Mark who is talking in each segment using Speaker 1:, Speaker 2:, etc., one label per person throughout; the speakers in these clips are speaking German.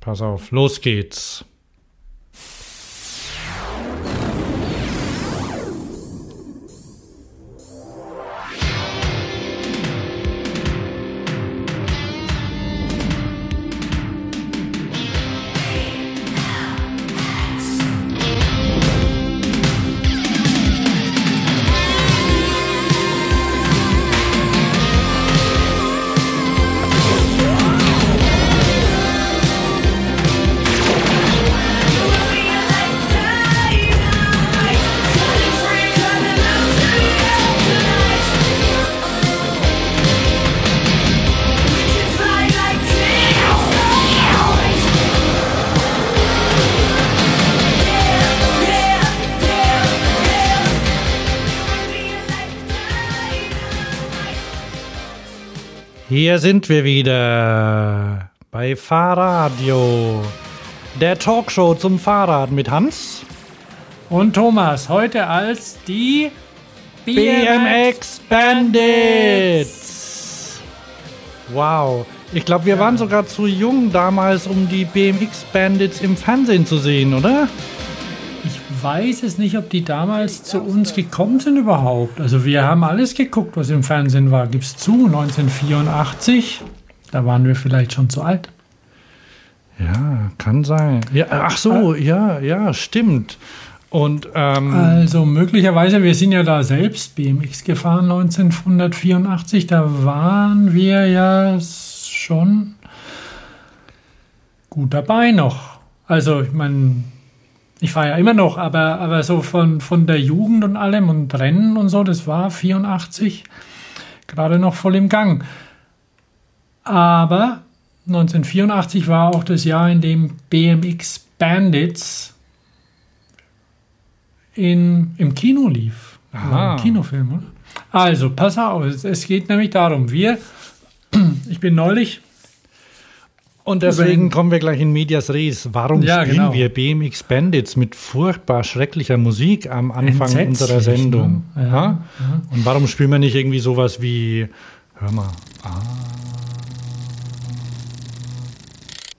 Speaker 1: Pass auf, los geht's. Hier sind wir wieder bei Fahrradio, der Talkshow zum Fahrrad mit Hans
Speaker 2: und Thomas. Heute als die
Speaker 1: BMX Bandits. Wow, ich glaube, wir ja. waren sogar zu jung damals, um die BMX Bandits im Fernsehen zu sehen, oder?
Speaker 2: Weiß es nicht, ob die damals zu uns gekommen sind überhaupt. Also wir haben alles geguckt, was im Fernsehen war. Gib's zu, 1984. Da waren wir vielleicht schon zu alt.
Speaker 1: Ja, kann sein. Ja, ach so, ja, ja, stimmt. Und ähm,
Speaker 2: also möglicherweise, wir sind ja da selbst BMX gefahren 1984. Da waren wir ja schon gut dabei noch. Also ich meine, ich fahre ja immer noch, aber, aber so von, von der Jugend und allem und Rennen und so, das war 84 gerade noch voll im Gang. Aber 1984 war auch das Jahr, in dem BMX Bandits in, im Kino lief. Aha. Ein Kinofilm, oder? Also, pass auf, es geht nämlich darum, wir, ich bin neulich
Speaker 1: und deswegen kommen wir gleich in Medias Res. Warum ja, spielen genau. wir BMX Bandits mit furchtbar schrecklicher Musik am Anfang unserer Sendung? Ne? Ja, ja? Und warum spielen wir nicht irgendwie sowas wie, hör mal, ah.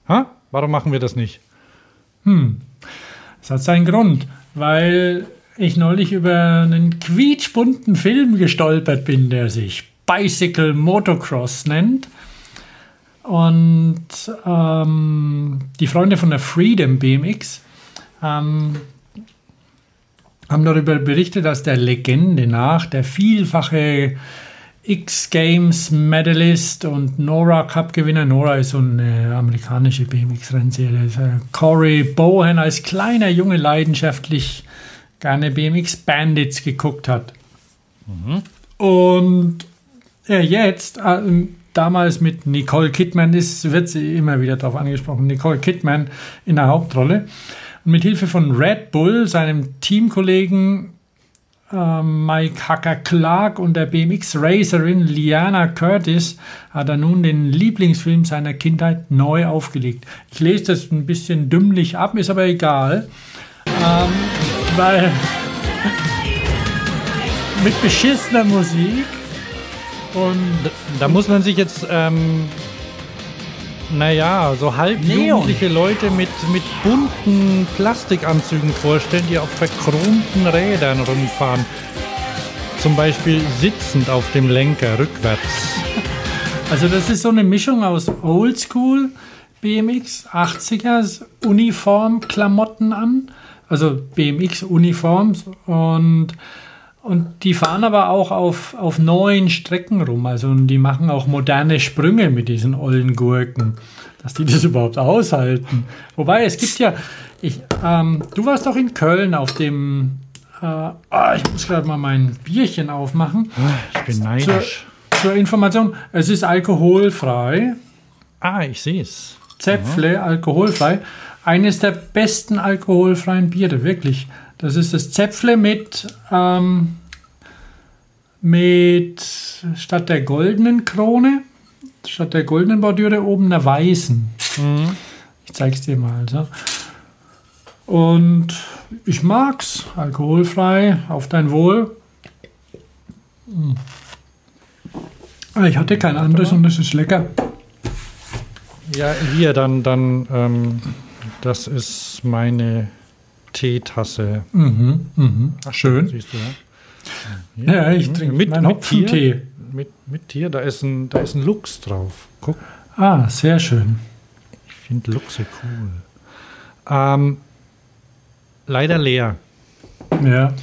Speaker 1: Ha? Warum machen wir das nicht?
Speaker 2: Hm, das hat seinen Grund, weil ich neulich über einen quietschbunten Film gestolpert bin, der sich Bicycle Motocross nennt. Und ähm, die Freunde von der Freedom BMX ähm, haben darüber berichtet, dass der Legende nach der vielfache X-Games Medalist und Nora Cup Gewinner, Nora ist so eine amerikanische BMX-Rennserie, Corey Bohan als kleiner Junge leidenschaftlich gerne BMX Bandits geguckt hat. Mhm. Und er jetzt äh, damals mit Nicole Kidman ist, wird sie immer wieder darauf angesprochen, Nicole Kidman in der Hauptrolle. Und mit Hilfe von Red Bull, seinem Teamkollegen äh, Mike Hacker Clark und der BMX-Racerin Liana Curtis hat er nun den Lieblingsfilm seiner Kindheit neu aufgelegt. Ich lese das ein bisschen dümmlich ab, ist aber egal. Ähm, weil mit beschissener Musik
Speaker 1: und da muss man sich jetzt, ähm, naja, so halbjugendliche Leute mit, mit bunten Plastikanzügen vorstellen, die auf verchromten Rädern rumfahren. Zum Beispiel sitzend auf dem Lenker, rückwärts.
Speaker 2: Also das ist so eine Mischung aus Oldschool, BMX, 80er, Uniform-Klamotten an. Also BMX-Uniforms und und die fahren aber auch auf, auf neuen Strecken rum. Also die machen auch moderne Sprünge mit diesen ollen Gurken, dass die das überhaupt aushalten. Wobei es gibt ja, ich, ähm, du warst doch in Köln auf dem, äh, oh, ich muss gerade mal mein Bierchen aufmachen.
Speaker 1: Ich bin neidisch.
Speaker 2: Zur, zur Information, es ist alkoholfrei.
Speaker 1: Ah, ich sehe es.
Speaker 2: Zäpfle, ja. alkoholfrei. Eines der besten alkoholfreien Biere, wirklich. Das ist das Zäpfle mit, ähm, mit statt der goldenen Krone, statt der goldenen Bordüre oben einer weißen. Mhm. Ich zeig's dir mal. So. Und ich mag's, alkoholfrei, auf dein Wohl. Mhm. Ich hatte kein anderes und es ist lecker.
Speaker 1: Ja, hier dann, dann, ähm, das ist meine Teetasse.
Speaker 2: Mhm, mhm. Ach, schön. Siehst du, ja? Hier. Ja, ich trinke mit, meinen Hopfentee.
Speaker 1: Mit, mit Tier, da ist, ein, da ist ein Lux drauf. Guck.
Speaker 2: Ah, sehr schön.
Speaker 1: Ich finde Luxe cool. Ähm, leider leer.
Speaker 2: Ja.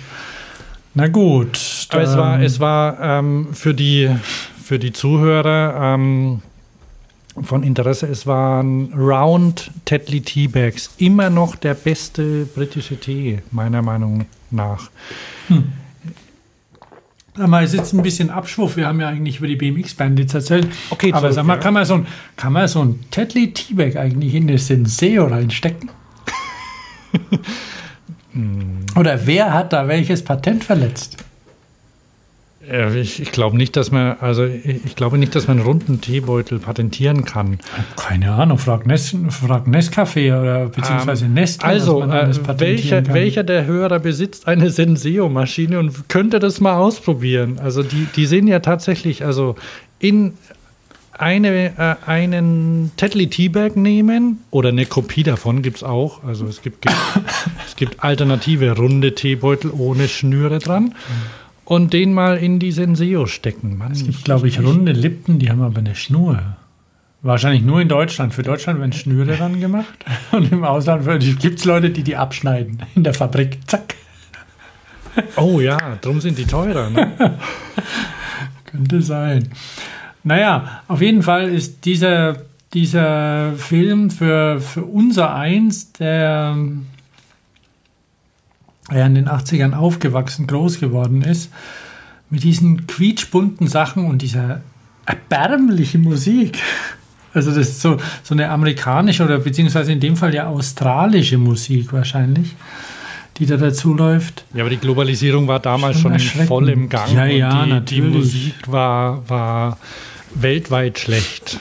Speaker 2: Na gut.
Speaker 1: Aber es war, es war ähm, für, die, für die Zuhörer ähm, von Interesse, es waren Round Tetley Teabags. Immer noch der beste britische Tee, meiner Meinung nach. Hm.
Speaker 2: Mal ist jetzt ein bisschen Abschwurf. Wir haben ja eigentlich über die BMX Bandits erzählt. Okay, aber sag mal, kann man so ein, kann man so ein Tetley Teabag eigentlich in das Senseo reinstecken? Oder wer hat da welches Patent verletzt?
Speaker 1: Ja, ich, ich glaube nicht, dass man, also ich glaube nicht, dass man einen runden Teebeutel patentieren kann.
Speaker 2: Keine Ahnung, frag, Nes, frag Nescafé oder beziehungsweise ähm, Nestle.
Speaker 1: Also, äh, welcher, welcher der Hörer besitzt eine Senseo-Maschine und könnte das mal ausprobieren? Also die, die sind ja tatsächlich, also in eine, äh, einen Tetley Teabag nehmen oder eine Kopie davon gibt es auch. Also es gibt, gibt es gibt alternative runde Teebeutel ohne Schnüre dran. Mhm und den mal in die Senseo stecken.
Speaker 2: Mann, es gibt, glaube ich, runde Lippen, die haben aber eine Schnur. Wahrscheinlich nur in Deutschland. Für Deutschland werden Schnüre dran gemacht. Und im Ausland gibt es Leute, die die abschneiden. In der Fabrik. Zack.
Speaker 1: Oh ja, drum sind die teurer. Ne?
Speaker 2: Könnte sein. Naja, auf jeden Fall ist dieser, dieser Film für, für unser Eins der er in den 80ern aufgewachsen, groß geworden ist, mit diesen quietschbunten Sachen und dieser erbärmlichen Musik. Also das ist so, so eine amerikanische oder beziehungsweise in dem Fall ja australische Musik wahrscheinlich, die da dazu läuft.
Speaker 1: Ja, aber die Globalisierung war damals schon, schon voll im Gang.
Speaker 2: Ja, ja,
Speaker 1: die,
Speaker 2: natürlich.
Speaker 1: Die Musik war, war weltweit schlecht.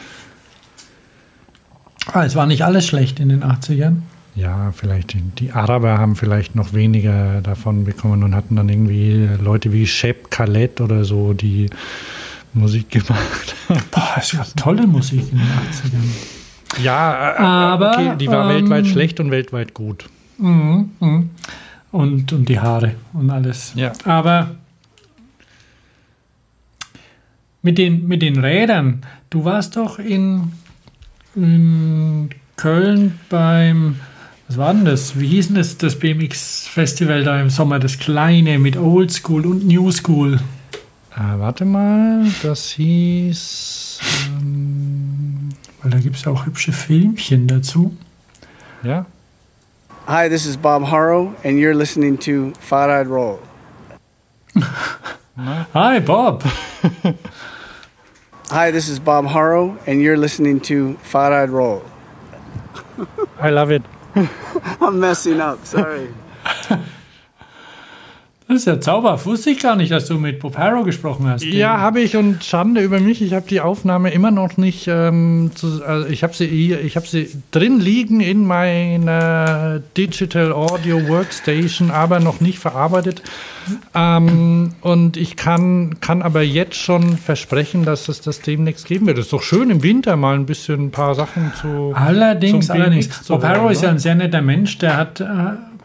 Speaker 2: Ah, es war nicht alles schlecht in den 80ern
Speaker 1: ja, vielleicht die Araber haben vielleicht noch weniger davon bekommen und hatten dann irgendwie Leute wie Shep Khaled oder so, die Musik gemacht
Speaker 2: haben. Boah, das war tolle Musik in den 80ern.
Speaker 1: Ja, äh, aber okay, die war ähm, weltweit schlecht und weltweit gut.
Speaker 2: Mh, mh. Und, und die Haare und alles.
Speaker 1: Ja.
Speaker 2: Aber mit den, mit den Rädern, du warst doch in, in Köln beim was war denn das? Wie hieß denn das, das BMX-Festival da im Sommer? Das kleine mit Old School und New School.
Speaker 1: Äh, warte mal, das hieß. Ähm,
Speaker 2: weil da gibt es auch hübsche Filmchen dazu.
Speaker 1: Ja.
Speaker 3: Hi, this is Bob Harrow and you're listening to Fat Eyed Roll.
Speaker 2: Hi, Bob.
Speaker 3: Hi, this is Bob Harrow and you're listening to Fat Eyed Roll.
Speaker 1: I love it.
Speaker 3: I'm messing up, sorry.
Speaker 2: Das ist ja zauberhaft. Wusste ich gar nicht, dass du mit Bob Harrow gesprochen hast.
Speaker 1: Ja, habe ich und Schande über mich. Ich habe die Aufnahme immer noch nicht. Ähm, zu, also ich habe sie hier, ich habe sie drin liegen in meiner Digital Audio Workstation, aber noch nicht verarbeitet. Ähm, und ich kann, kann aber jetzt schon versprechen, dass es das demnächst geben wird. Es ist doch schön im Winter mal ein bisschen ein paar Sachen zu.
Speaker 2: Allerdings, allerdings. Bob Harrow ist ja ein sehr netter Mensch. Der hat. Äh,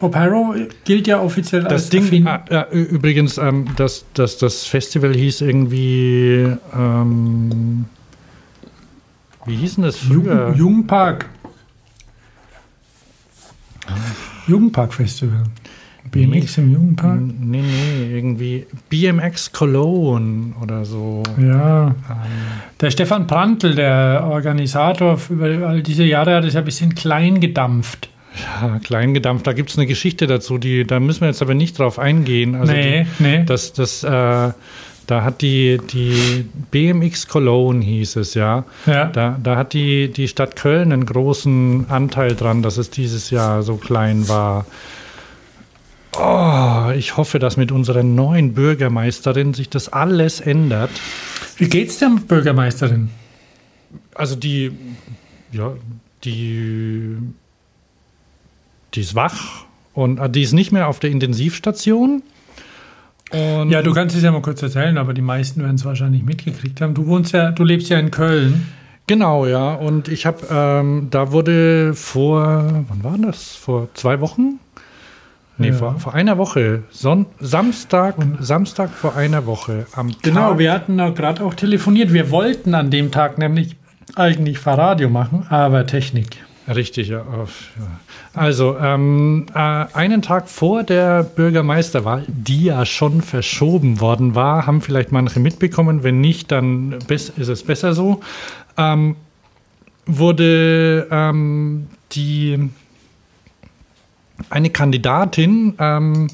Speaker 2: Bob Harrow gilt ja offiziell
Speaker 1: das als Ding, äh, übrigens, ähm, das, das, das Festival hieß irgendwie, ähm, wie hieß denn das früher?
Speaker 2: Jugendpark. Jugendpark Festival. BMX im Jugendpark?
Speaker 1: Nee, nee, irgendwie BMX Cologne oder so.
Speaker 2: Ja. Ähm. Der Stefan Prantl, der Organisator über all diese Jahre, hat es ja ein bisschen klein gedampft.
Speaker 1: Ja, Kleingedampft, da gibt es eine Geschichte dazu, die, da müssen wir jetzt aber nicht drauf eingehen.
Speaker 2: Also nee, die, nee.
Speaker 1: Das, das, äh, da hat die, die BMX Cologne hieß es, ja.
Speaker 2: ja.
Speaker 1: Da, da hat die, die Stadt Köln einen großen Anteil dran, dass es dieses Jahr so klein war. Oh, ich hoffe, dass mit unserer neuen Bürgermeisterin sich das alles ändert.
Speaker 2: Wie geht's der Bürgermeisterin?
Speaker 1: Also die, ja, die die ist wach und äh, die ist nicht mehr auf der Intensivstation.
Speaker 2: Und ja, du kannst es ja mal kurz erzählen, aber die meisten werden es wahrscheinlich mitgekriegt haben. Du wohnst ja, du lebst ja in Köln.
Speaker 1: Genau, ja. Und ich habe, ähm, da wurde vor, wann war das? Vor zwei Wochen? Nee, ja. vor, vor einer Woche. Son Samstag, Samstag vor einer Woche.
Speaker 2: Am genau, Tag. wir hatten gerade auch telefoniert. Wir wollten an dem Tag nämlich eigentlich Fahrradio machen, aber Technik.
Speaker 1: Richtig, ja. Also, ähm, äh, einen Tag vor der Bürgermeisterwahl, die ja schon verschoben worden war, haben vielleicht manche mitbekommen. Wenn nicht, dann ist es besser so. Ähm, wurde ähm, die eine Kandidatin ähm,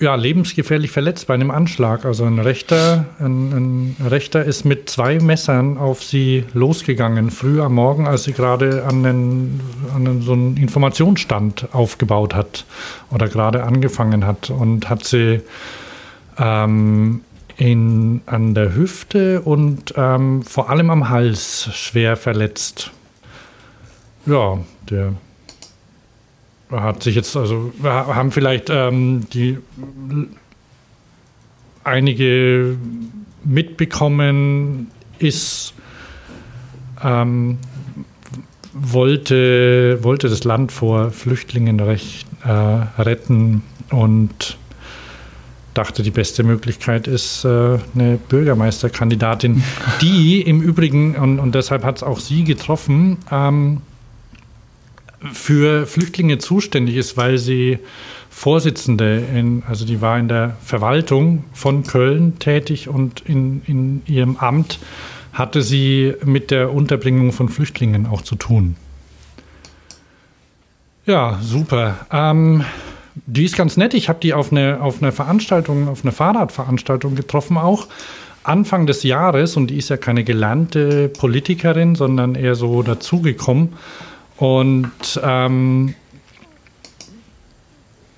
Speaker 1: ja, lebensgefährlich verletzt bei einem Anschlag. Also ein Rechter, ein, ein, Rechter ist mit zwei Messern auf sie losgegangen, früh am Morgen, als sie gerade an, den, an den, so einen Informationsstand aufgebaut hat oder gerade angefangen hat und hat sie ähm, in, an der Hüfte und ähm, vor allem am Hals schwer verletzt. Ja, der hat sich jetzt, also haben vielleicht ähm, die einige mitbekommen, ist ähm, wollte, wollte das Land vor Flüchtlingen recht, äh, retten und dachte, die beste Möglichkeit ist äh, eine Bürgermeisterkandidatin, die im Übrigen, und, und deshalb hat es auch sie getroffen, ähm, für Flüchtlinge zuständig ist, weil sie Vorsitzende, in, also die war in der Verwaltung von Köln tätig und in, in ihrem Amt hatte sie mit der Unterbringung von Flüchtlingen auch zu tun. Ja, super. Ähm, die ist ganz nett. Ich habe die auf eine, auf eine Veranstaltung, auf eine Fahrradveranstaltung getroffen auch. Anfang des Jahres und die ist ja keine gelernte Politikerin, sondern eher so dazugekommen. Und ähm,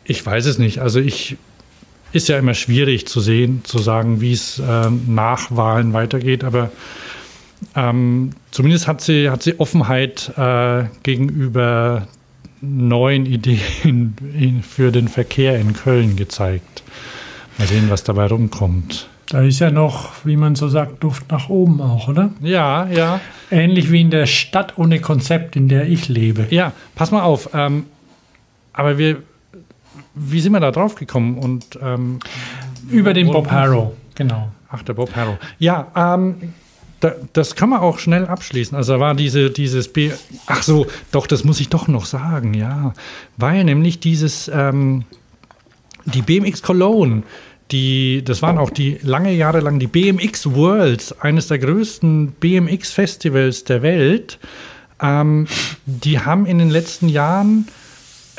Speaker 1: ich weiß es nicht. Also ich ist ja immer schwierig zu sehen, zu sagen, wie es äh, nach Wahlen weitergeht, aber ähm, zumindest hat sie, hat sie Offenheit äh, gegenüber neuen Ideen für den Verkehr in Köln gezeigt. Mal sehen, was dabei rumkommt.
Speaker 2: Da ist ja noch, wie man so sagt, Luft nach oben auch, oder?
Speaker 1: Ja, ja.
Speaker 2: Ähnlich wie in der Stadt ohne Konzept, in der ich lebe.
Speaker 1: Ja, pass mal auf. Ähm, aber wir, wie sind wir da drauf gekommen? Und, ähm,
Speaker 2: Über den Bob Harrow, genau.
Speaker 1: Ach, der Bob Harrow. Ja, ähm, da, das kann man auch schnell abschließen. Also war diese, dieses B. Ach so, doch, das muss ich doch noch sagen, ja. Weil nämlich dieses, ähm, die BMX Cologne, die, das waren auch die lange Jahre lang die BMX Worlds, eines der größten BMX-Festivals der Welt. Ähm, die haben in den letzten Jahren,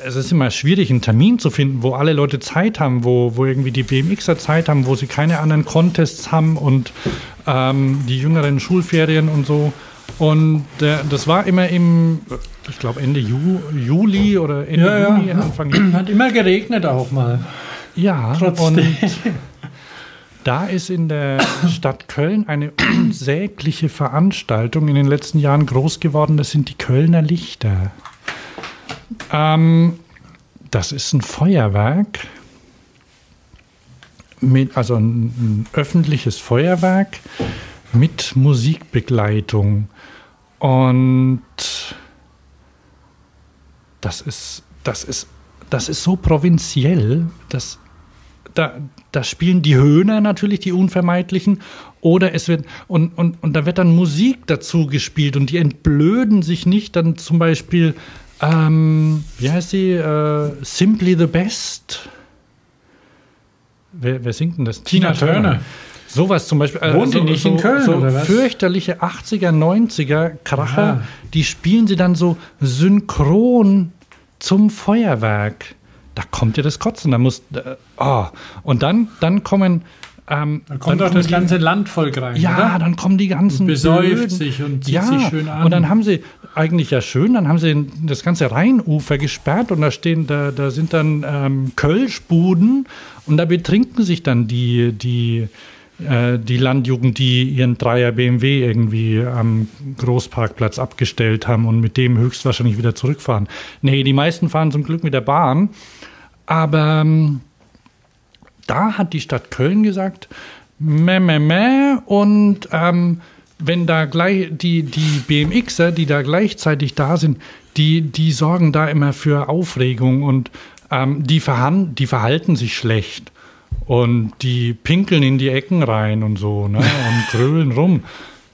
Speaker 1: es ist immer schwierig, einen Termin zu finden, wo alle Leute Zeit haben, wo, wo irgendwie die BMXer Zeit haben, wo sie keine anderen Contests haben und ähm, die jüngeren Schulferien und so. Und der, das war immer im, ich glaube, Ende Ju, Juli oder Ende
Speaker 2: ja, Juni, ja. Anfang Juli. Hat immer geregnet auch mal.
Speaker 1: Ja, Trotzdem. und da ist in der Stadt Köln eine unsägliche Veranstaltung in den letzten Jahren groß geworden. Das sind die Kölner Lichter. Ähm, das ist ein Feuerwerk, mit, also ein, ein öffentliches Feuerwerk mit Musikbegleitung. Und das ist, das ist, das ist so provinziell, dass da, da spielen die Höhner natürlich die unvermeidlichen oder es wird und, und, und da wird dann Musik dazu gespielt und die entblöden sich nicht dann zum Beispiel ähm, wie heißt sie äh, Simply the Best wer, wer singt denn das
Speaker 2: Tina, Tina Turner. Turner.
Speaker 1: Sowas zum Beispiel.
Speaker 2: Äh, Wohnt so, die nicht so, in Köln
Speaker 1: so oder was? Fürchterliche 80er, 90er Kracher, ah. die spielen sie dann so synchron zum Feuerwerk da kommt dir das Kotzen. Da muss, äh, oh. Und dann, dann kommen.
Speaker 2: Ähm, da kommt auch das die, ganze Landvolk rein.
Speaker 1: Ja, oder? dann kommen die ganzen. Und
Speaker 2: besäuft Böden. sich und zieht ja, sich schön an.
Speaker 1: Und dann haben sie, eigentlich ja schön, dann haben sie das ganze Rheinufer gesperrt und da stehen, da, da sind dann ähm, Kölschbuden und da betrinken sich dann die, die äh, die Landjugend, die ihren Dreier BMW irgendwie am Großparkplatz abgestellt haben und mit dem höchstwahrscheinlich wieder zurückfahren. Nee, die meisten fahren zum Glück mit der Bahn. Aber ähm, da hat die Stadt Köln gesagt, meh, meh, meh, und ähm, wenn da gleich die, die BMXer, die da gleichzeitig da sind, die, die sorgen da immer für Aufregung und ähm, die, verhan die verhalten sich schlecht. Und die pinkeln in die Ecken rein und so, ne? Und grölen rum.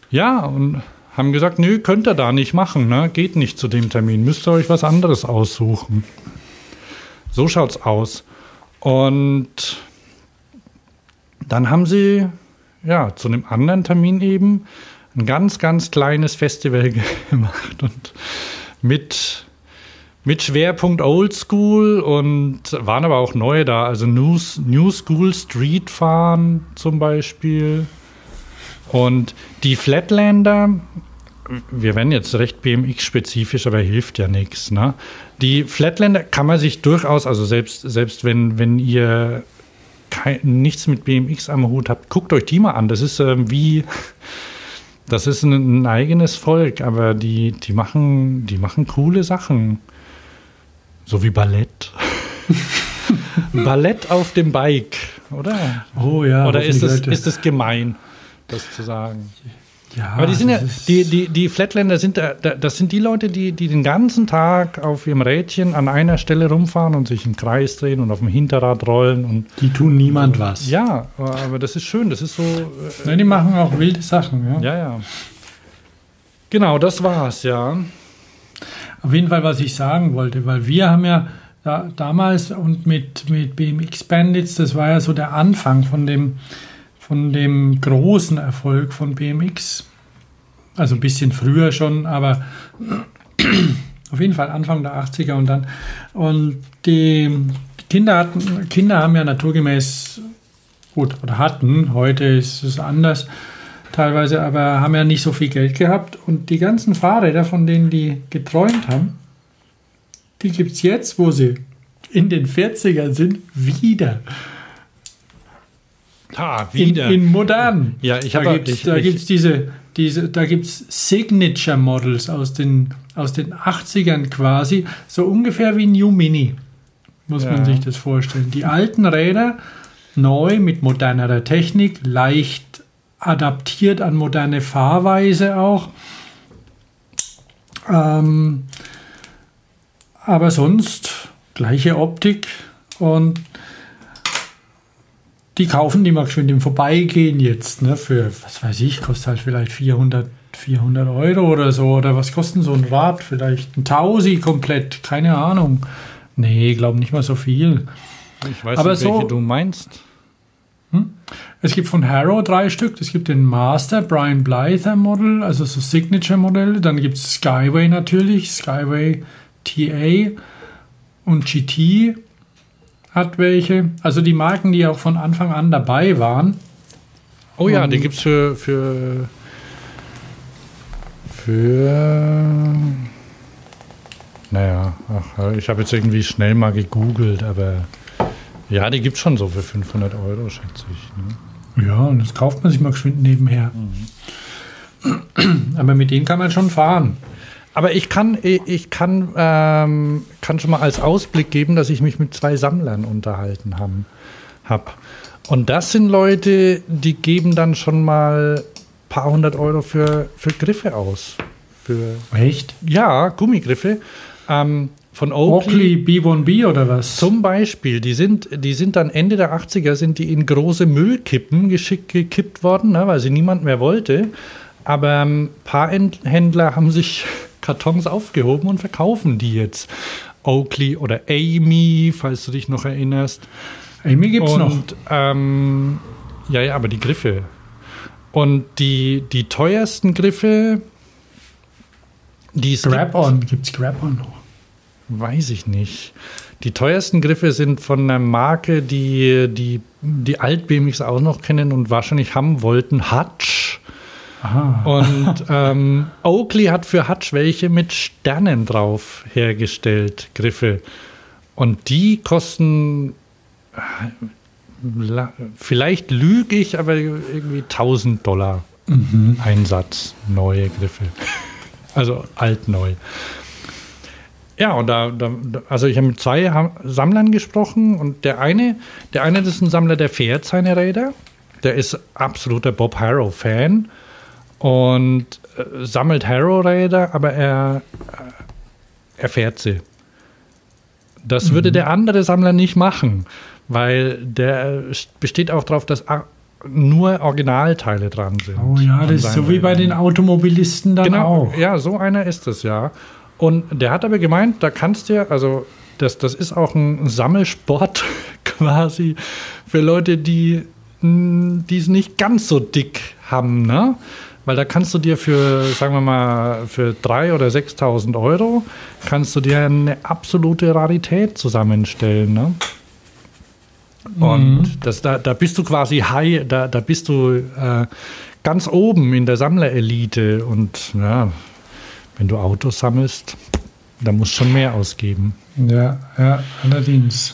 Speaker 1: Ja, und haben gesagt, nö, könnt ihr da nicht machen, ne? Geht nicht zu dem Termin, müsst ihr euch was anderes aussuchen. So schaut's aus. Und dann haben sie ja zu einem anderen Termin eben ein ganz, ganz kleines Festival gemacht und mit, mit Schwerpunkt Old School und waren aber auch neue da, also New, New School Street Fahren zum Beispiel. Und die Flatlander, wir werden jetzt recht BMX-spezifisch, aber hilft ja nichts. Ne? Die Flatlander kann man sich durchaus, also selbst, selbst wenn, wenn ihr kein, nichts mit BMX am Hut habt, guckt euch die mal an. Das ist ähm, wie, das ist ein, ein, eigenes Volk, aber die, die, machen, die machen coole Sachen. So wie Ballett. Ballett auf dem Bike, oder?
Speaker 2: Oh ja.
Speaker 1: Oder ist es, ist es gemein, das zu sagen? Ja, aber die sind ja, die, die, die Flatländer sind, das sind die Leute, die, die den ganzen Tag auf ihrem Rädchen an einer Stelle rumfahren und sich im Kreis drehen und auf dem Hinterrad rollen. Und
Speaker 2: die tun niemand was.
Speaker 1: Ja, aber das ist schön, das ist so. Äh,
Speaker 2: Nein, die machen auch wilde Sachen, ja.
Speaker 1: Ja, ja. Genau, das war's, ja.
Speaker 2: Auf jeden Fall, was ich sagen wollte, weil wir haben ja da, damals und mit, mit BMX Bandits, das war ja so der Anfang von dem von dem großen Erfolg von BMX. Also ein bisschen früher schon, aber auf jeden Fall Anfang der 80er und dann. Und die Kinder, hatten, Kinder haben ja naturgemäß, gut, oder hatten, heute ist es anders teilweise, aber haben ja nicht so viel Geld gehabt. Und die ganzen Fahrräder, von denen die geträumt haben, die gibt es jetzt, wo sie in den 40ern sind, wieder.
Speaker 1: Ha, wieder.
Speaker 2: In, in modern.
Speaker 1: Ja, ich
Speaker 2: habe da da gibt's diese, diese, da gibt's Signature Models aus den, aus den 80ern quasi, so ungefähr wie New Mini, muss ja. man sich das vorstellen. Die alten Räder neu mit modernerer Technik, leicht adaptiert an moderne Fahrweise auch. Ähm, aber sonst gleiche Optik und die kaufen die mal geschwind im Vorbeigehen jetzt, ne, für, was weiß ich, kostet halt vielleicht 400, 400 Euro oder so, oder was kostet so ein Rad? Vielleicht ein Tausi komplett, keine Ahnung. Nee, glaube nicht mal so viel.
Speaker 1: Ich weiß Aber nicht, welche so, du meinst.
Speaker 2: Hm? Es gibt von Harrow drei Stück. Es gibt den Master Brian Blyther Model, also so Signature Modelle. Dann gibt es Skyway natürlich, Skyway TA und GT hat welche. Also die Marken, die auch von Anfang an dabei waren.
Speaker 1: Oh ja, die gibt es für, für, für. Naja, ach, ich habe jetzt irgendwie schnell mal gegoogelt, aber ja, die gibt es schon so für 500 Euro, schätze ich.
Speaker 2: Ne? Ja, und das kauft man sich mal geschwind nebenher. Mhm. Aber mit denen kann man schon fahren.
Speaker 1: Aber ich kann, ich kann, ähm, kann schon mal als Ausblick geben, dass ich mich mit zwei Sammlern unterhalten habe. Hab. Und das sind Leute, die geben dann schon mal ein paar hundert Euro für, für Griffe aus. Für,
Speaker 2: Echt?
Speaker 1: Ja, Gummigriffe. Ähm, von
Speaker 2: Oakley, Oakley B1B oder was?
Speaker 1: Zum Beispiel, die sind, die sind dann Ende der 80er sind die in große Müllkippen geschickt gekippt worden, ne, weil sie niemand mehr wollte. Aber ein paar Händler haben sich Kartons aufgehoben und verkaufen die jetzt. Oakley oder Amy, falls du dich noch erinnerst.
Speaker 2: Amy gibt es noch.
Speaker 1: Ähm, ja, ja, aber die Griffe. Und die, die teuersten Griffe,
Speaker 2: die Grab-On, gibt es Grab-On noch?
Speaker 1: Weiß ich nicht. Die teuersten Griffe sind von einer Marke, die die, die Alt-BMX auch noch kennen und wahrscheinlich haben wollten. Hutch. Aha. Und ähm, Oakley hat für Hutch welche mit Sternen drauf hergestellt, Griffe. Und die kosten, äh, vielleicht lüge ich, aber irgendwie 1000 Dollar mhm. Einsatz, neue Griffe. Also alt-neu. Ja, und da, da, also ich habe mit zwei Sammlern gesprochen und der eine, der eine ist ein Sammler, der fährt seine Räder. Der ist absoluter Bob Harrow-Fan und äh, sammelt Harrow-Räder, aber er, äh, er fährt sie. Das mhm. würde der andere Sammler nicht machen, weil der besteht auch darauf, dass nur Originalteile dran sind.
Speaker 2: Oh ja, das ist so wie bei den Automobilisten dann genau, auch.
Speaker 1: Ja, so einer ist es ja. Und der hat aber gemeint, da kannst du, also das, das ist auch ein Sammelsport quasi für Leute, die es nicht ganz so dick haben, ne? Weil da kannst du dir für, sagen wir mal, für 3.000 oder 6.000 Euro, kannst du dir eine absolute Rarität zusammenstellen, ne? Und mhm. das, da, da bist du quasi high, da, da bist du äh, ganz oben in der Sammlerelite. Und ja, wenn du Autos sammelst, da musst du schon mehr ausgeben.
Speaker 2: Ja, ja, allerdings.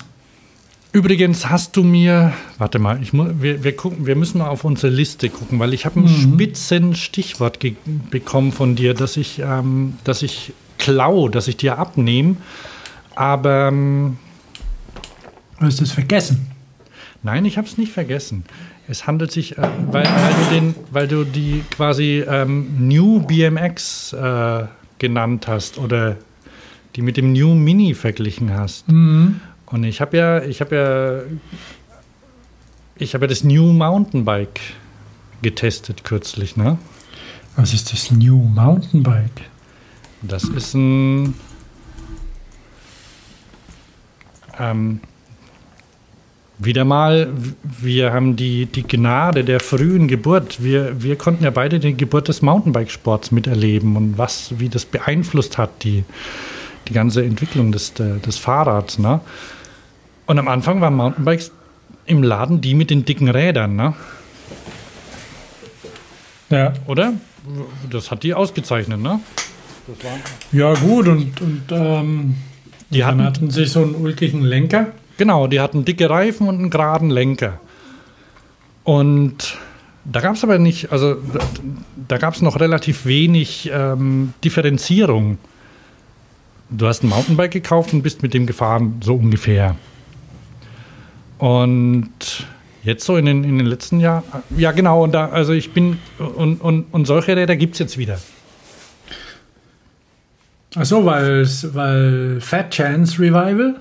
Speaker 1: Übrigens hast du mir, warte mal, ich muss, wir, wir, gucken, wir müssen mal auf unsere Liste gucken, weil ich habe ein mhm. spitzen Stichwort bekommen von dir, dass ich, ähm, dass ich klau, dass ich dir abnehme. Aber ähm,
Speaker 2: du hast es vergessen.
Speaker 1: Nein, ich habe es nicht vergessen. Es handelt sich, äh, weil, weil, du den, weil du die quasi ähm, New BMX äh, genannt hast oder die mit dem New Mini verglichen hast. Mhm. Und ich habe ja, ich habe ja, ich habe ja das New Mountainbike getestet kürzlich, ne?
Speaker 2: Was ist das New Mountainbike?
Speaker 1: Das ist ein ähm, wieder mal, wir haben die, die Gnade der frühen Geburt. Wir, wir konnten ja beide die Geburt des Mountainbike-Sports miterleben und was, wie das beeinflusst hat, die, die ganze Entwicklung des, des Fahrrads. Ne? Und am Anfang waren Mountainbikes im Laden die mit den dicken Rädern, ne? Ja. Oder? Das hat die ausgezeichnet, ne?
Speaker 2: ja, gut, und, und ähm, die hatten, hatten sich so einen ulkigen Lenker.
Speaker 1: Genau, die hatten dicke Reifen und einen geraden Lenker. Und da gab es aber nicht, also da, da gab es noch relativ wenig ähm, Differenzierung. Du hast ein Mountainbike gekauft und bist mit dem gefahren, so ungefähr. Und jetzt so in den, in den letzten Jahren, ja genau, und da, also ich bin, und, und, und solche Räder gibt es jetzt wieder.
Speaker 2: Ach so, weil, weil Fat Chance Revival?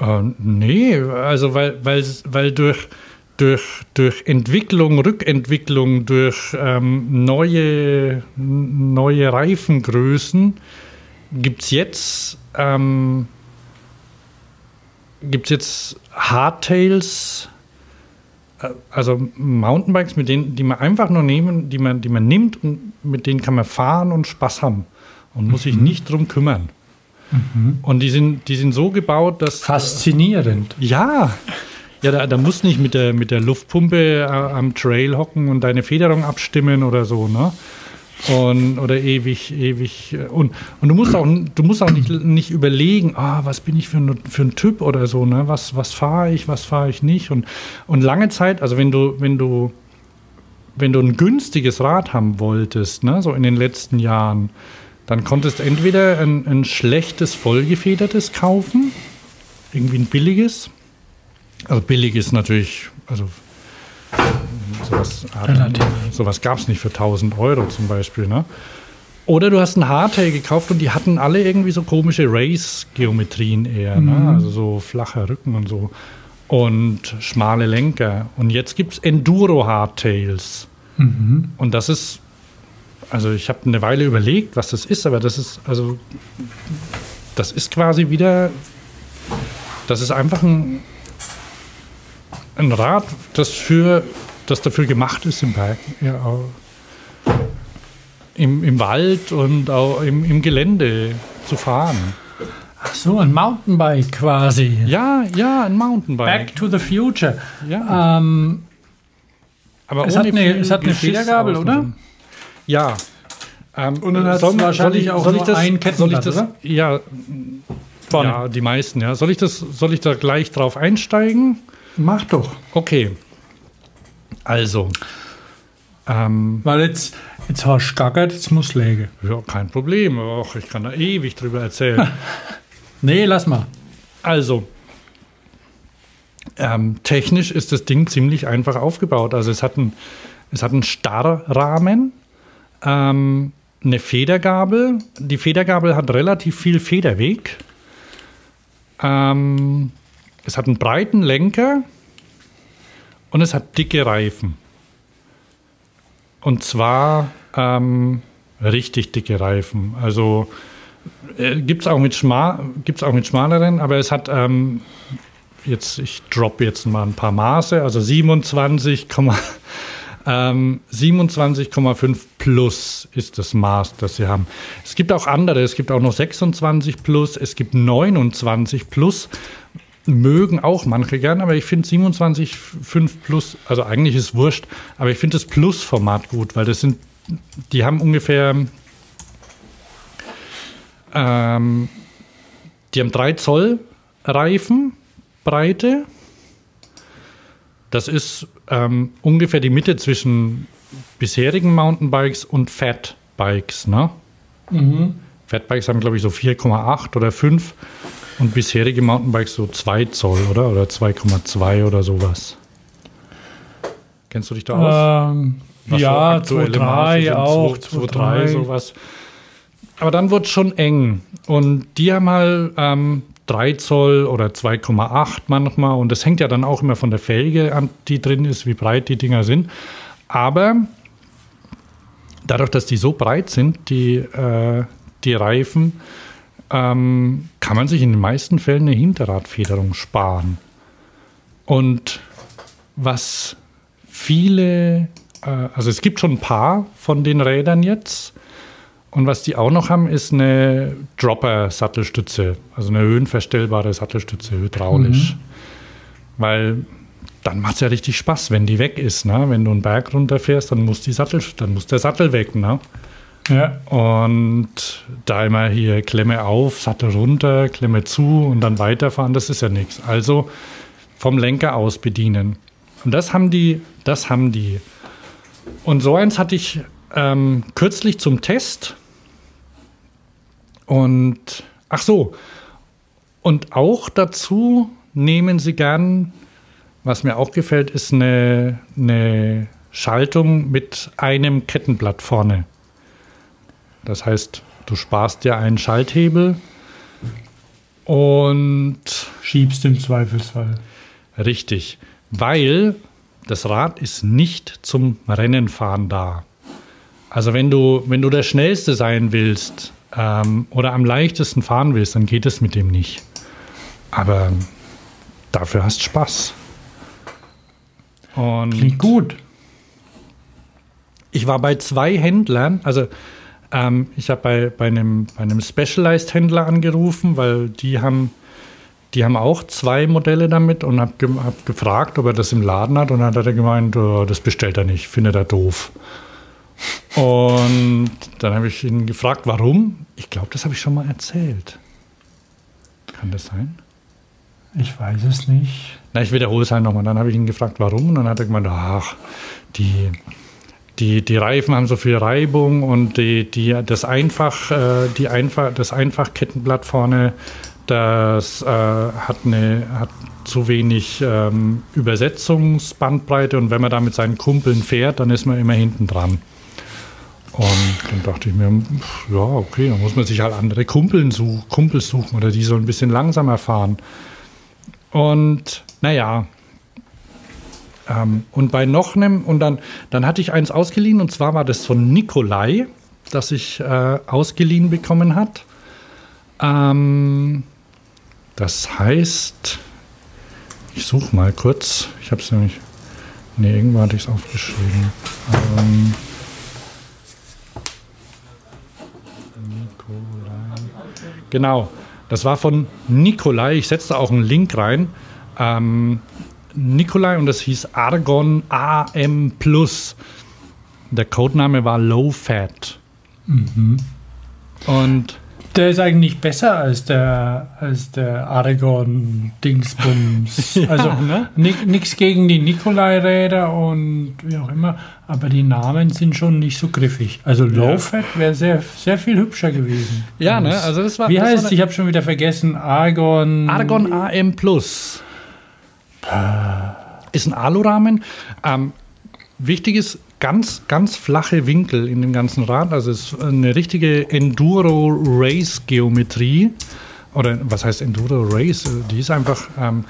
Speaker 1: Äh, nee, also weil, weil, weil durch, durch, durch Entwicklung, Rückentwicklung, durch ähm, neue, neue Reifengrößen gibt es jetzt, ähm, gibt's jetzt Hardtails, äh, also Mountainbikes, mit denen, die man einfach nur nehmen, die man, die man nimmt und mit denen kann man fahren und Spaß haben und muss mhm. sich nicht drum kümmern. Mhm. Und die sind, die sind so gebaut, dass.
Speaker 2: Faszinierend.
Speaker 1: Ja. Ja, da, da musst nicht mit der, mit der Luftpumpe äh, am Trail hocken und deine Federung abstimmen oder so, ne? Und, oder ewig, ewig. Äh, und, und du musst auch, du musst auch nicht, nicht überlegen, ah, was bin ich für ein, für ein Typ oder so, ne? Was, was fahre ich, was fahre ich nicht? Und, und lange Zeit, also wenn du, wenn du, wenn du ein günstiges Rad haben wolltest, ne, so in den letzten Jahren, dann konntest entweder ein, ein schlechtes, vollgefedertes kaufen, irgendwie ein billiges. Also billig ist natürlich, also sowas, sowas gab es nicht für 1000 Euro zum Beispiel. Ne? Oder du hast ein Hardtail gekauft und die hatten alle irgendwie so komische Race-Geometrien eher. Ne? Mhm. Ne? Also so flacher Rücken und so. Und schmale Lenker. Und jetzt gibt es Enduro-Hardtails. Mhm. Und das ist also ich habe eine Weile überlegt, was das ist, aber das ist, also das ist quasi wieder, das ist einfach ein, ein Rad, das für, das dafür gemacht ist im Berg, ja, im, im Wald und auch im, im Gelände zu fahren.
Speaker 2: Ach so, ein Mountainbike quasi.
Speaker 1: Ja, ja, ein Mountainbike.
Speaker 2: Back to the Future.
Speaker 1: Ja. Ähm,
Speaker 2: aber es hat eine, es hat eine Federgabel, oder?
Speaker 1: Ja.
Speaker 2: Ähm, und dann hat es wahrscheinlich auch soll ich das, ein
Speaker 1: Kettenblatt, soll das, oder? Ja, Vorne. ja, die meisten, ja. Soll ich, das, soll ich da gleich drauf einsteigen?
Speaker 2: Mach doch.
Speaker 1: Okay. Also.
Speaker 2: Ähm, Weil jetzt, jetzt hast du gackert, jetzt muss legen.
Speaker 1: Ja, kein Problem. Och, ich kann da ewig drüber erzählen.
Speaker 2: nee, lass mal.
Speaker 1: Also, ähm, technisch ist das Ding ziemlich einfach aufgebaut. Also es hat ein es hat einen Starrrahmen, ähm, eine Federgabel. Die Federgabel hat relativ viel Federweg. Ähm, es hat einen breiten Lenker und es hat dicke Reifen. Und zwar ähm, richtig dicke Reifen. Also äh, gibt es auch, mit auch mit schmaleren, aber es hat ähm, jetzt, ich droppe jetzt mal ein paar Maße, also 27, ähm, 27,5 plus ist das Maß, das sie haben. Es gibt auch andere, es gibt auch noch 26 plus, es gibt 29 plus, mögen auch manche gern, aber ich finde 27,5 plus, also eigentlich ist wurscht, aber ich finde das Plus-Format gut, weil das sind, die haben ungefähr, ähm, die haben 3 Zoll Reifen Breite. Das ist ähm, ungefähr die Mitte zwischen bisherigen Mountainbikes und Fatbikes. Ne? Mhm. Fatbikes haben, glaube ich, so 4,8 oder 5 und bisherige Mountainbikes so 2 Zoll, oder? Oder 2,2 oder sowas. Kennst du dich da aus?
Speaker 2: Ähm, ja, 2,3 auch. 2,3
Speaker 1: sowas. Aber dann wird es schon eng. Und die haben halt ähm, 3 Zoll oder 2,8 manchmal. Und das hängt ja dann auch immer von der Felge an, die drin ist, wie breit die Dinger sind. Aber dadurch, dass die so breit sind, die, äh, die Reifen, ähm, kann man sich in den meisten Fällen eine Hinterradfederung sparen. Und was viele, äh, also es gibt schon ein paar von den Rädern jetzt, und was die auch noch haben, ist eine Dropper-Sattelstütze, also eine höhenverstellbare Sattelstütze, hydraulisch. Mhm. Weil dann macht es ja richtig Spaß, wenn die weg ist. Ne? Wenn du einen Berg runterfährst, dann muss, die Sattel, dann muss der Sattel weg. Ne? Ja. Und da immer hier Klemme auf, Sattel runter, Klemme zu und dann weiterfahren, das ist ja nichts. Also vom Lenker aus bedienen. Und das haben die, das haben die. Und so eins hatte ich ähm, kürzlich zum Test und ach so, und auch dazu nehmen sie gern, was mir auch gefällt, ist eine, eine Schaltung mit einem Kettenblatt vorne. Das heißt, du sparst dir einen Schalthebel und
Speaker 2: schiebst im Zweifelsfall.
Speaker 1: Richtig, weil das Rad ist nicht zum Rennenfahren da. Also wenn du, wenn du der Schnellste sein willst, ähm, oder am leichtesten fahren willst, dann geht es mit dem nicht. Aber dafür hast Spaß.
Speaker 2: Und Klingt gut.
Speaker 1: Ich war bei zwei Händlern, also ähm, ich habe bei, bei, einem, bei einem Specialized-Händler angerufen, weil die haben, die haben auch zwei Modelle damit und habe ge hab gefragt, ob er das im Laden hat und dann hat er gemeint, oh, das bestellt er nicht, findet er doof. Und dann habe ich ihn gefragt, warum. Ich glaube, das habe ich schon mal erzählt. Kann das sein?
Speaker 2: Ich weiß es nicht.
Speaker 1: Na, ich wiederhole es halt nochmal. Dann habe ich ihn gefragt, warum. Und dann hat er gemeint, ach, die, die, die Reifen haben so viel Reibung und die, die, das, einfach, äh, die einfach, das Einfachkettenblatt vorne, das äh, hat, eine, hat zu wenig ähm, Übersetzungsbandbreite und wenn man da mit seinen Kumpeln fährt, dann ist man immer hinten dran. Und dann dachte ich mir, ja, okay, dann muss man sich halt andere Kumpeln such, Kumpels suchen oder die so ein bisschen langsamer fahren. Und naja, ähm, und bei noch einem, und dann, dann hatte ich eins ausgeliehen, und zwar war das von Nikolai, das ich äh, ausgeliehen bekommen hat. Ähm, das heißt, ich suche mal kurz, ich habe es nämlich, nee, irgendwo hatte ich es aufgeschrieben. Ähm, Genau, das war von Nikolai. Ich setze da auch einen Link rein. Ähm, Nikolai und das hieß Argon AM Plus. Der Codename war Low Fat. Mhm. Und
Speaker 2: der ist eigentlich besser als der, als der Aragon-Dingsbums. ja, also ne? nichts gegen die Nikolai-Räder und wie auch immer, aber die Namen sind schon nicht so griffig. Also Low-Fat wäre sehr, sehr viel hübscher gewesen.
Speaker 1: Ja, ne? Also das war.
Speaker 2: Wie das heißt, war ich habe schon wieder vergessen, Argon.
Speaker 1: Argon AM Plus. Ist ein Alurahmen. Ähm, wichtig ist, ganz, ganz flache Winkel in dem ganzen Rad. Also es ist eine richtige Enduro-Race-Geometrie. Oder was heißt Enduro-Race? Die ist einfach, ähm,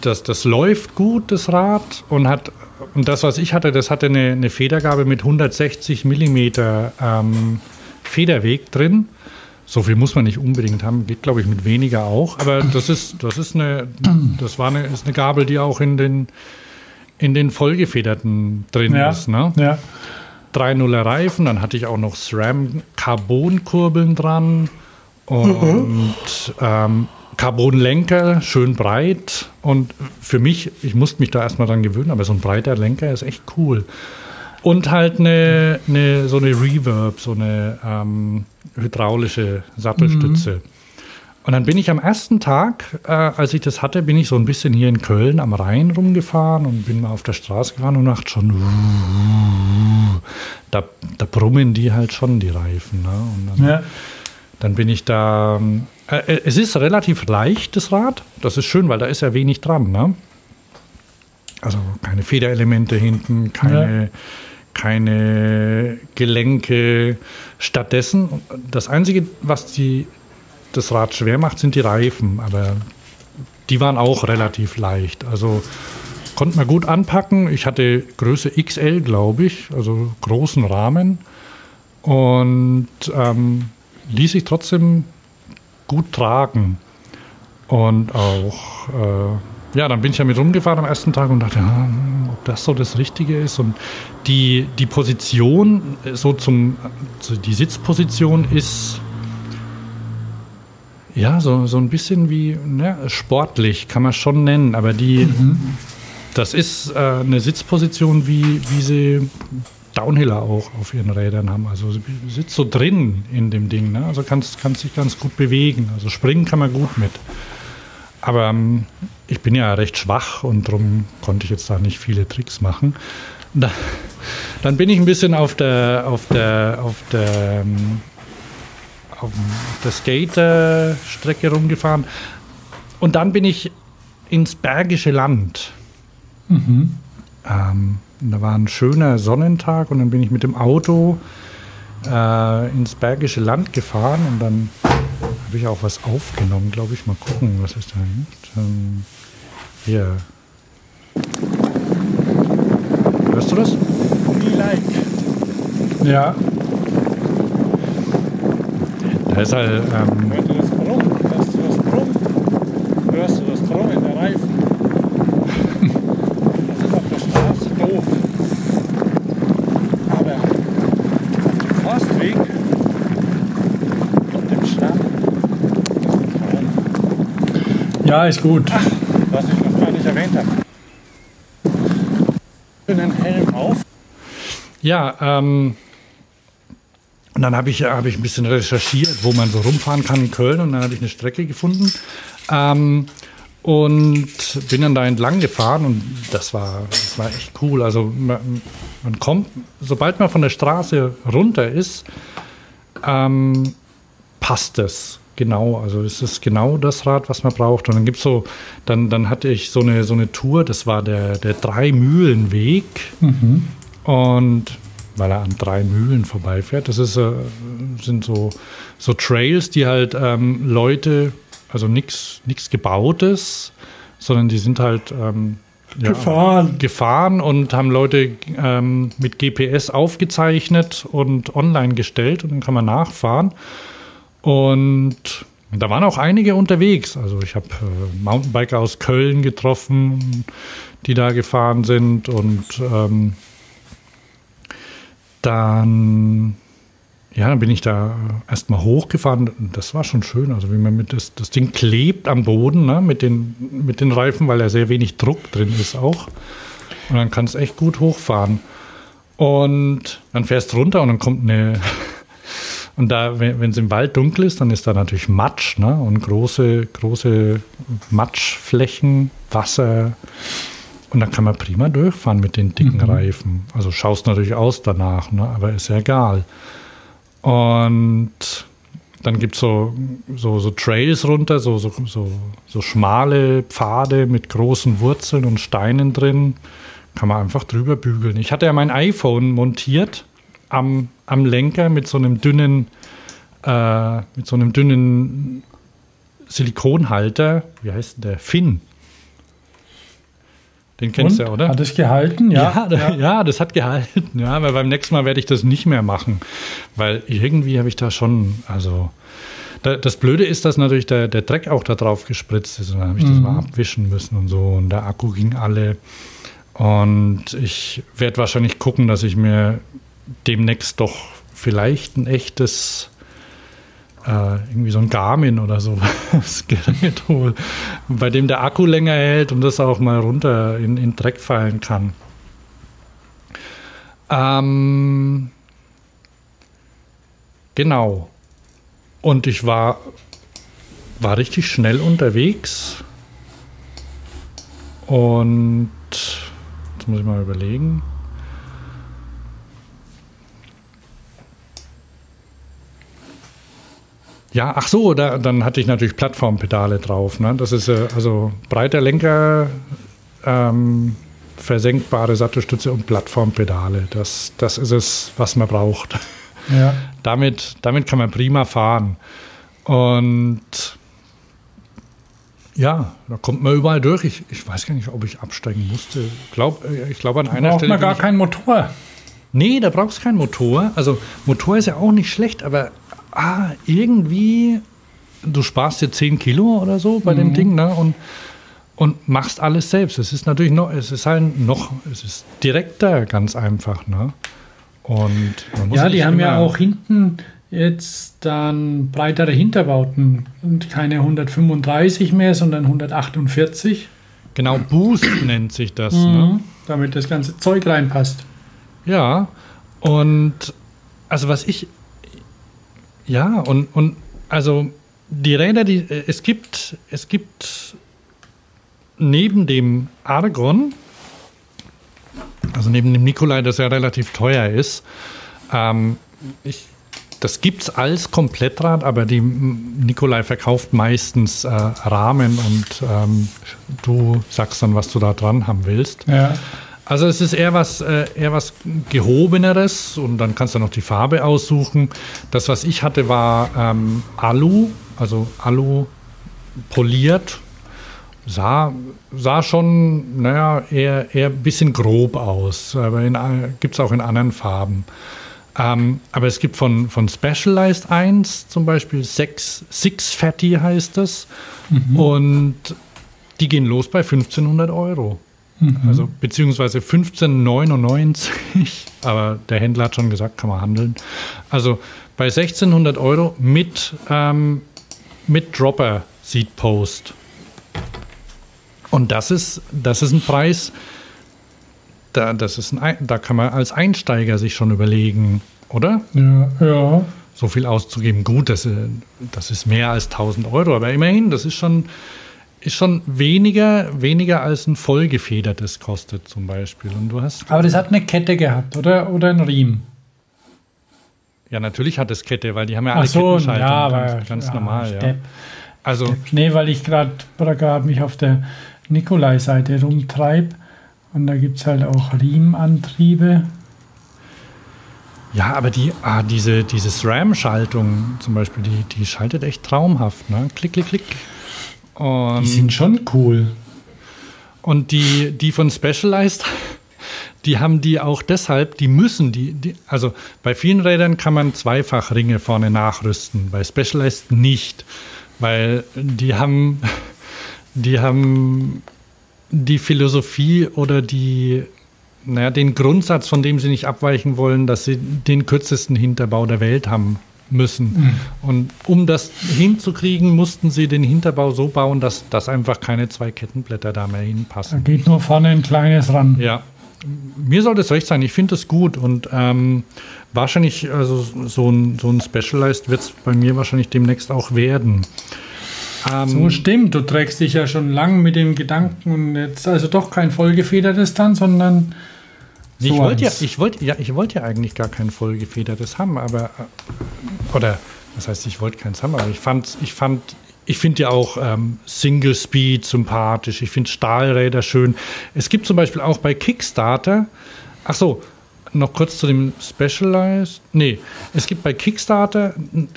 Speaker 1: das, das läuft gut, das Rad, und hat und das, was ich hatte, das hatte eine, eine Federgabe mit 160 Millimeter ähm, Federweg drin. So viel muss man nicht unbedingt haben, geht glaube ich mit weniger auch. Aber das ist, das ist eine, das war eine, ist eine Gabel, die auch in den, in den vollgefederten drin ja. ist. Ne? Ja. 3.0er Reifen, dann hatte ich auch noch SRAM Carbon-Kurbeln dran und mhm. ähm, Carbon-Lenker, schön breit. Und für mich, ich musste mich da erstmal dran gewöhnen, aber so ein breiter Lenker ist echt cool. Und halt eine, eine so eine Reverb, so eine ähm, hydraulische Sattelstütze. Mhm. Und dann bin ich am ersten Tag, äh, als ich das hatte, bin ich so ein bisschen hier in Köln am Rhein rumgefahren und bin mal auf der Straße gefahren und dachte schon, da, da brummen die halt schon, die Reifen. Ne? Und dann, ja. dann bin ich da. Äh, es ist relativ leicht, das Rad. Das ist schön, weil da ist ja wenig dran. Ne? Also keine Federelemente hinten, keine. Ja keine Gelenke. Stattdessen, das Einzige, was die, das Rad schwer macht, sind die Reifen. Aber die waren auch relativ leicht. Also konnte man gut anpacken. Ich hatte Größe XL, glaube ich, also großen Rahmen. Und ähm, ließ sich trotzdem gut tragen. Und auch äh, ja, dann bin ich ja mit rumgefahren am ersten Tag und dachte, ja, ob das so das Richtige ist. Und die, die Position, so zum, also die Sitzposition ist ja so, so ein bisschen wie ne, sportlich, kann man schon nennen, aber die, mhm. das ist äh, eine Sitzposition, wie, wie sie Downhiller auch auf ihren Rädern haben. Also sitzt so drin in dem Ding, ne? also kann, kann sich ganz gut bewegen. Also springen kann man gut mit. Aber ähm, ich bin ja recht schwach und darum konnte ich jetzt da nicht viele Tricks machen. Da, dann bin ich ein bisschen auf der, auf der, auf der, ähm, auf der Skaterstrecke rumgefahren. Und dann bin ich ins Bergische Land. Mhm. Ähm, da war ein schöner Sonnentag und dann bin ich mit dem Auto äh, ins Bergische Land gefahren und dann habe ich auch was aufgenommen, glaube ich. Mal gucken, was ist da. Ähm, hier. Hörst du das?
Speaker 2: Wie like. Ja.
Speaker 1: Da ist halt. Ähm,
Speaker 2: Hörst du das Brumm? Hörst du das Brumm? Hörst du das Brumm in der Reifen? das ist auf der Straße doof. Aber auf dem Forstweg Ja, ist gut. Ach,
Speaker 1: was ich noch gar nicht erwähnt habe. Den Helm auf. Ja, ähm, und dann habe ich, hab ich ein bisschen recherchiert, wo man so rumfahren kann in Köln und dann habe ich eine Strecke gefunden. Ähm, und bin dann da entlang gefahren und das war, das war echt cool. Also man, man kommt, sobald man von der Straße runter ist, ähm, passt es. Genau, also es ist genau das Rad, was man braucht. Und dann gibt's so, dann, dann hatte ich so eine, so eine Tour, das war der, der Drei-Mühlen-Weg. Mhm. Und weil er an drei Mühlen vorbeifährt, das ist, äh, sind so, so Trails, die halt ähm, Leute, also nichts gebautes, sondern die sind halt ähm, ja, gefahren. gefahren und haben Leute ähm, mit GPS aufgezeichnet und online gestellt und dann kann man nachfahren. Und da waren auch einige unterwegs. Also ich habe äh, Mountainbiker aus Köln getroffen, die da gefahren sind. Und ähm, dann, ja, dann bin ich da erstmal hochgefahren. Das war schon schön. Also wie man mit das, das Ding klebt am Boden ne, mit, den, mit den Reifen, weil da sehr wenig Druck drin ist auch. Und dann kann es echt gut hochfahren. Und dann fährst du runter und dann kommt eine und da, wenn es im Wald dunkel ist, dann ist da natürlich Matsch ne? und große, große Matschflächen, Wasser. Und da kann man prima durchfahren mit den dicken mhm. Reifen. Also schaust natürlich aus danach, ne? aber ist ja egal. Und dann gibt es so, so, so, Trails runter, so, so, so, so schmale Pfade mit großen Wurzeln und Steinen drin. kann man einfach drüber bügeln. Ich hatte ja mein iPhone montiert am, am Lenker mit so einem dünnen, äh, mit so einem dünnen Silikonhalter. Wie heißt der? Finn. Den kennst du, oder?
Speaker 2: Hat es gehalten?
Speaker 1: Ja. Ja, ja. ja, das hat gehalten. Ja, aber beim nächsten Mal werde ich das nicht mehr machen, weil irgendwie habe ich da schon, also das Blöde ist, dass natürlich der, der Dreck auch da drauf gespritzt ist und dann habe ich mhm. das mal abwischen müssen und so und der Akku ging alle. Und ich werde wahrscheinlich gucken, dass ich mir demnächst doch vielleicht ein echtes äh, irgendwie so ein Garmin oder so was Gerät hole, bei dem der Akku länger hält und das auch mal runter in, in Dreck fallen kann. Ähm, genau. Und ich war, war richtig schnell unterwegs. Und jetzt muss ich mal überlegen. Ja, ach so, da, dann hatte ich natürlich Plattformpedale drauf. Ne? Das ist äh, also breiter Lenker, ähm, versenkbare Sattelstütze und Plattformpedale. Das, das ist es, was man braucht. Ja. damit, damit kann man prima fahren. Und ja, da kommt man überall durch. Ich, ich weiß gar nicht, ob ich absteigen musste. Glaub, äh, ich glaube, an einer
Speaker 2: braucht
Speaker 1: Stelle.
Speaker 2: man gar keinen Motor.
Speaker 1: Nee, da brauchst du keinen Motor. Also, Motor ist ja auch nicht schlecht, aber ah, irgendwie, du sparst dir 10 Kilo oder so bei mhm. dem Ding, ne? Und, und machst alles selbst. Es ist natürlich noch, es ist halt noch, es ist direkter, ganz einfach, ne? Und
Speaker 2: ja, die haben ja auch hinten jetzt dann breitere Hinterbauten und keine 135 mehr, sondern 148.
Speaker 1: Genau, Boost nennt sich das.
Speaker 2: Mhm, ne? Damit das ganze Zeug reinpasst.
Speaker 1: Ja, und also was ich ja, und, und also die Räder, die äh, es gibt, es gibt neben dem Argon, also neben dem Nikolai, das ja relativ teuer ist, ähm, ich, das gibt es als Komplettrad, aber die Nikolai verkauft meistens äh, Rahmen und ähm, du sagst dann, was du da dran haben willst. Ja. Also es ist eher was, äh, eher was gehobeneres und dann kannst du noch die Farbe aussuchen. Das, was ich hatte, war ähm, Alu, also Alu poliert. Sah, sah schon, naja, eher, eher ein bisschen grob aus, aber gibt es auch in anderen Farben. Ähm, aber es gibt von, von Specialized 1 zum Beispiel Six, Six Fatty heißt das. Mhm. Und die gehen los bei 1500 Euro. Mhm. Also beziehungsweise 15,99, aber der Händler hat schon gesagt, kann man handeln. Also bei 1600 Euro mit, ähm, mit Dropper Seed Post. Und das ist, das ist ein Preis, da, das ist ein, da kann man als Einsteiger sich schon überlegen, oder?
Speaker 2: Ja, ja.
Speaker 1: So viel auszugeben. Gut, das, das ist mehr als 1000 Euro, aber immerhin, das ist schon, ist schon weniger, weniger als ein vollgefedertes kostet zum Beispiel. Und du hast
Speaker 2: Aber das hat eine Kette gehabt, oder? Oder ein Riemen?
Speaker 1: Ja, natürlich hat es Kette, weil die haben ja alle Ach so, Kettenschaltung. Ja, ganz, ganz ja, normal, Stepp, ja.
Speaker 2: Also, Stepp. Nee, weil ich gerade mich auf der Nikolai-Seite rumtreibe und da gibt es halt auch Riemenantriebe.
Speaker 1: Ja, aber die, ah, diese, diese SRAM-Schaltung zum Beispiel, die, die schaltet echt traumhaft. Ne? Klick, klick, klick.
Speaker 2: Und die sind schon cool.
Speaker 1: Und die, die von Specialized, die haben die auch deshalb, die müssen die, die, also bei vielen Rädern kann man Zweifachringe vorne nachrüsten, bei Specialized nicht, weil die haben, die haben die Philosophie oder die, naja, den Grundsatz, von dem sie nicht abweichen wollen, dass sie den kürzesten Hinterbau der Welt haben müssen. Mhm. Und um das hinzukriegen, mussten sie den Hinterbau so bauen, dass, dass einfach keine zwei Kettenblätter da mehr hinpassen.
Speaker 2: Da geht nur vorne ein kleines ran.
Speaker 1: Ja. Mir soll das recht sein. Ich finde das gut und ähm, wahrscheinlich, also so ein, so ein Specialized wird es bei mir wahrscheinlich demnächst auch werden.
Speaker 2: Ähm, so stimmt, du trägst dich ja schon lang mit dem Gedanken und jetzt also doch kein vollgefedertes dann, sondern
Speaker 1: so ich wollte ja, ich wollte ja, ich wollte ja eigentlich gar kein vollgefedertes haben, aber äh, oder das heißt, ich wollte keins haben, aber ich fand, ich fand ich finde ja auch ähm, Single Speed sympathisch. Ich finde Stahlräder schön. Es gibt zum Beispiel auch bei Kickstarter, ach so, noch kurz zu dem Specialized. Nee, es gibt bei Kickstarter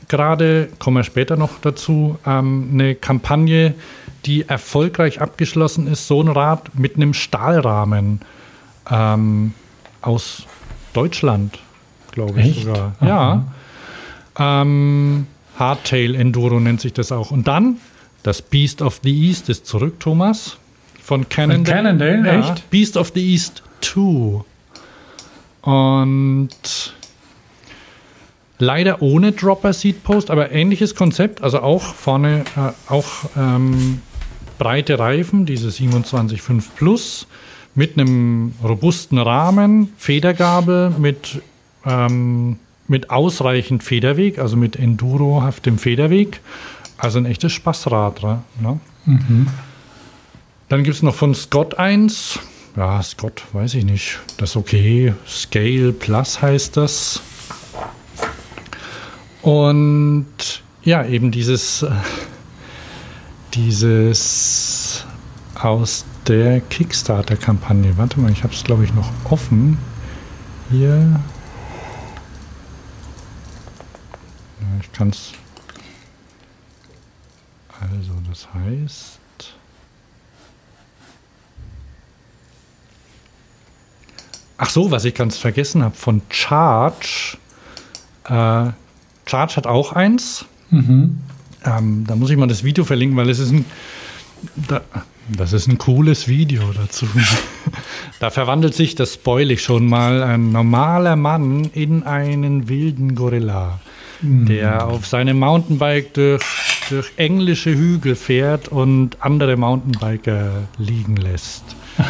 Speaker 1: gerade, kommen wir später noch dazu, ähm, eine Kampagne, die erfolgreich abgeschlossen ist. So ein Rad mit einem Stahlrahmen ähm, aus Deutschland, glaube ich Echt? sogar. Aha. Ja. Ähm, Hardtail Enduro nennt sich das auch. Und dann das Beast of the East ist zurück, Thomas. Von Cannondale. Von
Speaker 2: Cannondale, ja. echt?
Speaker 1: Beast of the East 2. Und leider ohne Dropper Seat Post, aber ähnliches Konzept. Also auch vorne äh, auch ähm, breite Reifen, diese 27.5 Plus, mit einem robusten Rahmen, Federgabel mit, ähm, mit ausreichend Federweg, also mit endurohaftem Federweg. Also ein echtes Spaßrad. Ne? Mhm. Dann gibt es noch von Scott 1 ja, Scott, weiß ich nicht. Das ist okay. Scale Plus heißt das. Und ja, eben dieses, dieses aus der Kickstarter-Kampagne. Warte mal, ich habe es glaube ich noch offen. Hier. Ich kann es. Also, das heißt. Ach so, was ich ganz vergessen habe, von Charge. Äh, Charge hat auch eins. Mhm. Ähm, da muss ich mal das Video verlinken, weil es ist ein. Da, das ist ein cooles Video dazu. da verwandelt sich, das spoil ich schon mal, ein normaler Mann in einen wilden Gorilla, mhm. der auf seinem Mountainbike durch, durch englische Hügel fährt und andere Mountainbiker liegen lässt.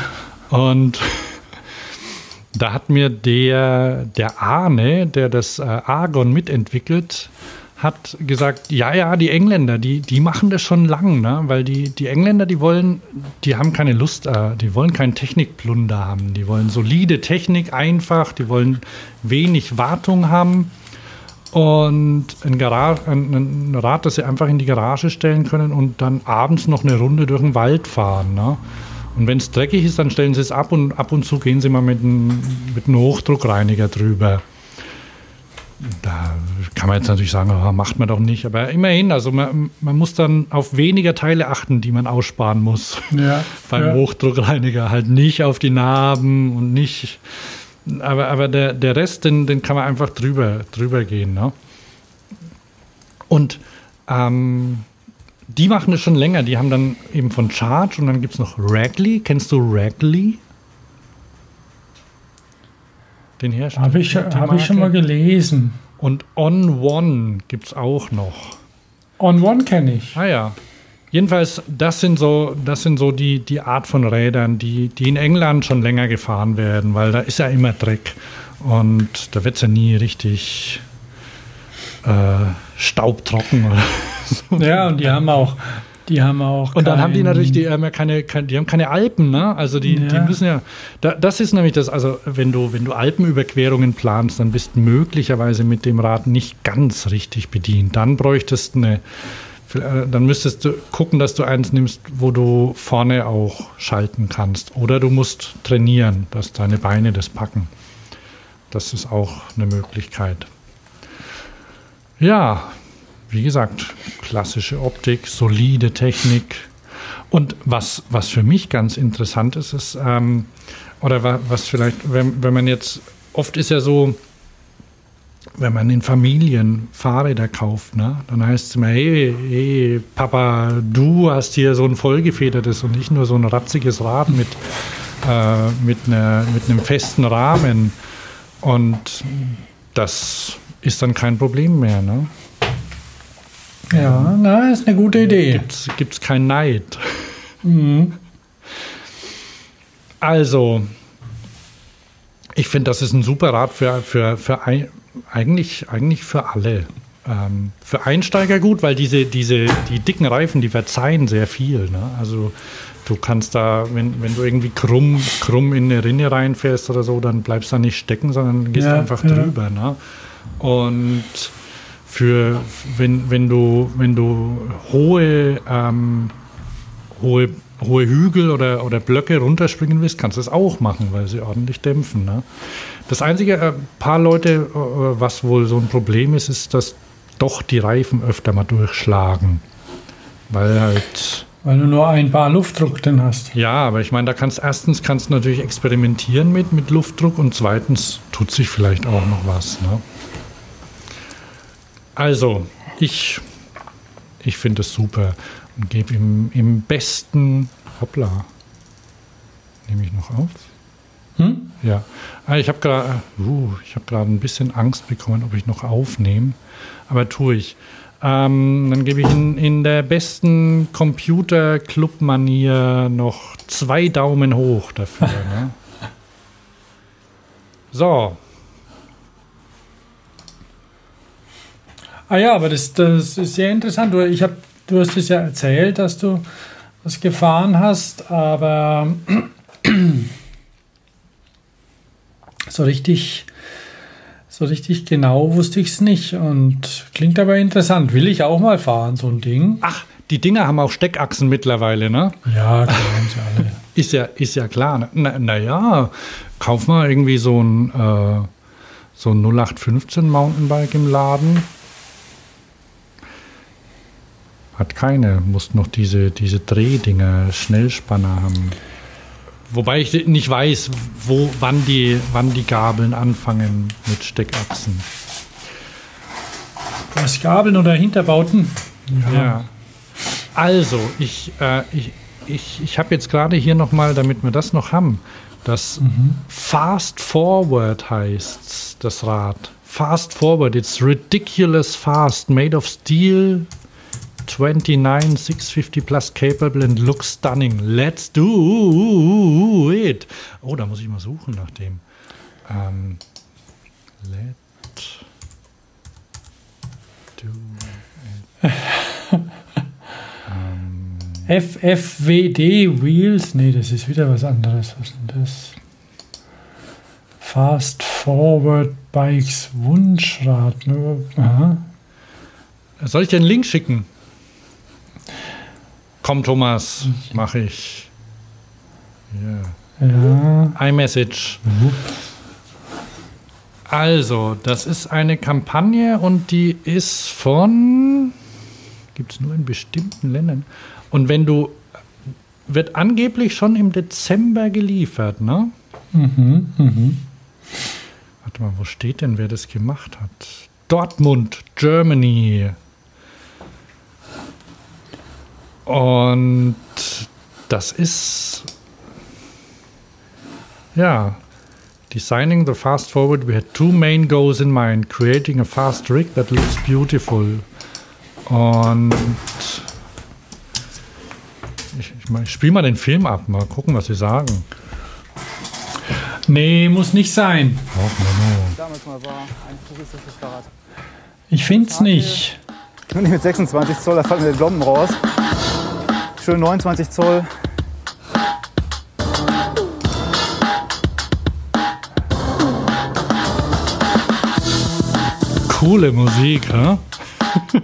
Speaker 1: Und da hat mir der, der Arne, der das äh, Argon mitentwickelt, hat gesagt, ja, ja, die Engländer, die, die machen das schon lang, ne? weil die, die Engländer, die wollen, die haben keine Lust, äh, die wollen keinen Technikplunder haben, die wollen solide Technik, einfach, die wollen wenig Wartung haben und ein, Garage, ein, ein Rad, das sie einfach in die Garage stellen können und dann abends noch eine Runde durch den Wald fahren. Ne? Und wenn es dreckig ist, dann stellen sie es ab und ab und zu gehen sie mal mit einem, mit einem Hochdruckreiniger drüber. Da kann man jetzt natürlich sagen, oh, macht man doch nicht. Aber immerhin, also man, man, muss dann auf weniger Teile achten, die man aussparen muss. Ja, Beim ja. Hochdruckreiniger halt nicht auf die Narben und nicht. Aber, aber der, der Rest, den, den kann man einfach drüber, drüber gehen. Ne? Und ähm, die machen das schon länger. Die haben dann eben von Charge und dann gibt es noch Ragley. Kennst du Ragley?
Speaker 2: Den Hersteller? Habe ich, hab ich schon mal gelesen.
Speaker 1: Und On One gibt es auch noch.
Speaker 2: On One kenne ich.
Speaker 1: Ah ja. Jedenfalls, das sind so, das sind so die, die Art von Rädern, die, die in England schon länger gefahren werden, weil da ist ja immer Dreck. Und da wird es ja nie richtig äh, staubtrocken oder
Speaker 2: Ja, und die haben auch die haben auch.
Speaker 1: Und dann haben die natürlich, die haben ja keine, keine, die haben keine Alpen, ne? Also die, ja. die müssen ja. Da, das ist nämlich das, also wenn du, wenn du Alpenüberquerungen planst, dann bist du möglicherweise mit dem Rad nicht ganz richtig bedient. Dann bräuchtest du eine. Äh, dann müsstest du gucken, dass du eins nimmst, wo du vorne auch schalten kannst. Oder du musst trainieren, dass deine Beine das packen. Das ist auch eine Möglichkeit. Ja, wie gesagt, klassische Optik, solide Technik. Und was, was für mich ganz interessant ist, ist, ähm, oder was vielleicht, wenn, wenn man jetzt, oft ist ja so, wenn man in Familien Fahrräder kauft, ne, dann heißt es immer, hey, hey, Papa, du hast hier so ein vollgefedertes und nicht nur so ein ratziges Rad mit, äh, mit, einer, mit einem festen Rahmen. Und das ist dann kein Problem mehr. Ne?
Speaker 2: Ja, na, ist eine gute Idee.
Speaker 1: Gibt es keinen Neid. Mhm. Also, ich finde, das ist ein super Rat für, für, für ein, eigentlich, eigentlich für alle. Ähm, für Einsteiger gut, weil diese, diese, die dicken Reifen, die verzeihen sehr viel. Ne? Also du kannst da, wenn, wenn du irgendwie krumm, krumm in eine Rinne reinfährst oder so, dann bleibst du da nicht stecken, sondern gehst ja, einfach ja. drüber. Ne? Und für wenn, wenn du, wenn du hohe, ähm, hohe, hohe Hügel oder, oder Blöcke runterspringen willst, kannst du es auch machen, weil sie ordentlich dämpfen. Ne? Das einzige, ein äh, paar Leute, äh, was wohl so ein Problem ist, ist, dass doch die Reifen öfter mal durchschlagen. Weil halt.
Speaker 2: Weil du nur ein paar Luftdruck drin hast.
Speaker 1: Ja, aber ich meine, da kannst erstens kannst du natürlich experimentieren mit, mit Luftdruck und zweitens tut sich vielleicht auch noch was. Ne? Also, ich, ich finde es super und gebe ihm im besten. Hoppla. Nehme ich noch auf? Hm? Ja. Ah, ich habe gerade uh, hab ein bisschen Angst bekommen, ob ich noch aufnehme. Aber tue ich. Ähm, dann gebe ich in, in der besten Computer-Club-Manier noch zwei Daumen hoch dafür. ne? So,
Speaker 2: Ah ja, aber das, das ist sehr interessant. Ich hab, du hast es ja erzählt, dass du das gefahren hast, aber so richtig, so richtig genau wusste ich es nicht. Und klingt aber interessant. Will ich auch mal fahren, so ein Ding.
Speaker 1: Ach, die Dinger haben auch Steckachsen mittlerweile, ne?
Speaker 2: Ja, klar, sie alle.
Speaker 1: Ist ja, ist ja klar. Naja, na kauf mal irgendwie so ein, äh, so ein 0815 Mountainbike im Laden hat keine, muss noch diese, diese Drehdinger, Schnellspanner haben. Wobei ich nicht weiß, wo, wann, die, wann die Gabeln anfangen mit Steckachsen.
Speaker 2: Was Gabeln oder Hinterbauten?
Speaker 1: Ja. ja. Also, ich, äh, ich, ich, ich habe jetzt gerade hier nochmal, damit wir das noch haben, das mhm. Fast Forward heißt das Rad. Fast Forward, it's ridiculous fast, made of steel, 29 650 plus capable and looks stunning. Let's do it. Oh, da muss ich mal suchen nach dem. Ähm, let
Speaker 2: do it. FFWD Wheels? Nee, das ist wieder was anderes. Was ist denn das? Fast Forward Bikes Wunschrad. Aha.
Speaker 1: Soll ich dir einen Link schicken? Komm, Thomas, mache ich. Yeah. Ja. iMessage. Also, das ist eine Kampagne und die ist von. Gibt es nur in bestimmten Ländern. Und wenn du. Wird angeblich schon im Dezember geliefert, ne? Mhm, mhm. Warte mal, wo steht denn, wer das gemacht hat? Dortmund, Germany. Und das ist, ja, designing the fast forward, we had two main goals in mind. Creating a fast rig that looks beautiful. Und ich, ich, ich spiele mal den Film ab, mal gucken, was sie sagen.
Speaker 2: Nee, muss nicht sein.
Speaker 1: Oh, no, no. Damals mal war ein
Speaker 2: futuristisches Fahrrad. Ich find's nicht.
Speaker 3: Nur nicht mit 26 Zoll, da fallen mir die Blomben raus. Schön 29 Zoll.
Speaker 1: Coole Musik, hä?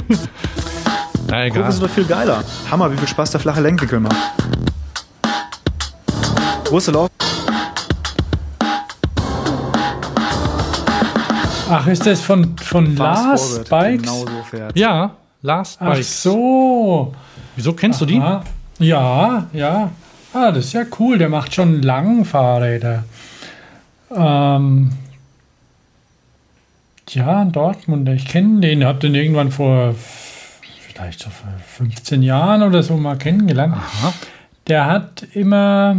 Speaker 3: Na egal. ist doch viel geiler. Hammer, wie viel Spaß der flache Lenkwinkel macht. Große Lauf.
Speaker 2: Ach, ist das von, von Last Bikes? Genau
Speaker 1: so fährt. Ja, Last Bikes.
Speaker 2: Ach so.
Speaker 1: Wieso kennst Aha. du
Speaker 2: die? Ja, ja. Ah, das ist ja cool. Der macht schon lang Fahrräder. Ähm, ja, Dortmund. Ich kenne den. Hab den irgendwann vor vielleicht so vor 15 Jahren oder so mal kennengelernt. Aha. Der hat immer.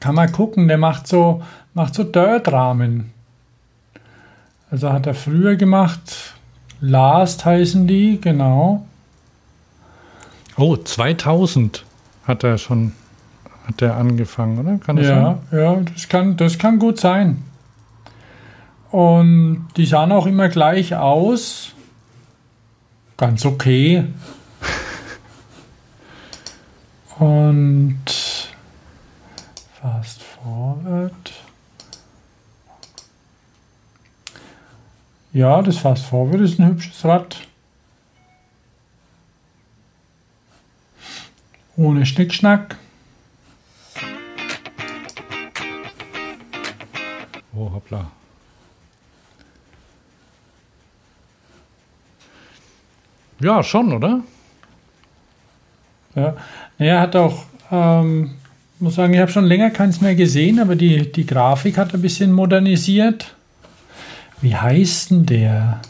Speaker 2: Kann man gucken, der macht so, macht so Dirt-Rahmen. Also hat er früher gemacht, Last heißen die, genau.
Speaker 1: Oh, 2000 hat er schon hat er angefangen, oder?
Speaker 2: Kann das ja, sein? ja, das kann, das kann gut sein. Und die sahen auch immer gleich aus. Ganz okay. Und fast forward. Ja, das Fast Forward ist ein hübsches Rad. Ohne Schnickschnack.
Speaker 1: Oh, hoppla. Ja, schon, oder?
Speaker 2: Ja, er hat auch, ähm, muss sagen, ich habe schon länger keins mehr gesehen, aber die, die Grafik hat ein bisschen modernisiert. Wie heißt denn der?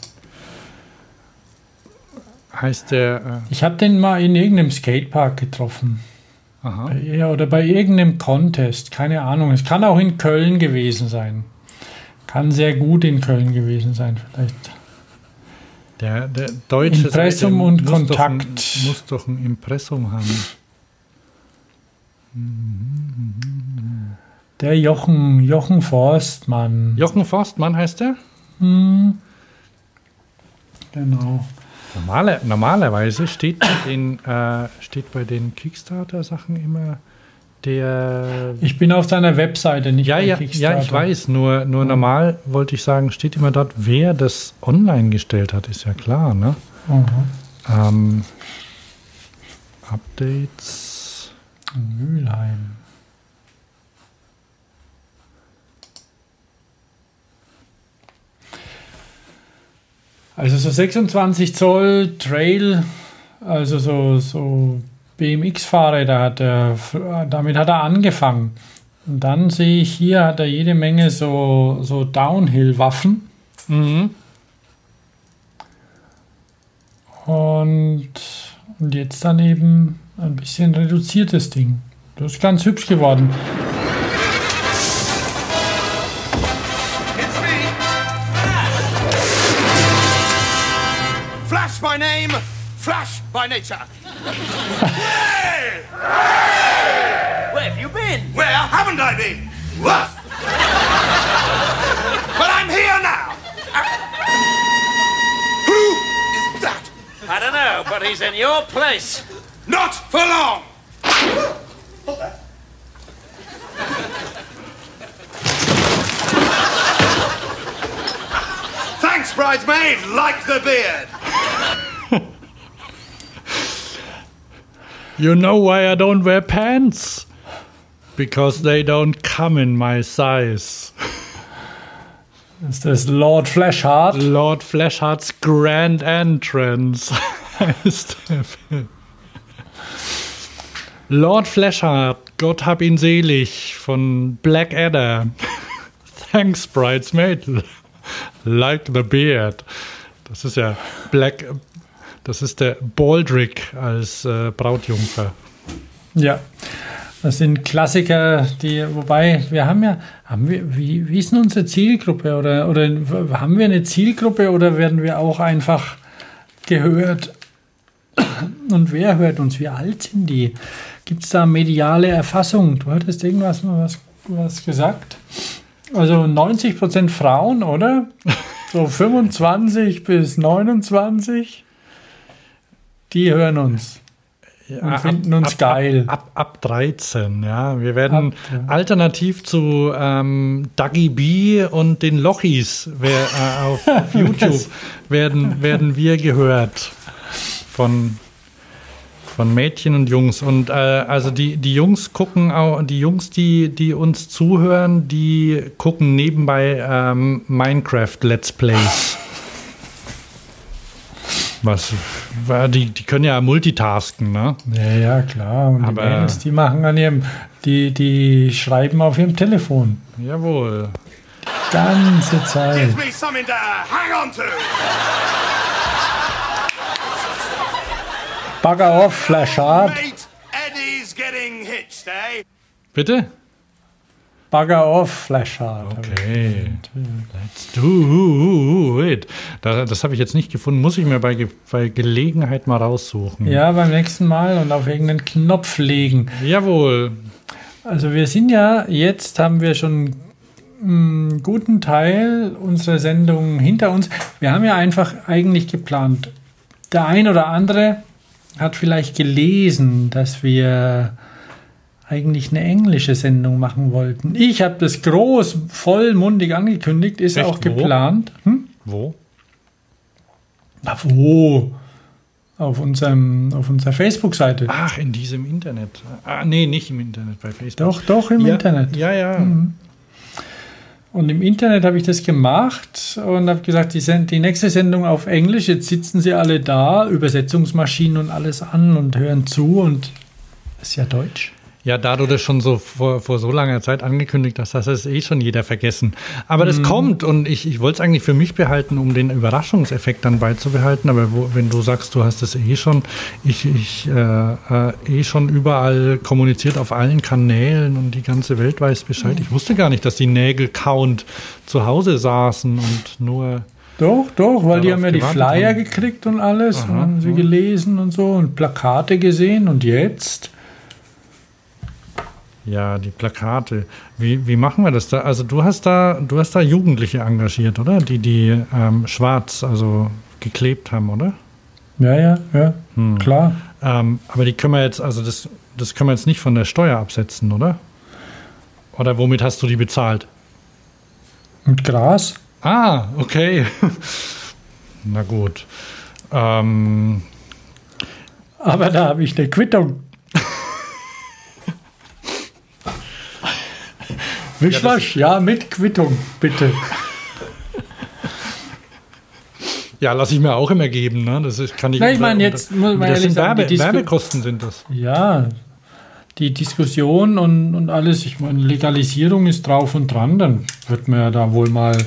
Speaker 1: Heißt der.
Speaker 2: Äh ich habe den mal in irgendeinem Skatepark getroffen. Aha. Ja, oder bei irgendeinem Contest, keine Ahnung. Es kann auch in Köln gewesen sein. Kann sehr gut in Köln gewesen sein, vielleicht.
Speaker 1: Der, der deutsche
Speaker 2: Impressum Seite und Kontakt. Doch
Speaker 1: ein, muss doch ein Impressum haben.
Speaker 2: Der Jochen, Jochen Forstmann.
Speaker 1: Jochen Forstmann heißt der?
Speaker 2: Hm. Genau.
Speaker 1: Normale, normalerweise steht bei den, äh, steht bei den Kickstarter-Sachen immer der.
Speaker 2: Ich bin auf seiner Webseite nicht
Speaker 1: ja, ja, Ja, ich weiß, nur, nur normal wollte ich sagen, steht immer dort, wer das online gestellt hat, ist ja klar, ne? Mhm. Ähm, Updates.
Speaker 2: Mülheim. Also so 26 Zoll Trail, also so, so BMX-Fahrräder hat er, damit hat er angefangen. Und dann sehe ich hier, hat er jede Menge so, so Downhill-Waffen. Mhm. Und, und jetzt dann eben ein bisschen reduziertes Ding. Das ist ganz hübsch geworden.
Speaker 4: Flash by name, Flash by nature.
Speaker 5: hey! Where have you been?
Speaker 4: Where haven't I been? What? but I'm here now. Who is that?
Speaker 5: I don't know, but he's in your place.
Speaker 4: Not for long. Thanks, bridesmaid. Like the beard.
Speaker 1: You know why I don't wear pants? Because they don't come in my size.
Speaker 2: Ist das Lord Flashheart?
Speaker 1: Lord Flashhearts Grand Entrance heißt der Film. Lord Flashheart, Gott hab ihn selig, von Black Adder. Thanks, Bridesmaid. Like the Beard. Das ist ja Black, das ist der Baldrick als äh, Brautjungfer.
Speaker 2: Ja, das sind Klassiker, die, wobei wir haben ja, haben wir, wie, wie ist denn unsere Zielgruppe oder, oder haben wir eine Zielgruppe oder werden wir auch einfach gehört? Und wer hört uns? Wie alt sind die? Gibt es da mediale Erfassung? Du hattest irgendwas mal was, was gesagt? Also 90 Prozent Frauen, oder? So 25 bis 29? Die hören uns. Ja, und finden uns
Speaker 1: ab,
Speaker 2: geil.
Speaker 1: Ab, ab, ab, 13, ja. Wir werden ab, ja. alternativ zu ähm, Dougie B und den Lochis wer, äh, auf, auf YouTube werden, werden wir gehört von, von Mädchen und Jungs. Und äh, also die, die Jungs gucken auch, die Jungs, die, die uns zuhören, die gucken nebenbei ähm, Minecraft Let's Plays. Was, die, die können ja multitasken, ne?
Speaker 2: Ja, ja, klar. Und Aber die Bands, die machen an ihrem, die, die schreiben auf ihrem Telefon.
Speaker 1: Jawohl.
Speaker 2: Die ganze Zeit. Give
Speaker 4: me something to hang on to.
Speaker 2: Bugger off, Flashard.
Speaker 4: Getting hitched, eh?
Speaker 1: Bitte?
Speaker 2: Bugger off, Flashheart.
Speaker 1: Okay. Let's do it. Das, das habe ich jetzt nicht gefunden. Muss ich mir bei, bei Gelegenheit mal raussuchen.
Speaker 2: Ja, beim nächsten Mal und auf irgendeinen Knopf legen.
Speaker 1: Jawohl.
Speaker 2: Also wir sind ja, jetzt haben wir schon einen guten Teil unserer Sendung hinter uns. Wir haben ja einfach eigentlich geplant. Der ein oder andere hat vielleicht gelesen, dass wir eigentlich eine englische Sendung machen wollten. Ich habe das groß, vollmundig angekündigt, ist Echt? auch geplant.
Speaker 1: Hm? Wo?
Speaker 2: Na wo? Auf, unserem, auf unserer Facebook-Seite.
Speaker 1: Ach, in diesem Internet. Ah, nee, nicht im Internet, bei Facebook.
Speaker 2: Doch, doch, im
Speaker 1: ja,
Speaker 2: Internet.
Speaker 1: Ja, ja. Mhm.
Speaker 2: Und im Internet habe ich das gemacht und habe gesagt, die, die nächste Sendung auf Englisch, jetzt sitzen sie alle da, Übersetzungsmaschinen und alles an und hören zu und ist ja Deutsch.
Speaker 1: Ja, da du das schon so vor, vor so langer Zeit angekündigt hast, das ist eh schon jeder vergessen. Aber das mhm. kommt und ich, ich wollte es eigentlich für mich behalten, um den Überraschungseffekt dann beizubehalten. Aber wo, wenn du sagst, du hast es eh schon, ich, ich äh, äh, eh schon überall kommuniziert auf allen Kanälen und die ganze Welt weiß Bescheid. Ich wusste gar nicht, dass die Nägel-Count zu Hause saßen und nur
Speaker 2: doch, doch, weil die haben ja die Flyer haben. gekriegt und alles Aha, und haben sie ja. gelesen und so und Plakate gesehen und jetzt
Speaker 1: ja, die Plakate. Wie, wie machen wir das da? Also du hast da, du hast da Jugendliche engagiert, oder? Die, die ähm, schwarz, also geklebt haben, oder?
Speaker 2: Ja, ja, ja, hm. klar.
Speaker 1: Ähm, aber die können wir jetzt, also das, das können wir jetzt nicht von der Steuer absetzen, oder? Oder womit hast du die bezahlt?
Speaker 2: Mit Gras.
Speaker 1: Ah, okay. Na gut. Ähm,
Speaker 2: aber da habe ich eine Quittung. Wischwasch, ja, ja, mit Quittung, bitte.
Speaker 1: Ja, lasse ich mir auch immer geben. Ne? Das ist, kann ich,
Speaker 2: Na, ich meine, jetzt muss
Speaker 1: man ehrlich sagen, Werbe, Werbekosten sind das.
Speaker 2: Ja, die Diskussion und, und alles, ich meine, Legalisierung ist drauf und dran, dann wird man ja da wohl mal ein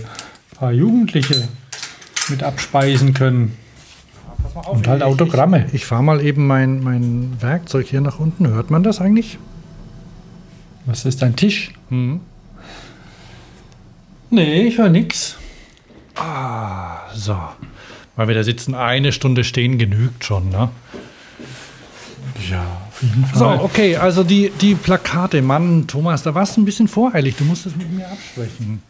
Speaker 2: paar Jugendliche mit abspeisen können. Ja, auf, und halt Autogramme.
Speaker 1: Ich, ich fahre mal eben mein, mein Werkzeug hier nach unten. Hört man das eigentlich?
Speaker 2: Was ist dein Tisch? Mhm. Nee, ich höre nichts.
Speaker 1: Ah, so. Weil wir da sitzen, eine Stunde stehen genügt schon, ne?
Speaker 2: Ja, auf jeden Fall.
Speaker 1: So, okay, also die, die Plakate, Mann, Thomas, da warst du ein bisschen voreilig. Du musst das mit mir absprechen.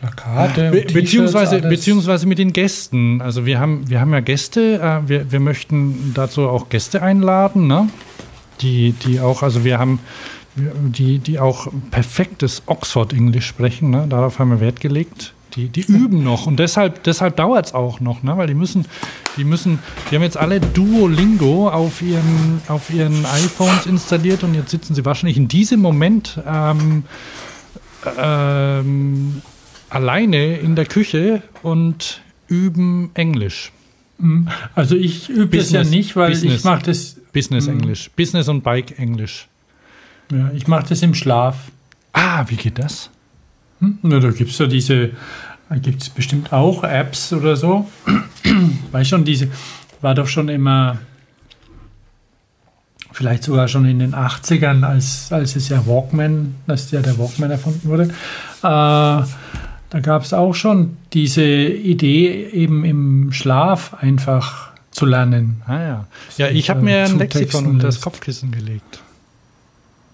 Speaker 2: Plakate,
Speaker 1: Be beziehungsweise, beziehungsweise mit den Gästen. Also wir haben, wir haben ja Gäste, äh, wir, wir möchten dazu auch Gäste einladen, ne? Die, die auch, also wir haben die, die auch perfektes Oxford-Englisch sprechen. Ne? Darauf haben wir Wert gelegt. Die, die üben noch und deshalb, deshalb dauert es auch noch, ne? weil die müssen, die müssen, die haben jetzt alle Duolingo auf ihren, auf ihren iPhones installiert und jetzt sitzen sie wahrscheinlich in diesem Moment ähm, ähm, alleine in der Küche und üben Englisch.
Speaker 2: Mhm. Also ich übe es ja nicht, weil Business, ich mache das.
Speaker 1: Business mhm. Englisch, Business und Bike Englisch.
Speaker 2: Ja, ich mache das im Schlaf.
Speaker 1: Ah, wie geht das?
Speaker 2: Hm? Na, da gibt es ja diese, gibt es bestimmt auch Apps oder so. Weiß schon, diese war doch schon immer, vielleicht sogar schon in den 80ern, als, als es ja Walkman, als ja der Walkman erfunden wurde. Äh, da gab es auch schon diese Idee, eben im Schlaf einfach zu lernen.
Speaker 1: Ah ja. Ja, ich habe mir ein Lexikon unter das Kopfkissen gelegt.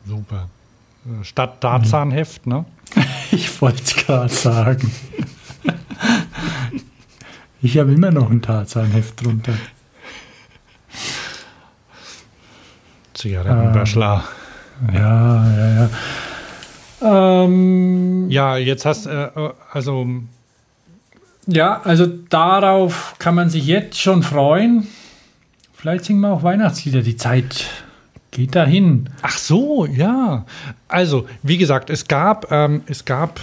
Speaker 1: Super. Statt Tarzanheft, ne?
Speaker 2: Ich wollte es gerade sagen. Ich habe immer noch ein Tarzanheft drunter.
Speaker 1: Zigarettenböschler.
Speaker 2: Ähm, ja, ja,
Speaker 1: ja. Ähm, ja, jetzt hast du, äh, also.
Speaker 2: Ja, also darauf kann man sich jetzt schon freuen. Vielleicht singen wir auch Weihnachtslieder. Die Zeit Geht dahin.
Speaker 1: Ach so, ja. Also, wie gesagt, es gab, ähm, es gab,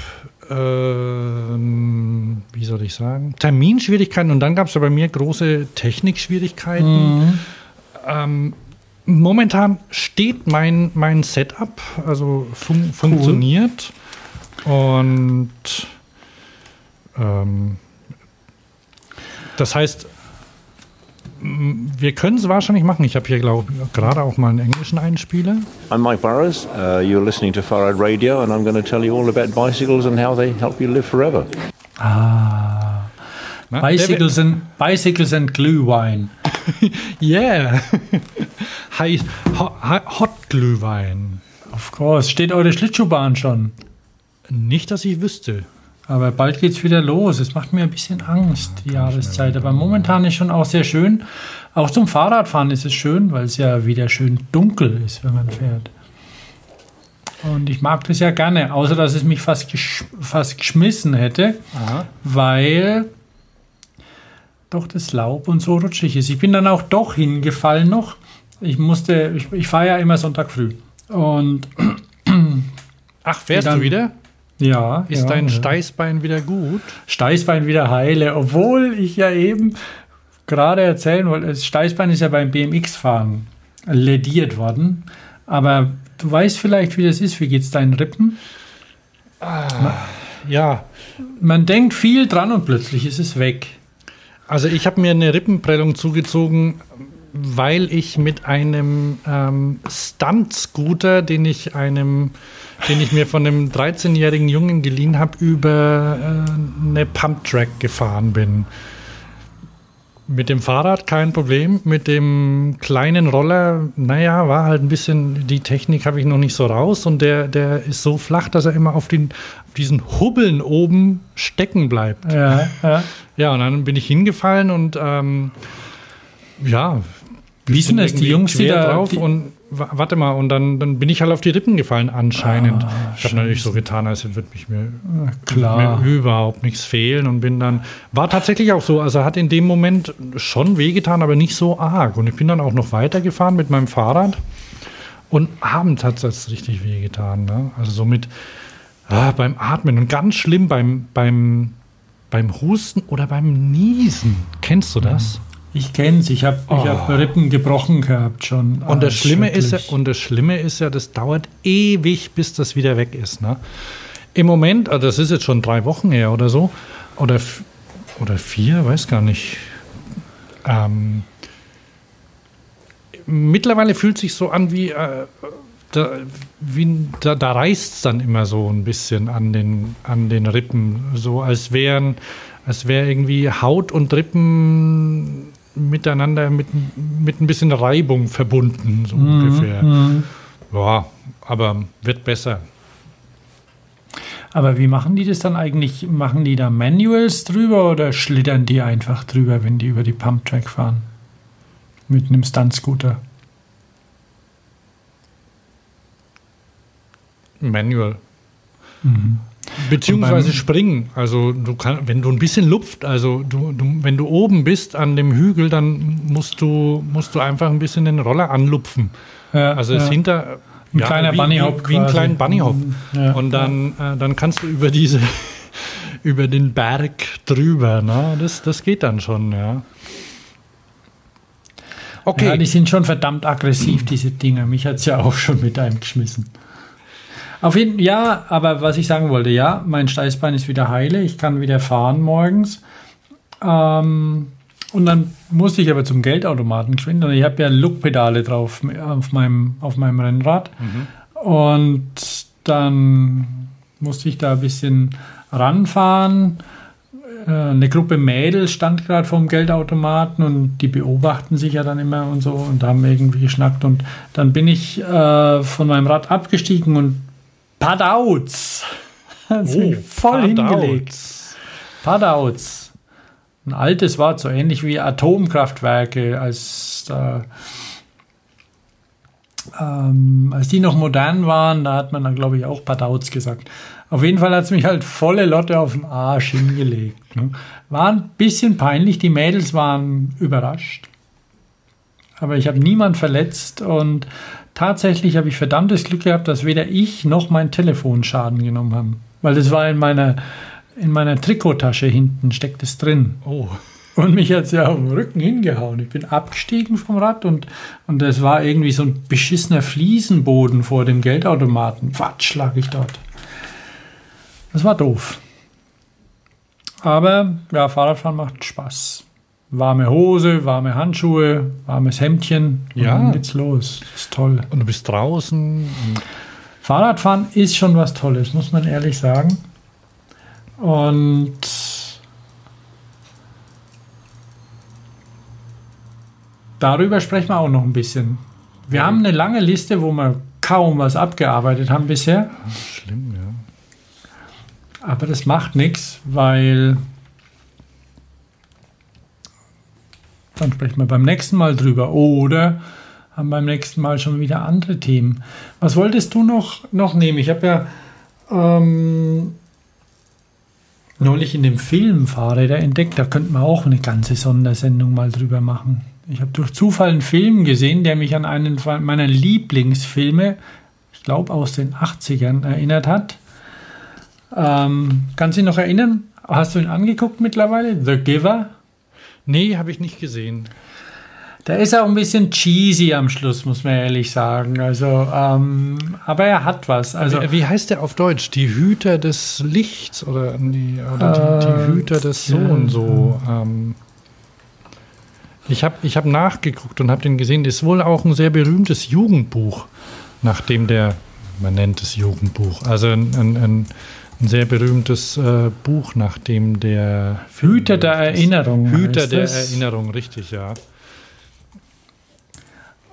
Speaker 1: ähm, wie soll ich sagen, Terminschwierigkeiten und dann gab es bei mir große Technikschwierigkeiten. Mhm. Ähm, momentan steht mein, mein Setup, also fun funktioniert. Und ähm, das heißt, wir können es wahrscheinlich machen. Ich habe hier, glaube ich, gerade auch mal einen englischen Einspieler.
Speaker 6: I'm Mike Burrows. Uh, you're listening to Farad Radio and I'm going to tell you all about bicycles and how they help you live forever.
Speaker 2: Ah. Na, bicycles, and, bicycles and Glühwein.
Speaker 1: yeah. hot, hot Glühwein.
Speaker 2: Of course. Steht eure Schlittschuhbahn schon?
Speaker 1: Nicht, dass ich wüsste.
Speaker 2: Aber bald geht es wieder los. Es macht mir ein bisschen Angst, die Jahreszeit. Aber momentan ist schon auch sehr schön. Auch zum Fahrradfahren ist es schön, weil es ja wieder schön dunkel ist, wenn man fährt. Und ich mag das ja gerne, außer dass es mich fast, gesch fast geschmissen hätte, Aha. weil doch das Laub und so rutschig ist. Ich bin dann auch doch hingefallen noch. Ich musste, ich, ich fahre ja immer Sonntag früh. Und
Speaker 1: Ach, fährst dann, du wieder?
Speaker 2: Ja.
Speaker 1: Ist
Speaker 2: ja,
Speaker 1: dein Steißbein wieder gut?
Speaker 2: Steißbein wieder heile, obwohl ich ja eben gerade erzählen wollte, das Steißbein ist ja beim BMX-Fahren lediert worden. Aber du weißt vielleicht, wie das ist. Wie geht es deinen Rippen?
Speaker 1: Ah, ja.
Speaker 2: Man denkt viel dran und plötzlich ist es weg.
Speaker 1: Also ich habe mir eine Rippenprellung zugezogen, weil ich mit einem ähm, Stunt-Scooter, den ich einem, den ich mir von einem 13-jährigen Jungen geliehen habe, über äh, eine Pump-Track gefahren bin. Mit dem Fahrrad kein Problem, mit dem kleinen Roller, naja, war halt ein bisschen, die Technik habe ich noch nicht so raus und der, der ist so flach, dass er immer auf, den, auf diesen Hubbeln oben stecken bleibt.
Speaker 2: Ja, ja.
Speaker 1: ja, und dann bin ich hingefallen und ähm, ja,
Speaker 2: wie sind das, die Jungs, die da
Speaker 1: drauf und warte mal, und dann, dann bin ich halt auf die Rippen gefallen anscheinend. Ah, ich habe natürlich so getan, als würde mich mir,
Speaker 2: Klar.
Speaker 1: mir überhaupt nichts fehlen und bin dann, war tatsächlich auch so, also hat in dem Moment schon wehgetan, aber nicht so arg. Und ich bin dann auch noch weitergefahren mit meinem Fahrrad und abends hat es richtig wehgetan. Ne? Also so mit ah, beim Atmen und ganz schlimm beim, beim, beim Husten oder beim Niesen. Kennst du das?
Speaker 2: Mhm. Ich kenne es, ich habe oh. hab Rippen gebrochen gehabt schon.
Speaker 1: Und das, Schlimme ist ja, und das Schlimme ist ja, das dauert ewig, bis das wieder weg ist. Ne? Im Moment, also das ist jetzt schon drei Wochen her oder so, oder, oder vier, weiß gar nicht. Ähm, mittlerweile fühlt sich so an wie, äh, da, wie, da, da reißt es dann immer so ein bisschen an den, an den Rippen, so als wären, als wäre irgendwie Haut und Rippen miteinander mit, mit ein bisschen Reibung verbunden, so mhm. ungefähr. Mhm. Ja, aber wird besser.
Speaker 2: Aber wie machen die das dann eigentlich? Machen die da Manuals drüber oder schlittern die einfach drüber, wenn die über die Pumptrack fahren? Mit einem Stunt-Scooter?
Speaker 1: Manual. Mhm. Beziehungsweise springen. Also du kannst, wenn du ein bisschen lupft, also du, du, wenn du oben bist an dem Hügel, dann musst du, musst du einfach ein bisschen den Roller anlupfen.
Speaker 2: Ja,
Speaker 1: also es ja. hinter
Speaker 2: ein ja, kleiner
Speaker 1: wie,
Speaker 2: Bunnyhop.
Speaker 1: Wie, wie ein kleiner Bunnyhop. Ja, und dann, äh, dann kannst du über diese über den Berg drüber. Ne? Das, das geht dann schon, ja.
Speaker 2: Okay. Ja, die sind schon verdammt aggressiv, diese Dinger. Mich hat es ja auch schon mit einem geschmissen. Auf jeden ja, aber was ich sagen wollte, ja, mein Steißbein ist wieder heile, ich kann wieder fahren morgens. Ähm, und dann musste ich aber zum Geldautomaten geschwind und ich habe ja Lookpedale drauf auf meinem, auf meinem Rennrad. Mhm. Und dann musste ich da ein bisschen ranfahren. Äh, eine Gruppe Mädels stand gerade vor dem Geldautomaten und die beobachten sich ja dann immer und so und haben irgendwie geschnackt. Und dann bin ich äh, von meinem Rad abgestiegen und Padouts. Hat oh, voll Padouts. hingelegt. Padouts. Ein altes Wort, so ähnlich wie Atomkraftwerke, als, äh, ähm, als die noch modern waren, da hat man dann, glaube ich, auch Padouts gesagt. Auf jeden Fall hat es mich halt volle Lotte auf den Arsch hingelegt. Ne? War ein bisschen peinlich, die Mädels waren überrascht. Aber ich habe niemand verletzt und tatsächlich habe ich verdammtes Glück gehabt, dass weder ich noch mein Telefon Schaden genommen haben. Weil das war in meiner, in meiner Trikottasche hinten, steckt es drin.
Speaker 1: Oh.
Speaker 2: Und mich hat es ja auf den Rücken hingehauen. Ich bin abgestiegen vom Rad und, und das war irgendwie so ein beschissener Fliesenboden vor dem Geldautomaten. Quatsch, lag ich dort. Das war doof. Aber ja, Fahrradfahren macht Spaß warme Hose, warme Handschuhe, warmes Hemdchen.
Speaker 1: Ja. dann
Speaker 2: geht's los. Das ist toll.
Speaker 1: Und du bist draußen.
Speaker 2: Fahrradfahren ist schon was Tolles, muss man ehrlich sagen. Und darüber sprechen wir auch noch ein bisschen. Wir ja. haben eine lange Liste, wo wir kaum was abgearbeitet haben bisher.
Speaker 1: Schlimm, ja.
Speaker 2: Aber das macht nichts, weil Dann sprechen wir beim nächsten Mal drüber. Oder haben beim nächsten Mal schon wieder andere Themen. Was wolltest du noch, noch nehmen? Ich habe ja ähm, neulich in dem Film Fahrräder entdeckt. Da könnten wir auch eine ganze Sondersendung mal drüber machen. Ich habe durch Zufall einen Film gesehen, der mich an einen meiner Lieblingsfilme, ich glaube aus den 80ern, erinnert hat. Ähm, kannst du dich noch erinnern? Hast du ihn angeguckt mittlerweile? The Giver?
Speaker 1: Nee, habe ich nicht gesehen.
Speaker 2: Da ist auch ein bisschen cheesy am Schluss, muss man ehrlich sagen. Also, ähm, aber er hat was. Also,
Speaker 1: wie, wie, heißt der auf Deutsch? Die Hüter des Lichts oder, die, oder äh, die, die, Hüter des so und so. Ähm, ich habe ich hab nachgeguckt und habe den gesehen. Das ist wohl auch ein sehr berühmtes Jugendbuch, nachdem der, man nennt es Jugendbuch, also ein, ein, ein ein sehr berühmtes äh, Buch, nachdem der
Speaker 2: Hüter der Erinnerung.
Speaker 1: Hüter der? Erinnerung, richtig, ja.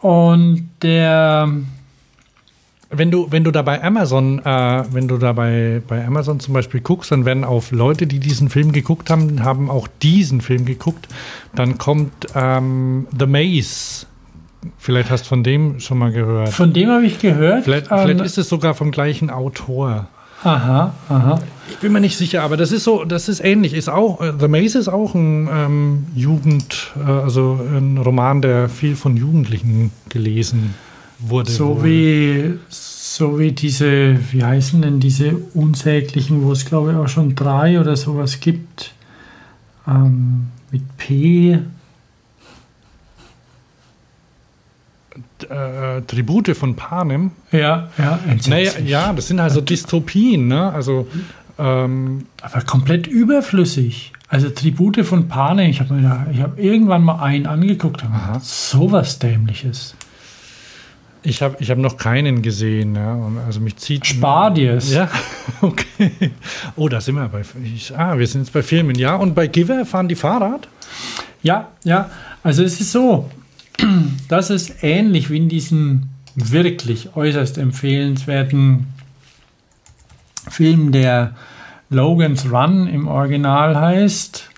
Speaker 2: Und der
Speaker 1: wenn du, wenn du da bei Amazon, äh, wenn du da bei, bei Amazon zum Beispiel guckst, dann werden auf Leute, die diesen Film geguckt haben, haben auch diesen Film geguckt. Dann kommt ähm, The Maze. Vielleicht hast du von dem schon mal gehört.
Speaker 2: Von dem habe ich gehört.
Speaker 1: Vielleicht, ähm, vielleicht ist es sogar vom gleichen Autor.
Speaker 2: Aha, aha.
Speaker 1: Ich bin mir nicht sicher, aber das ist so, das ist ähnlich. Ist auch, äh, The Maze ist auch ein ähm, Jugend, äh, also ein Roman, der viel von Jugendlichen gelesen wurde.
Speaker 2: So wie, so wie diese, wie heißen denn diese unsäglichen, wo es glaube ich auch schon drei oder sowas gibt. Ähm, mit P.
Speaker 1: äh, Tribute von Panem.
Speaker 2: Ja, ja,
Speaker 1: naja, ja, das sind also Dystopien, ne? Also, ähm,
Speaker 2: Aber komplett überflüssig. Also Tribute von Panem, ich habe hab irgendwann mal einen angeguckt, aber sowas Dämliches.
Speaker 1: Ich habe ich hab noch keinen gesehen. Ja. Also mich zieht.
Speaker 2: Spar dir es.
Speaker 1: Ja, okay. Oh, da sind wir bei. Ich, ah, wir sind jetzt bei Filmen. Ja, und bei Giver fahren die Fahrrad?
Speaker 2: Ja, ja. Also es ist so das ist ähnlich wie in diesem wirklich äußerst empfehlenswerten Film, der Logan's Run im Original heißt.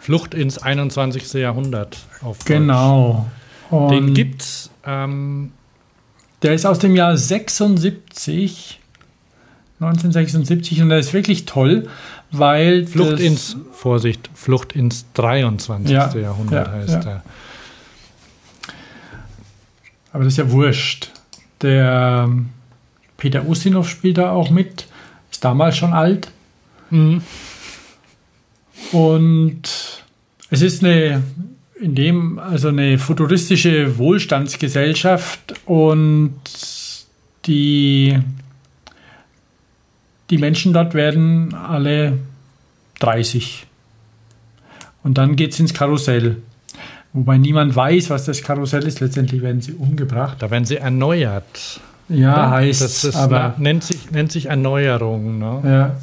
Speaker 1: Flucht ins 21. Jahrhundert.
Speaker 2: Auf genau.
Speaker 1: Und Den gibt's. Ähm
Speaker 2: der ist aus dem Jahr 76. 1976 und der ist wirklich toll, weil.
Speaker 1: Flucht ins, Vorsicht, Flucht ins 23. Ja, Jahrhundert ja, heißt ja. er.
Speaker 2: Aber das ist ja wurscht. Der ähm, Peter Ustinov spielt da auch mit, ist damals schon alt. Mhm. Und es ist eine, in dem, also eine futuristische Wohlstandsgesellschaft und die, die Menschen dort werden alle 30. Und dann geht es ins Karussell. Wobei niemand weiß, was das Karussell ist. Letztendlich werden sie umgebracht.
Speaker 1: Da werden sie erneuert.
Speaker 2: Ja, heißt
Speaker 1: das ist, aber nennt sich nennt sich Erneuerung. Ne?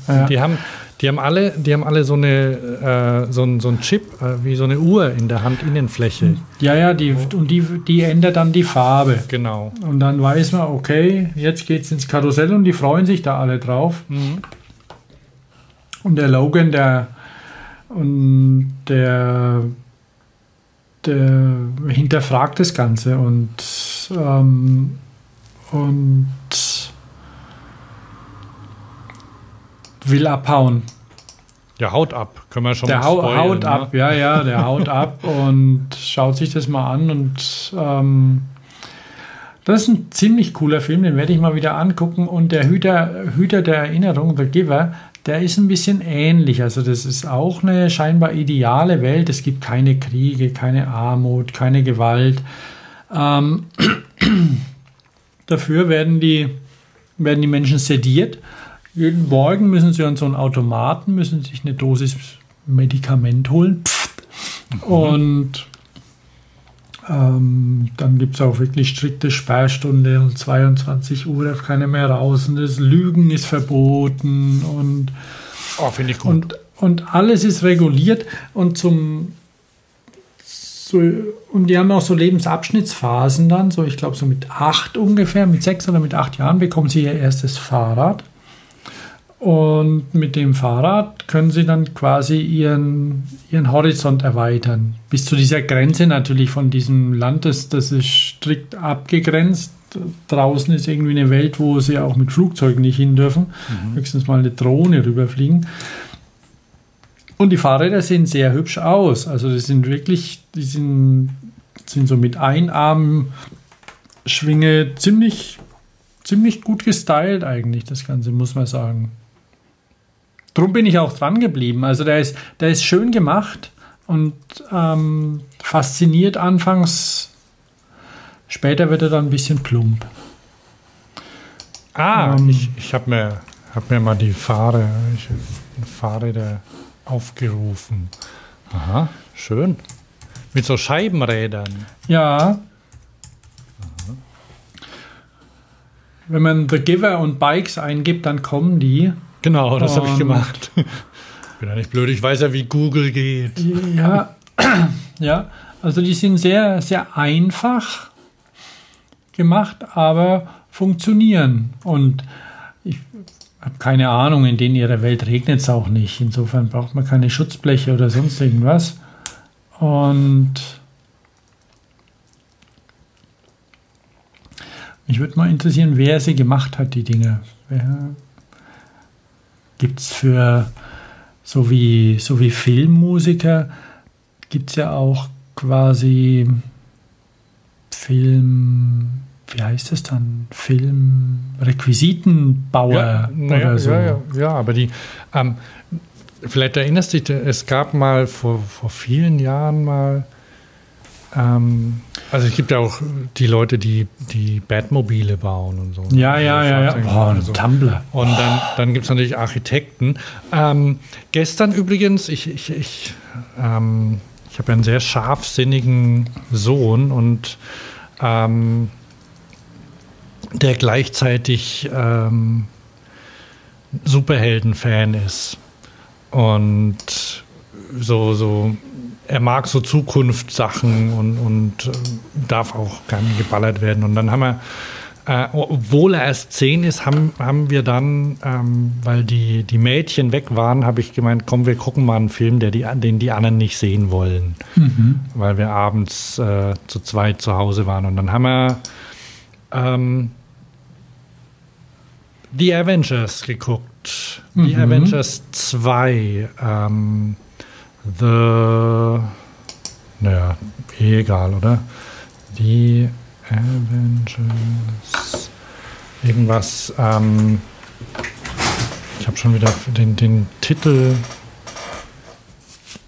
Speaker 2: Ja, ja.
Speaker 1: Die haben die haben alle die haben alle so eine äh, so, ein, so ein Chip äh, wie so eine Uhr in der Handinnenfläche.
Speaker 2: Ja, ja, die und die die ändert dann die Farbe.
Speaker 1: Genau.
Speaker 2: Und dann weiß man, okay, jetzt geht's ins Karussell und die freuen sich da alle drauf. Mhm. Und der Logan, der und der der hinterfragt das Ganze und, ähm, und will abhauen.
Speaker 1: Der haut ab, können wir schon
Speaker 2: der mal spoilern, haut ne? ab, ja, ja, der haut ab und schaut sich das mal an und ähm, das ist ein ziemlich cooler Film, den werde ich mal wieder angucken und der Hüter, Hüter der Erinnerung, The Giver, der ist ein bisschen ähnlich. Also das ist auch eine scheinbar ideale Welt. Es gibt keine Kriege, keine Armut, keine Gewalt. Ähm, dafür werden die, werden die Menschen sediert. Jeden Morgen müssen sie an so einen Automaten, müssen sich eine Dosis Medikament holen. Mhm. Und ähm, dann gibt es auch wirklich strikte Sperrstunde um 22 Uhr darf keiner mehr raus und das Lügen ist verboten und,
Speaker 1: oh.
Speaker 2: Und, und alles ist reguliert und zum so, und die haben auch so Lebensabschnittsphasen dann, so ich glaube so mit acht ungefähr, mit sechs oder mit acht Jahren bekommen sie ihr erstes Fahrrad. Und mit dem Fahrrad können sie dann quasi ihren, ihren Horizont erweitern. Bis zu dieser Grenze natürlich von diesem Land, das, das ist strikt abgegrenzt. Draußen ist irgendwie eine Welt, wo sie auch mit Flugzeugen nicht hin dürfen. Mhm. Höchstens mal eine Drohne rüberfliegen. Und die Fahrräder sehen sehr hübsch aus. Also die sind wirklich, die sind, sind so mit Einarmschwinge ziemlich, ziemlich gut gestylt eigentlich, das Ganze, muss man sagen. Drum bin ich auch dran geblieben. Also der ist, der ist schön gemacht und ähm, fasziniert anfangs. Später wird er dann ein bisschen plump.
Speaker 1: Ah, ähm, ich, ich habe mir, hab mir mal die Fahrer, ich, Fahrräder aufgerufen. Aha, schön. Mit so Scheibenrädern.
Speaker 2: Ja. Wenn man The Giver und Bikes eingibt, dann kommen die.
Speaker 1: Genau, das habe ich gemacht. Bin ja nicht blöd, ich weiß ja, wie Google geht.
Speaker 2: Ja, ja, also die sind sehr, sehr einfach gemacht, aber funktionieren. Und ich habe keine Ahnung, in denen ihrer Welt regnet es auch nicht. Insofern braucht man keine Schutzbleche oder sonst irgendwas. Und mich würde mal interessieren, wer sie gemacht hat, die Dinge. Gibt es für so wie, so wie Filmmusiker, gibt es ja auch quasi Film wie heißt das dann? Filmrequisitenbauer ja, oder
Speaker 1: ja,
Speaker 2: so.
Speaker 1: Ja, ja, aber die, ähm, vielleicht erinnerst du dich, es gab mal vor, vor vielen Jahren mal, ähm, also es gibt ja auch die Leute, die die Batmobile bauen und so.
Speaker 2: Ja, ja, ja, ja.
Speaker 1: Boah, ein so. Tumblr. Und dann, dann gibt es natürlich Architekten. Ähm, gestern übrigens, ich, ich, ich, ähm, ich habe einen sehr scharfsinnigen Sohn und ähm, der gleichzeitig ähm, Superhelden-Fan ist. Und so, so, er mag so Zukunftssachen und, und äh, darf auch gerne geballert werden. Und dann haben wir, äh, obwohl er erst zehn ist, haben, haben wir dann, ähm, weil die, die Mädchen weg waren, habe ich gemeint, komm, wir gucken mal einen Film, der die, den die anderen nicht sehen wollen. Mhm. Weil wir abends äh, zu zweit zu Hause waren. Und dann haben wir ähm, The Avengers geguckt. Mhm. The Avengers 2. Ähm, the. Naja, eh egal, oder? The Avengers. Irgendwas. Ähm, ich habe schon wieder den, den Titel.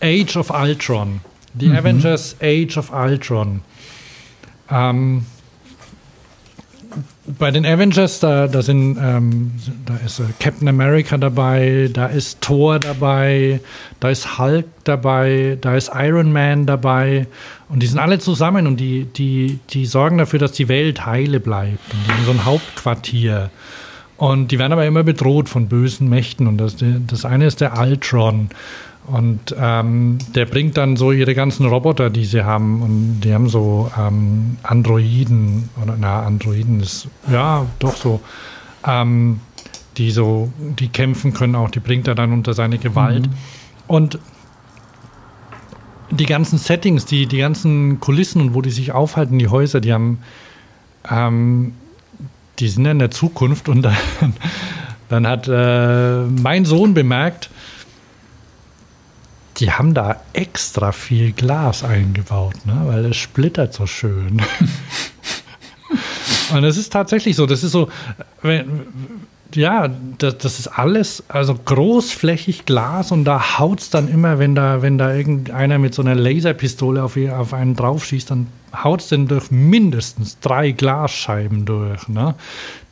Speaker 1: Age of Ultron. The mhm. Avengers Age of Ultron. Ähm, bei den Avengers, da, da sind, ähm, da ist äh, Captain America dabei, da ist Thor dabei, da ist Hulk dabei, da ist Iron Man dabei und die sind alle zusammen und die, die, die sorgen dafür, dass die Welt heile bleibt und die haben so ein Hauptquartier. Und die werden aber immer bedroht von bösen Mächten und das, das eine ist der Ultron. Und ähm, der bringt dann so ihre ganzen Roboter, die sie haben. Und die haben so ähm, Androiden, oder na, Androiden ist, ja, doch so, ähm, die so, die kämpfen können auch, die bringt er dann unter seine Gewalt. Mhm. Und die ganzen Settings, die, die ganzen Kulissen und wo die sich aufhalten, die Häuser, die haben, ähm, die sind ja in der Zukunft und dann, dann hat äh, mein Sohn bemerkt, die haben da extra viel Glas eingebaut, ne? weil es splittert so schön. Und es ist tatsächlich so, das ist so, wenn, ja, das, das, ist alles, also großflächig Glas und da haut es dann immer, wenn da, wenn da irgendeiner mit so einer Laserpistole auf, auf einen draufschießt, dann haut es dann durch mindestens drei Glasscheiben durch, ne?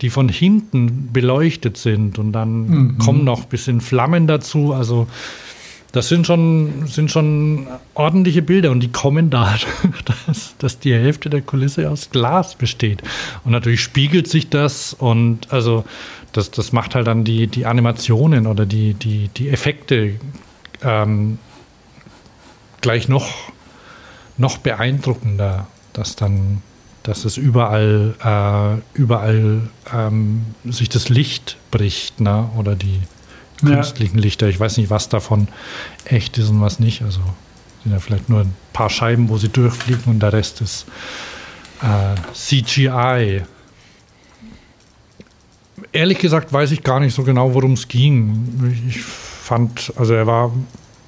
Speaker 1: die von hinten beleuchtet sind und dann mhm. kommen noch ein bisschen Flammen dazu, also das sind schon, sind schon ordentliche Bilder und die kommen da, dass, dass die Hälfte der Kulisse aus Glas besteht. Und natürlich spiegelt sich das und also das, das macht halt dann die, die Animationen oder die, die, die Effekte ähm, gleich noch, noch beeindruckender, dass dann dass es überall, äh, überall ähm, sich das Licht bricht, ne? oder die, künstlichen ja. Lichter. Ich weiß nicht, was davon echt ist und was nicht. Also sind ja vielleicht nur ein paar Scheiben, wo sie durchfliegen und der Rest ist äh, CGI. Ehrlich gesagt weiß ich gar nicht so genau, worum es ging. Ich fand, also er war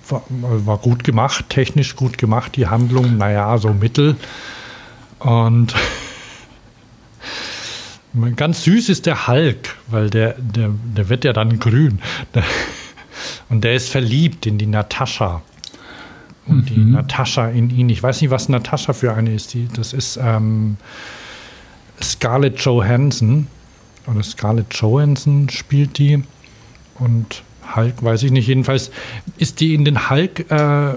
Speaker 1: war, war, gut gemacht, technisch gut gemacht. Die Handlung, naja, so mittel. Und ganz süß ist der Hulk, weil der, der, der wird ja dann grün. Und der ist verliebt in die Natascha. Und mhm. die Natascha in ihn. Ich weiß nicht, was Natascha für eine ist. Die, das ist ähm, Scarlett Johansson. Oder Scarlett Johansson spielt die. Und Hulk, weiß ich nicht. Jedenfalls ist die in den Hulk äh,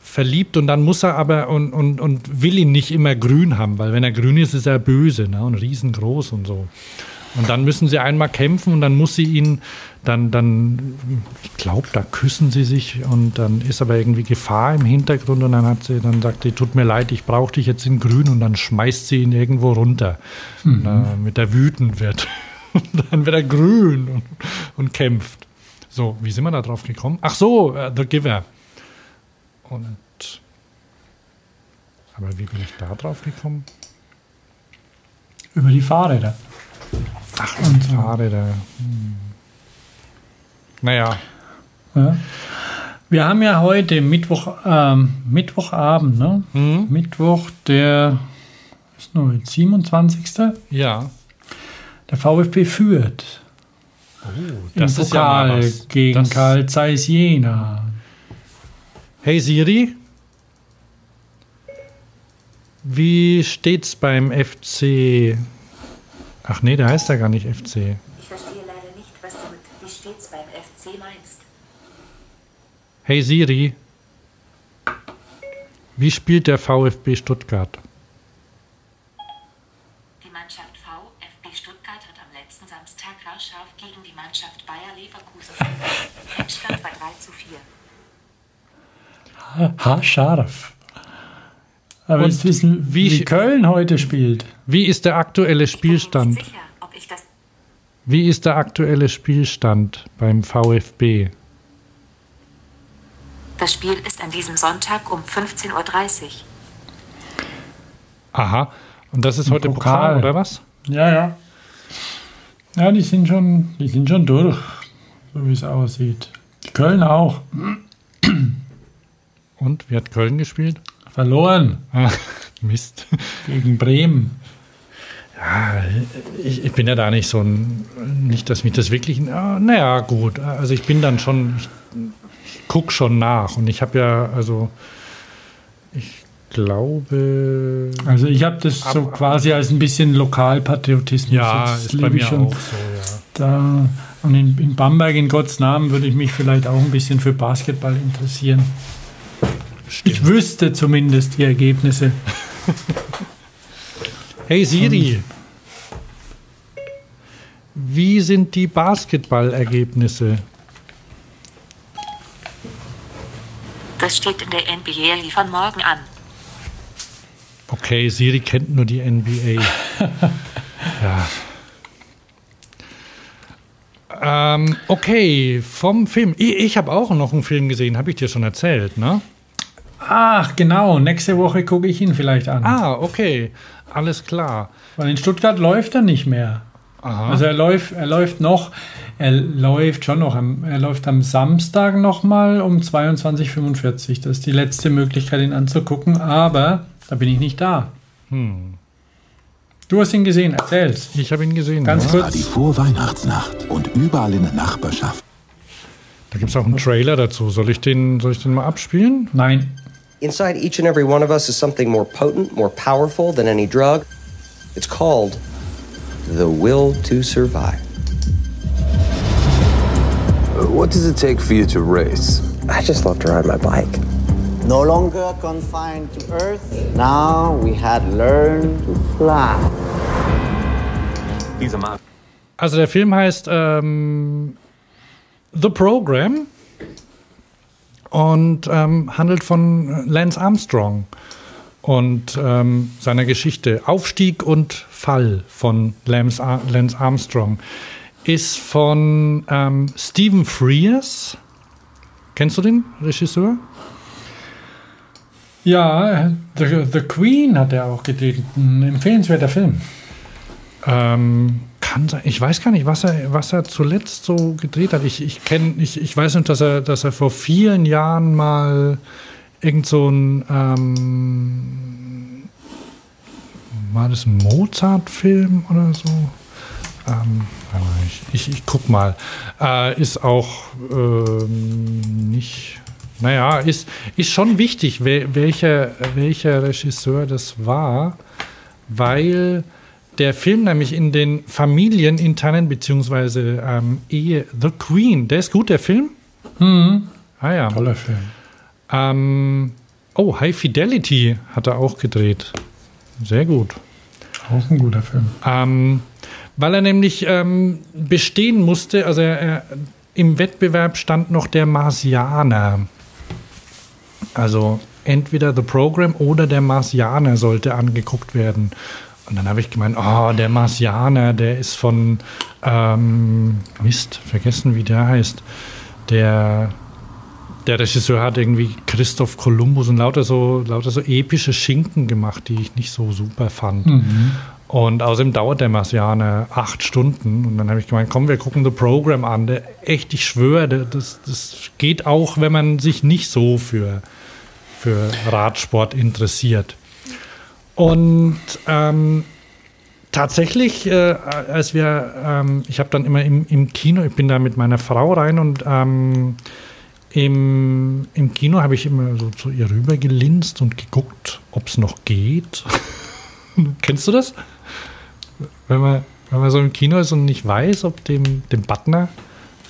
Speaker 1: verliebt und dann muss er aber und, und, und will ihn nicht immer grün haben, weil wenn er grün ist, ist er böse ne? und riesengroß und so. Und dann müssen sie einmal kämpfen und dann muss sie ihn, dann, dann ich glaube, da küssen sie sich und dann ist aber irgendwie Gefahr im Hintergrund und dann hat sie, dann sagt sie, tut mir leid, ich brauche dich jetzt in grün und dann schmeißt sie ihn irgendwo runter, mhm. damit er wütend wird. Und dann wird er grün und, und kämpft. So, wie sind wir da drauf gekommen? Ach so, uh, The Giver. Und aber wie bin ich da drauf gekommen?
Speaker 2: Über die Fahrräder.
Speaker 1: Ach, und Fahrräder. Hm. Naja.
Speaker 2: Ja. Wir haben ja heute Mittwoch, ähm, Mittwochabend, ne? Mhm. Mittwoch, der ist noch 27.
Speaker 1: Ja.
Speaker 2: Der VfB führt.
Speaker 1: Oh, das Im ist Pokal
Speaker 2: ja gegen das Karl Zeiss Jena.
Speaker 1: Hey Siri, wie steht's beim FC? Ach nee, der heißt ja gar nicht FC.
Speaker 7: Ich verstehe leider nicht, was du mit wie steht's beim FC meinst.
Speaker 1: Hey Siri, wie spielt der VfB Stuttgart?
Speaker 7: Die Mannschaft VfB Stuttgart hat am letzten Samstag haarscharf gegen die Mannschaft Bayer Leverkusen verloren. Endstand war 3 zu 4.
Speaker 2: Haarscharf. Aber willst wissen, wie, wie Köln heute spielt?
Speaker 1: Wie ist der aktuelle Spielstand? Sicher, wie ist der aktuelle Spielstand beim VfB?
Speaker 7: Das Spiel ist an diesem Sonntag um 15.30 Uhr.
Speaker 1: Aha. Und das ist heute Pokal. Pokal, oder was?
Speaker 2: Ja, ja. Ja, die sind schon, die sind schon durch, so wie es aussieht. Köln auch.
Speaker 1: Und wie hat Köln gespielt?
Speaker 2: Verloren.
Speaker 1: Ah, Mist.
Speaker 2: Gegen Bremen.
Speaker 1: Ja, ich, ich, bin ja da nicht so ein, nicht, dass mich das wirklich, naja, gut. Also ich bin dann schon, ich, ich gucke schon nach und ich habe ja, also ich glaube.
Speaker 2: Also ich habe das ab, so quasi als ein bisschen Lokalpatriotismus.
Speaker 1: Ja, Jetzt ist bei mir schon auch so, ja.
Speaker 2: Da, und in, in Bamberg, in Gottes Namen, würde ich mich vielleicht auch ein bisschen für Basketball interessieren. Stimmt. Ich wüsste zumindest die Ergebnisse.
Speaker 1: hey Siri, wie sind die Basketballergebnisse?
Speaker 7: Das steht in der NBA von morgen an.
Speaker 1: Okay, Siri kennt nur die NBA. ja. Ähm, okay, vom Film. Ich, ich habe auch noch einen Film gesehen, habe ich dir schon erzählt, ne?
Speaker 2: Ach, genau. Nächste Woche gucke ich ihn vielleicht an.
Speaker 1: Ah, okay. Alles klar.
Speaker 2: Weil in Stuttgart läuft er nicht mehr. Aha. Also er läuft, er läuft noch, er läuft schon noch, am, er läuft am Samstag nochmal um 22.45 Das ist die letzte Möglichkeit, ihn anzugucken, aber da bin ich nicht da. Hm. Du hast ihn gesehen, erzähl's.
Speaker 1: Ich habe ihn gesehen.
Speaker 2: Ganz
Speaker 8: ja.
Speaker 2: kurz.
Speaker 8: war die Vorweihnachtnacht und überall in der Nachbarschaft.
Speaker 1: Da gibt es auch einen Trailer dazu. Soll ich, den, soll ich den mal abspielen?
Speaker 2: Nein.
Speaker 9: Inside each and every one of us is something more potent, more powerful than any drug. It's called the will to survive.
Speaker 10: What does it take for you to race?
Speaker 9: I just love to ride my bike.
Speaker 11: No longer confined to Earth, now we had learned to fly.
Speaker 1: Also der Film heißt ähm, The Program und ähm, handelt von Lance Armstrong und ähm, seiner Geschichte. Aufstieg und Fall von Lance, Ar Lance Armstrong ist von ähm, Stephen Frears. Kennst du den Regisseur?
Speaker 2: Ja, The, The Queen hat er auch gedreht. Ein empfehlenswerter Film.
Speaker 1: Ähm, kann sein. Ich weiß gar nicht, was er, was er zuletzt so gedreht hat. Ich, ich kenne, ich, ich weiß nicht, dass er, dass er vor vielen Jahren mal irgend so ein ähm, war das ein Mozart-Film oder so? Ähm, ich, ich, ich, guck mal. Äh, ist auch ähm, nicht. Naja, ist, ist schon wichtig, welcher, welcher Regisseur das war, weil der Film nämlich in den familieninternen beziehungsweise ähm, Ehe The Queen, der ist gut, der Film?
Speaker 2: Mhm. Ah ja. Toller Film.
Speaker 1: Ähm, oh, High Fidelity hat er auch gedreht. Sehr gut.
Speaker 2: Auch ein guter Film.
Speaker 1: Ähm, weil er nämlich ähm, bestehen musste, also er, er, im Wettbewerb stand noch der Marsianer. Also entweder The Program oder der Marsianer sollte angeguckt werden. Und dann habe ich gemeint, oh, der Marsianer, der ist von ähm, Mist, vergessen, wie der heißt. Der, der Regisseur hat irgendwie Christoph Kolumbus und lauter so, lauter so epische Schinken gemacht, die ich nicht so super fand. Mhm. Und außerdem dauert der Marsianer acht Stunden. Und dann habe ich gemeint, komm, wir gucken The Program an. Der, echt, ich schwöre, das, das geht auch, wenn man sich nicht so für, für Radsport interessiert. Und ähm, tatsächlich, äh, als wir, ähm, ich habe dann immer im, im Kino, ich bin da mit meiner Frau rein und ähm, im, im Kino habe ich immer so zu ihr rüber gelinst und geguckt, ob es noch geht. Kennst du das? Wenn man, wenn man so im Kino ist und nicht weiß, ob dem, dem Butner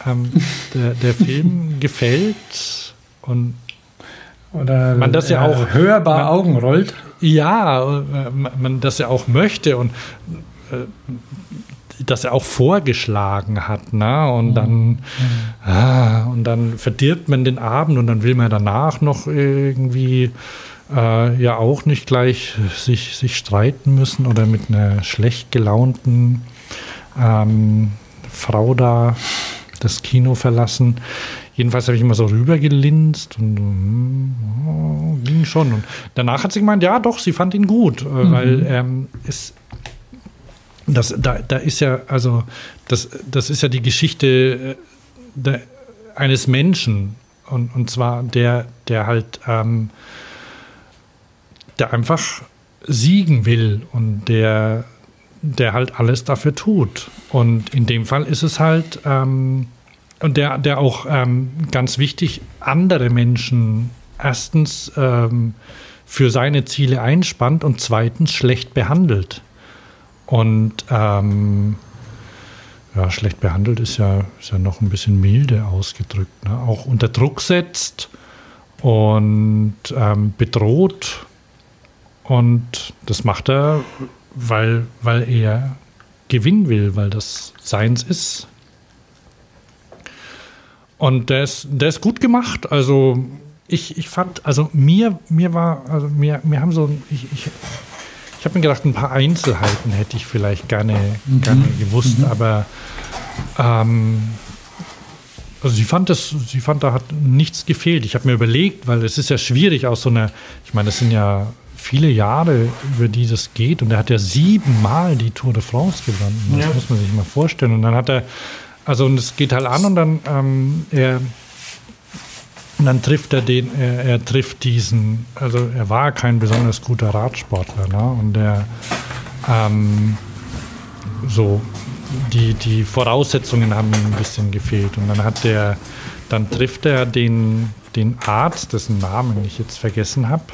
Speaker 1: ähm, der, der Film gefällt und
Speaker 2: oder
Speaker 1: man das ja auch
Speaker 2: hörbar man, Augen rollt.
Speaker 1: Ja, äh, man das ja auch möchte und äh, das er auch vorgeschlagen hat, ne? Und mhm. dann mhm. ah, und dann verdirbt man den Abend und dann will man danach noch irgendwie äh, ja auch nicht gleich sich, sich streiten müssen oder mit einer schlecht gelaunten ähm, Frau da das Kino verlassen. Jedenfalls habe ich immer so rübergelinst und oh, ging schon. Und danach hat sie gemeint, ja, doch, sie fand ihn gut, äh, mhm. weil ähm, es das, da, da ist ja, also, das, das ist ja die Geschichte äh, der, eines Menschen. Und, und zwar der, der halt, ähm, der einfach siegen will und der, der halt alles dafür tut. Und in dem Fall ist es halt, ähm, und der, der auch ähm, ganz wichtig andere Menschen erstens ähm, für seine Ziele einspannt und zweitens schlecht behandelt. Und ähm, ja, schlecht behandelt ist ja, ist ja noch ein bisschen milde ausgedrückt. Ne? Auch unter Druck setzt und ähm, bedroht. Und das macht er, weil, weil er gewinnen will, weil das seins ist. Und der ist, der ist gut gemacht. Also ich, ich fand, also mir, mir war, also mir, mir haben so, ich, ich, ich habe mir gedacht, ein paar Einzelheiten hätte ich vielleicht gerne, mhm. gerne gewusst, mhm. aber ähm, also sie fand das, sie fand, da hat nichts gefehlt. Ich habe mir überlegt, weil es ist ja schwierig aus so einer, ich meine, das sind ja viele Jahre, über die das geht und er hat ja siebenmal die Tour de France gewonnen. Das ja. muss man sich mal vorstellen. Und dann hat er also und es geht halt an und dann ähm, er und dann trifft er den, er, er, trifft diesen, also er war kein besonders guter Radsportler, ne? Und er ähm, so die, die Voraussetzungen haben ihm ein bisschen gefehlt. Und dann hat der, dann trifft er den, den Arzt, dessen Namen ich jetzt vergessen habe.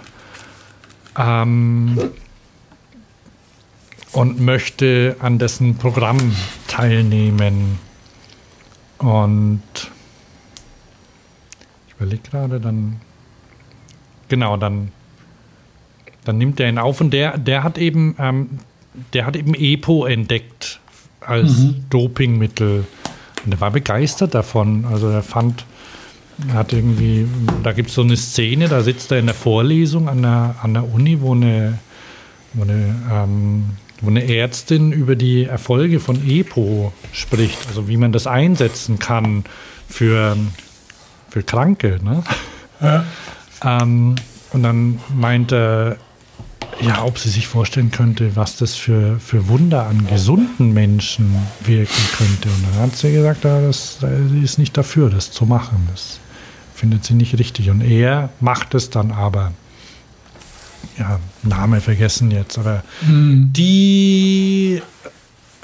Speaker 1: Ähm, und möchte an dessen Programm teilnehmen. Und ich überlege gerade, dann, genau, dann, dann nimmt er ihn auf und der, der hat eben, ähm, der hat eben EPO entdeckt als mhm. Dopingmittel. Und er war begeistert davon. Also er fand, er hat irgendwie, da gibt es so eine Szene, da sitzt er in der Vorlesung an der, an der Uni, wo eine, wo eine ähm, wo eine Ärztin über die Erfolge von EPO spricht, also wie man das einsetzen kann für, für Kranke. Ne? Ja. ähm, und dann meinte ja, ob sie sich vorstellen könnte, was das für, für Wunder an gesunden Menschen wirken könnte. Und dann hat sie gesagt, ja, das, sie ist nicht dafür, das zu machen. Das findet sie nicht richtig. Und er macht es dann aber. Ja, Name vergessen jetzt, aber mhm. die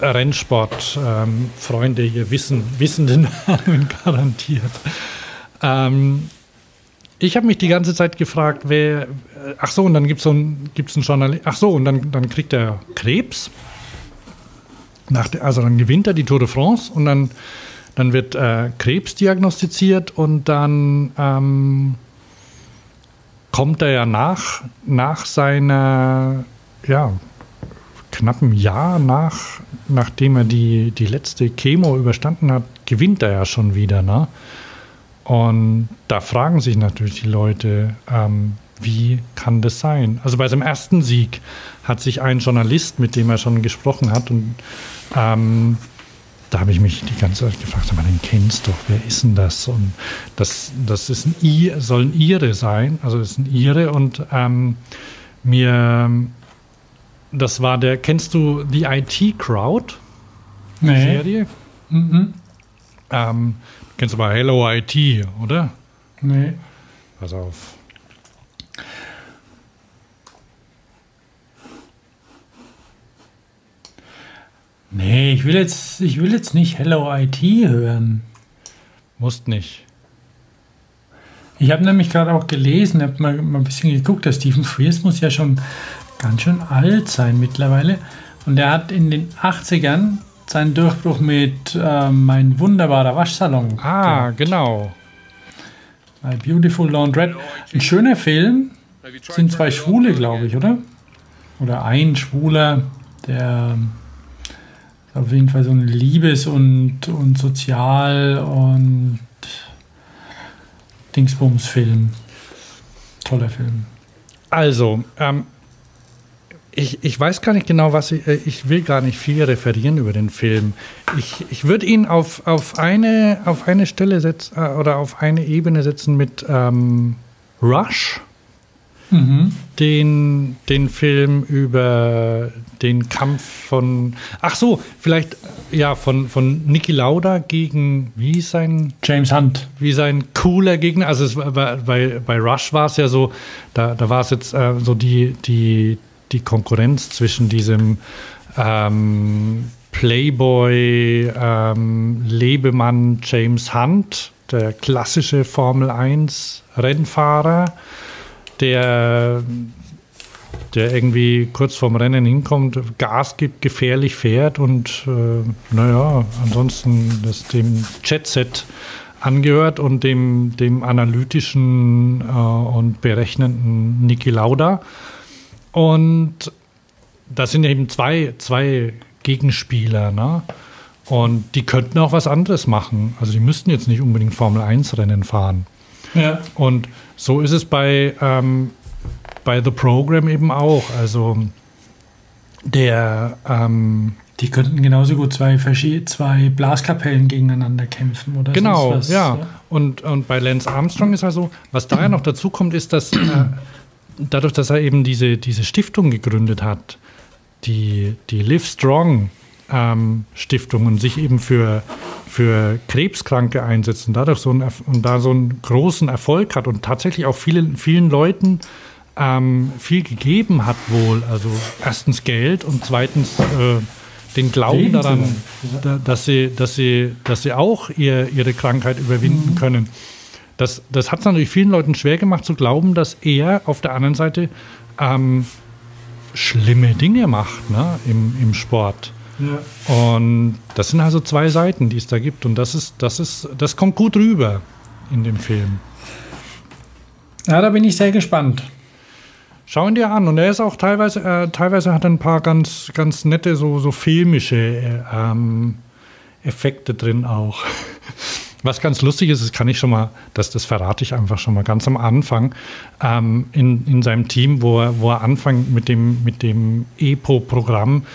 Speaker 1: Rennsportfreunde ähm, hier wissen, wissen den Namen garantiert. Ähm, ich habe mich die ganze Zeit gefragt, wer. Äh, ach so, und dann gibt es so ein, gibt's einen Journalist. Ach so, und dann, dann kriegt er Krebs. Nach der, also dann gewinnt er die Tour de France und dann, dann wird äh, Krebs diagnostiziert und dann ähm, kommt er ja nach, nach seiner, ja, knappen Jahr nach, nachdem er die, die letzte Chemo überstanden hat, gewinnt er ja schon wieder, ne? Und da fragen sich natürlich die Leute, ähm, wie kann das sein? Also bei seinem ersten Sieg hat sich ein Journalist, mit dem er schon gesprochen hat, und ähm, da habe ich mich die ganze Zeit gefragt, aber den kennst doch, wer ist denn das? Und das, das ist ein I, soll ein Ire sein, also das ist ein Ire und ähm, mir, das war der, kennst du die IT Crowd?
Speaker 2: Nee. Serie? Mhm.
Speaker 1: Ähm, Kennst du mal Hello IT, oder?
Speaker 2: Nee.
Speaker 1: Pass auf.
Speaker 2: Nee, ich will jetzt, ich will jetzt nicht Hello IT hören.
Speaker 1: Musst nicht.
Speaker 2: Ich habe nämlich gerade auch gelesen, habe mal, mal ein bisschen geguckt, der Stephen Frears muss ja schon ganz schön alt sein mittlerweile. Und er hat in den 80ern seinen Durchbruch mit äh, Mein wunderbarer Waschsalon.
Speaker 1: Ah, gehabt. genau.
Speaker 2: My Beautiful Laundrette. Ein schöner Film. Sind zwei Schwule, glaube ich, oder? Oder ein Schwuler, der auf jeden Fall so ein Liebes- und, und Sozial- und Dingsbums-Film. Toller Film.
Speaker 1: Also, ähm, ich, ich weiß gar nicht genau, was ich, äh, ich will gar nicht viel referieren über den Film. Ich, ich würde ihn auf, auf, eine, auf eine Stelle setzen äh, oder auf eine Ebene setzen mit ähm, Rush. Mhm. Den, den Film über den Kampf von, ach so, vielleicht, ja, von, von Niki Lauda gegen, wie sein?
Speaker 2: James Hunt.
Speaker 1: Wie sein cooler Gegner. Also es, bei, bei, bei Rush war es ja so, da, da war es jetzt äh, so die, die, die Konkurrenz zwischen diesem ähm, Playboy ähm, Lebemann James Hunt, der klassische Formel 1 Rennfahrer, der der irgendwie kurz vorm Rennen hinkommt, Gas gibt, gefährlich fährt und äh, naja, ansonsten das dem Jetset angehört und dem, dem analytischen äh, und berechnenden Niki Lauda. Und das sind eben zwei, zwei Gegenspieler, ne? Und die könnten auch was anderes machen. Also die müssten jetzt nicht unbedingt Formel 1 Rennen fahren.
Speaker 2: Ja.
Speaker 1: Und so ist es bei, ähm, bei The Program eben auch. Also der ähm,
Speaker 2: die könnten genauso gut zwei, zwei Blaskapellen gegeneinander kämpfen oder
Speaker 1: Genau, was, ja. ja. Und, und bei Lance Armstrong ist also, was da ja noch dazu kommt, ist, dass äh, dadurch, dass er eben diese, diese Stiftung gegründet hat, die, die Live Strong ähm, Stiftung und sich eben für, für Krebskranke einsetzt und dadurch so einen, und da so einen großen Erfolg hat und tatsächlich auch vielen, vielen Leuten ähm, viel gegeben hat wohl. Also erstens Geld und zweitens äh, den Glauben daran, dass sie, dass sie, dass sie auch ihr, ihre Krankheit überwinden mhm. können das, das hat es natürlich vielen Leuten schwer gemacht zu glauben, dass er auf der anderen Seite ähm, schlimme Dinge macht ne, im, im Sport. Ja. Und das sind also zwei Seiten, die es da gibt. Und das ist, das ist, das kommt gut rüber in dem Film.
Speaker 2: Ja, da bin ich sehr gespannt.
Speaker 1: Schau ihn dir an. Und er ist auch teilweise, äh, teilweise hat er ein paar ganz, ganz nette, so, so filmische äh, ähm, Effekte drin auch. Was ganz lustig ist, das kann ich schon mal, das, das verrate ich einfach schon mal ganz am Anfang, ähm, in, in seinem Team, wo er, wo er anfängt mit dem, mit dem EPO-Programm,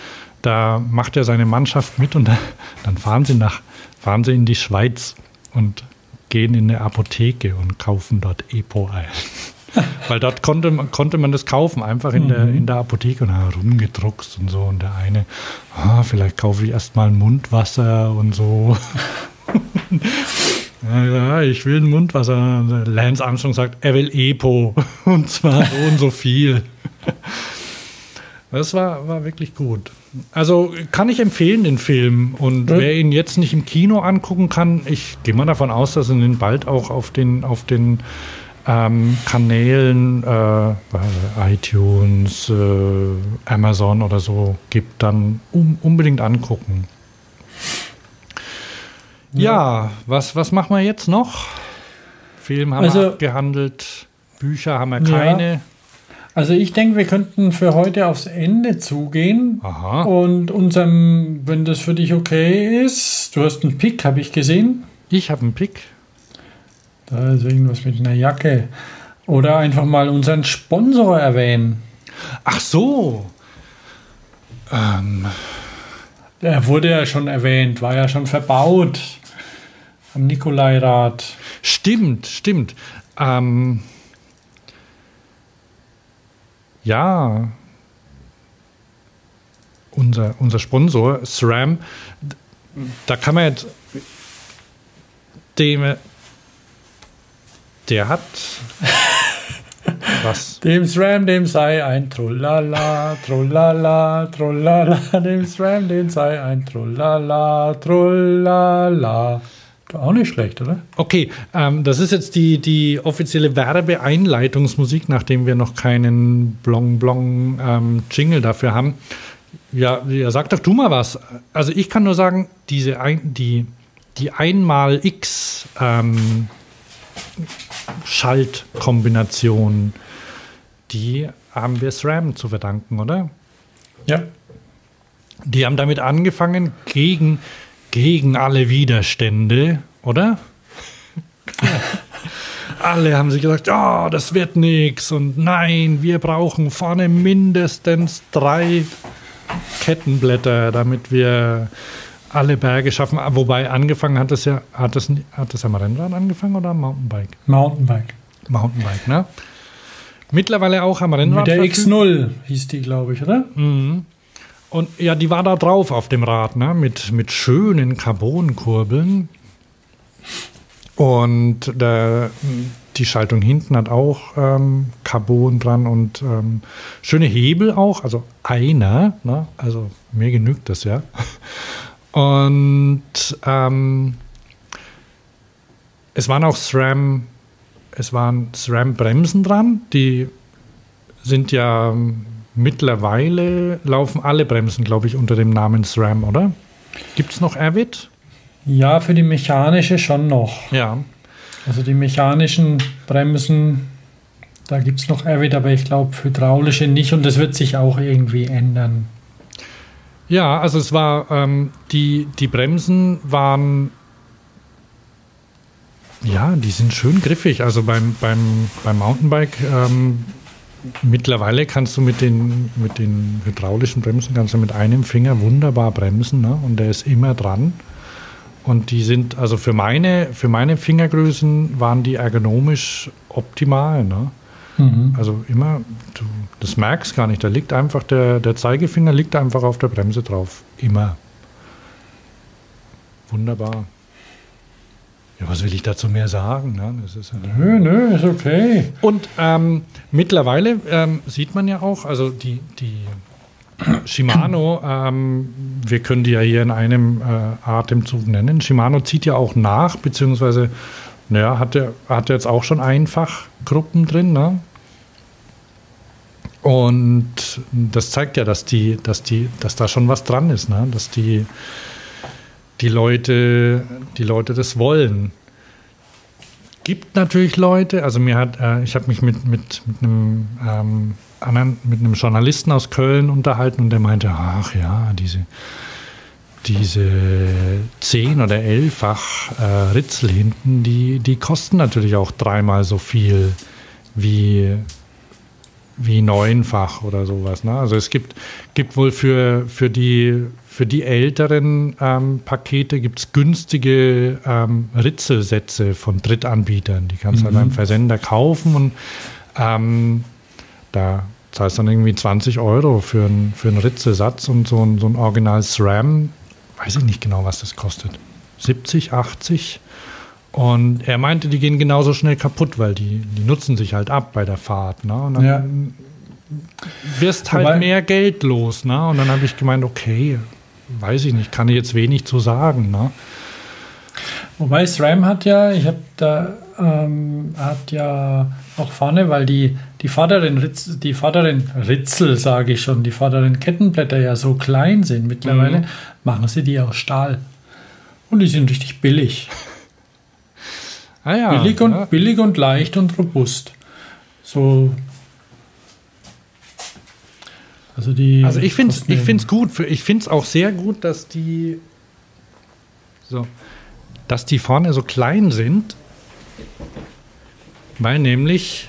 Speaker 1: da macht er seine Mannschaft mit und dann fahren sie nach, fahren sie in die Schweiz und gehen in eine Apotheke und kaufen dort EPO ein. Weil dort konnte, konnte man das kaufen, einfach in, mhm. der, in der Apotheke und herumgedruckst und so. Und der eine, ah, vielleicht kaufe ich erstmal ein Mundwasser und so. ja, ich will ein Mundwasser. Lance Armstrong sagt, er will Epo. Und zwar so und so viel. Das war, war wirklich gut. Also kann ich empfehlen, den Film. Und ja. wer ihn jetzt nicht im Kino angucken kann, ich gehe mal davon aus, dass es ihn bald auch auf den, auf den ähm, Kanälen, äh, iTunes, äh, Amazon oder so gibt, dann um, unbedingt angucken. Ja, ja, was, was machen wir jetzt noch? Film haben also, wir abgehandelt, Bücher haben wir keine. Ja.
Speaker 2: Also ich denke, wir könnten für heute aufs Ende zugehen. Aha. Und unserem, wenn das für dich okay ist, du hast einen Pick, habe ich gesehen.
Speaker 1: Ich habe einen Pick.
Speaker 2: Da ist irgendwas mit einer Jacke. Oder einfach mal unseren Sponsor erwähnen.
Speaker 1: Ach so. Ähm.
Speaker 2: Der wurde ja schon erwähnt, war ja schon verbaut am Nikolairad.
Speaker 1: Stimmt, stimmt. Ähm, ja, unser, unser Sponsor, SRAM, da kann man jetzt dem, der hat
Speaker 2: was? Dem SRAM, dem sei ein Trullala, Trullala, Trullala, dem SRAM, dem sei ein Trullala, Trullala. Auch nicht schlecht, oder?
Speaker 1: Okay, ähm, das ist jetzt die, die offizielle Werbeeinleitungsmusik, nachdem wir noch keinen Blong-Blong-Jingle ähm, dafür haben. Ja, ja, sag doch du mal was. Also ich kann nur sagen, diese ein, die, die einmal X ähm, Schaltkombination, die haben wir SRAM zu verdanken, oder?
Speaker 2: Ja.
Speaker 1: Die haben damit angefangen, gegen gegen alle Widerstände, oder? alle haben sich gesagt, oh, das wird nichts und nein, wir brauchen vorne mindestens drei Kettenblätter, damit wir alle Berge schaffen. Wobei angefangen hat es ja, hat das, hat das am Rennrad angefangen oder am Mountainbike?
Speaker 2: Mountainbike.
Speaker 1: Mountainbike, ne? Mittlerweile auch am Rennrad.
Speaker 2: Mit der X0 hieß die, glaube ich, oder?
Speaker 1: Mhm. Und ja, die war da drauf auf dem Rad, ne? mit, mit schönen Carbonkurbeln. Und der, die Schaltung hinten hat auch ähm, Carbon dran und ähm, schöne Hebel auch, also einer, ne? also mir genügt das ja. Und ähm, es waren auch SRAM, es waren SRAM-Bremsen dran, die sind ja Mittlerweile laufen alle Bremsen, glaube ich, unter dem Namen SRAM, oder? Gibt es noch Avid?
Speaker 2: Ja, für die mechanische schon noch.
Speaker 1: Ja.
Speaker 2: Also die mechanischen Bremsen, da gibt es noch Avid, aber ich glaube hydraulische nicht und das wird sich auch irgendwie ändern.
Speaker 1: Ja, also es war, ähm, die, die Bremsen waren, ja, die sind schön griffig. Also beim, beim, beim Mountainbike ähm, mittlerweile kannst du mit den, mit den hydraulischen Bremsen kannst du mit einem Finger wunderbar bremsen ne? und der ist immer dran. Und die sind, also für meine, für meine Fingergrößen waren die ergonomisch optimal. Ne? Mhm. Also immer, du, das merkst gar nicht. Da liegt einfach der, der Zeigefinger liegt einfach auf der Bremse drauf. Immer. Wunderbar. Ja, was will ich dazu mehr sagen? Ne? Das
Speaker 2: ist ja nö, nö, ist okay.
Speaker 1: Und ähm, mittlerweile ähm, sieht man ja auch, also die, die Shimano, ähm, wir können die ja hier in einem äh, Atemzug nennen. Shimano zieht ja auch nach, beziehungsweise, naja, hat er hat jetzt auch schon Einfachgruppen drin, ne? Und das zeigt ja, dass die, dass die, dass da schon was dran ist, ne? Dass die die Leute, die Leute das wollen. Gibt natürlich Leute, also mir hat, äh, ich habe mich mit, mit, mit einem ähm, anderen, mit einem Journalisten aus Köln unterhalten und der meinte, ach ja, diese, diese zehn- oder elffach äh, Ritzel hinten, die, die kosten natürlich auch dreimal so viel wie, wie neunfach oder sowas. Ne? Also es gibt, gibt wohl für, für die für die älteren ähm, Pakete gibt es günstige ähm, Ritzelsätze von Drittanbietern. Die kannst du mhm. halt beim Versender kaufen und Ähm, da zahlst du dann irgendwie 20 Euro für, ein, für einen Ritzesatz und so ein, so ein Original SRAM, weiß ich nicht genau, was das kostet. 70, 80? Und er meinte, die gehen genauso schnell kaputt, weil die, die nutzen sich halt ab bei der Fahrt. Ne? Und dann ja. wirst halt Wobei, mehr Geld los. Ne? Und dann habe ich gemeint, okay, weiß ich nicht, kann ich jetzt wenig zu sagen. Ne?
Speaker 2: Wobei SRAM hat ja, ich habe da, ähm, hat ja auch vorne, weil die, die vorderen, Ritz, die vorderen Ritzel, sage ich schon, die vorderen Kettenblätter ja so klein sind mittlerweile, mhm. machen sie die aus Stahl. Und die sind richtig billig. Ah ja, billig, und, ja. billig und leicht und robust. So.
Speaker 1: Also, die also ich finde es ich find's gut. Für, ich finde es auch sehr gut, dass die so, dass die vorne so klein sind, weil nämlich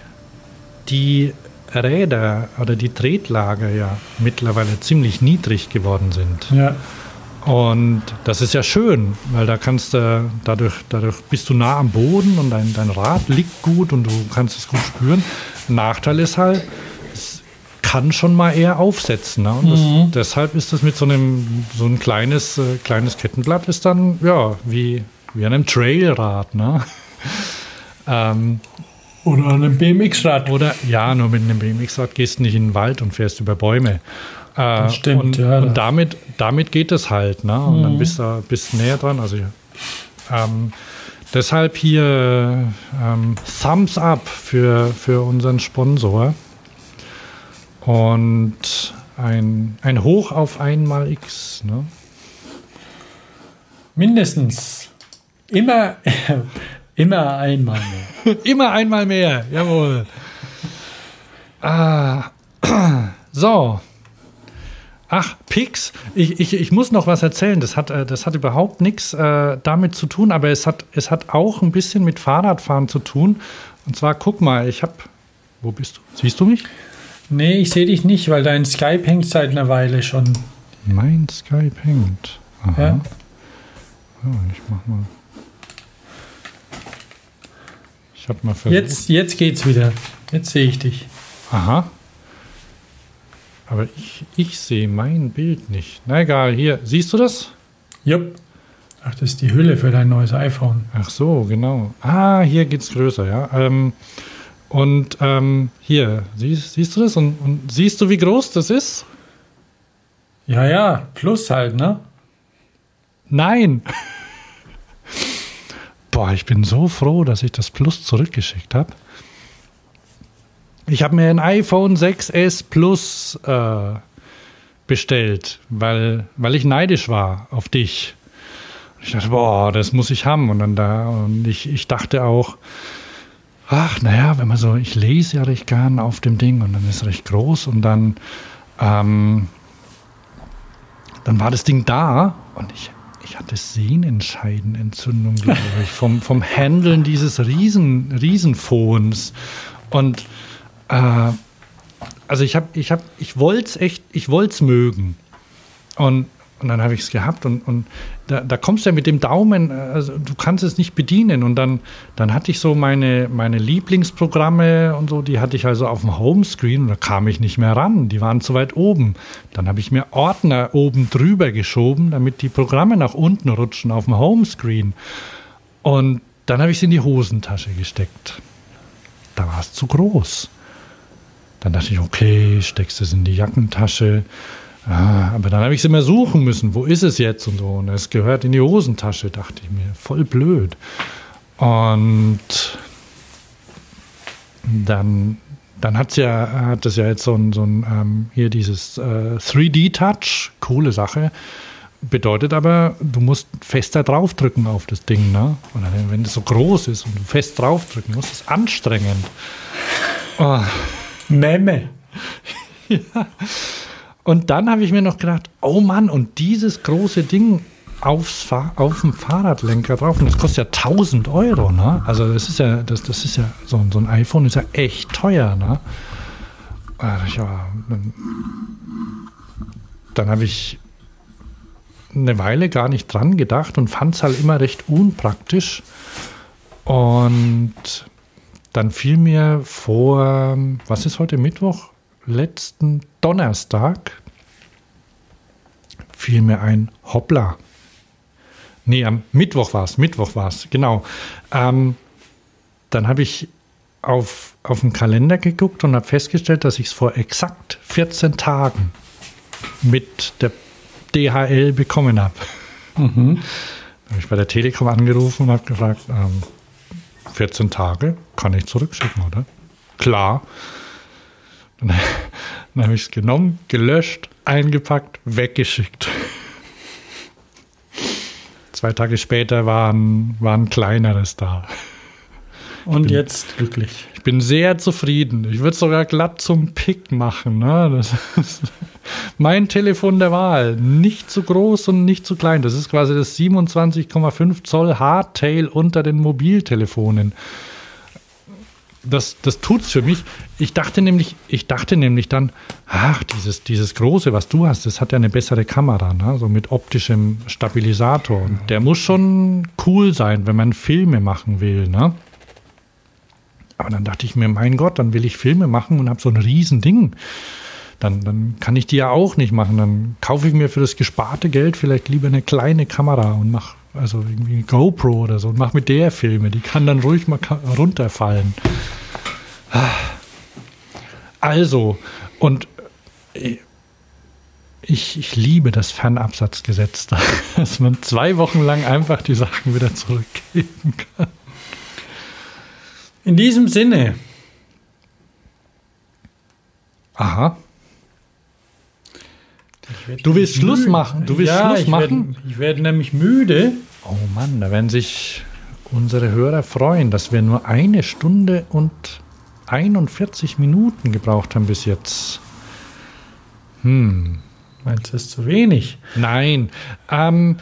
Speaker 1: die Räder oder die Tretlager ja mittlerweile ziemlich niedrig geworden sind.
Speaker 2: Ja.
Speaker 1: Und das ist ja schön, weil da kannst du, dadurch, dadurch bist du nah am Boden und dein, dein Rad liegt gut und du kannst es gut spüren. Nachteil ist halt, kann schon mal eher aufsetzen. Ne? Und mhm. das, deshalb ist das mit so einem, so ein kleines, äh, kleines Kettenblatt ist dann, ja, wie, wie einem Trailrad. Ne?
Speaker 2: ähm, oder einem BMX-Rad.
Speaker 1: Oder ja, nur mit einem BMX-Rad gehst du nicht in den Wald und fährst über Bäume.
Speaker 2: Äh, stimmt,
Speaker 1: und,
Speaker 2: ja.
Speaker 1: Und damit, damit geht es halt. Ne? Und mhm. dann bist du bist näher dran. Also ähm, deshalb hier ähm, Thumbs up für, für unseren Sponsor. Und ein, ein Hoch auf einmal X. Ne?
Speaker 2: Mindestens. Immer, immer einmal
Speaker 1: mehr. immer einmal mehr, jawohl. Ah, so, Ach, Pix. Ich, ich, ich muss noch was erzählen. Das hat, äh, das hat überhaupt nichts äh, damit zu tun, aber es hat, es hat auch ein bisschen mit Fahrradfahren zu tun. Und zwar, guck mal, ich habe. Wo bist du? Siehst du mich?
Speaker 2: Nee, ich sehe dich nicht, weil dein Skype hängt seit einer Weile schon.
Speaker 1: Mein Skype hängt. Aha. Ja. Oh, ich mach mal. Ich habe mal versucht.
Speaker 2: Jetzt, jetzt geht's wieder. Jetzt sehe ich dich.
Speaker 1: Aha. Aber ich, ich sehe mein Bild nicht. Na egal, hier, siehst du das?
Speaker 2: Jupp. Ach, das ist die Hülle für dein neues iPhone.
Speaker 1: Ach so, genau. Ah, hier geht es größer, ja. Ähm, und ähm, hier, siehst, siehst du das? Und, und siehst du, wie groß das ist?
Speaker 2: Ja, ja, plus halt, ne?
Speaker 1: Nein. Boah, ich bin so froh, dass ich das Plus zurückgeschickt habe. Ich habe mir ein iPhone 6S Plus äh, bestellt, weil, weil ich neidisch war auf dich. Ich dachte, boah, das muss ich haben. Und dann da, und ich, ich dachte auch, ach, naja, wenn man so, ich lese ja recht gern auf dem Ding und dann ist es recht groß und dann, ähm, dann war das Ding da und ich, ich hatte Sehnenscheidenentzündung, glaube ich, vom, vom Handeln dieses Riesen, Riesenphones. Und äh, also ich habe, ich habe, ich wollte es echt, ich wollte es mögen. Und, und dann habe ich es gehabt und, und da, da, kommst du ja mit dem Daumen, also du kannst es nicht bedienen. Und dann, dann hatte ich so meine, meine Lieblingsprogramme und so, die hatte ich also auf dem Homescreen und da kam ich nicht mehr ran. Die waren zu weit oben. Dann habe ich mir Ordner oben drüber geschoben, damit die Programme nach unten rutschen auf dem Homescreen. Und dann habe ich es in die Hosentasche gesteckt. Da war es zu groß. Dann dachte ich, okay, steckst es in die Jackentasche. Ah, aber dann habe ich es immer suchen müssen. Wo ist es jetzt und so? Und es gehört in die Hosentasche, dachte ich mir. Voll blöd. Und dann, dann hat's ja, hat es ja jetzt so ein, so ein ähm, hier dieses äh, 3D-Touch, coole Sache. Bedeutet aber, du musst fester draufdrücken auf das Ding, ne? Oder wenn es so groß ist und du fest draufdrücken musst, ist anstrengend.
Speaker 2: Oh. Memme.
Speaker 1: ja. Und dann habe ich mir noch gedacht, oh Mann, und dieses große Ding aufs Fahr auf dem Fahrradlenker drauf, und das kostet ja 1000 Euro, ne? Also das ist ja, das, das ist ja, so, so ein iPhone ist ja echt teuer, ne? Ja, dann, dann habe ich eine Weile gar nicht dran gedacht und fand es halt immer recht unpraktisch. Und dann fiel mir vor, was ist heute Mittwoch? Letzten Donnerstag fiel mir ein Hoppla. Nee, am Mittwoch war es, Mittwoch war es, genau. Ähm, dann habe ich auf, auf den Kalender geguckt und habe festgestellt, dass ich es vor exakt 14 Tagen mit der DHL bekommen habe. Mhm. Da habe ich bei der Telekom angerufen und habe gefragt, ähm, 14 Tage kann ich zurückschicken, oder? Klar. Dann, dann habe ich es genommen, gelöscht, eingepackt, weggeschickt. Zwei Tage später war ein, war ein kleineres da.
Speaker 2: Und bin, jetzt glücklich.
Speaker 1: Ich bin sehr zufrieden. Ich würde sogar glatt zum Pick machen. Ne? Das ist mein Telefon der Wahl. Nicht zu groß und nicht zu klein. Das ist quasi das 27,5 Zoll Hardtail unter den Mobiltelefonen. Das, das es für mich. Ich dachte nämlich, ich dachte nämlich dann, ach, dieses, dieses große, was du hast, das hat ja eine bessere Kamera, ne? so mit optischem Stabilisator. Und der muss schon cool sein, wenn man Filme machen will, ne? Aber dann dachte ich mir, mein Gott, dann will ich Filme machen und habe so ein Riesending. Dann, dann kann ich die ja auch nicht machen. Dann kaufe ich mir für das gesparte Geld vielleicht lieber eine kleine Kamera und mache also irgendwie eine GoPro oder so und mache mit der Filme. Die kann dann ruhig mal runterfallen. Also, und äh, ich, ich liebe das Fernabsatzgesetz, dass man zwei Wochen lang einfach die Sachen wieder zurückgeben kann.
Speaker 2: In diesem Sinne.
Speaker 1: Aha. Du willst Schluss müde. machen. Du willst ja, Schluss machen.
Speaker 2: Werd, ich werde nämlich müde.
Speaker 1: Oh Mann, da werden sich unsere Hörer freuen, dass wir nur eine Stunde und 41 Minuten gebraucht haben bis jetzt.
Speaker 2: Hm. Meinst du, das ist zu wenig?
Speaker 1: Nein. Ähm,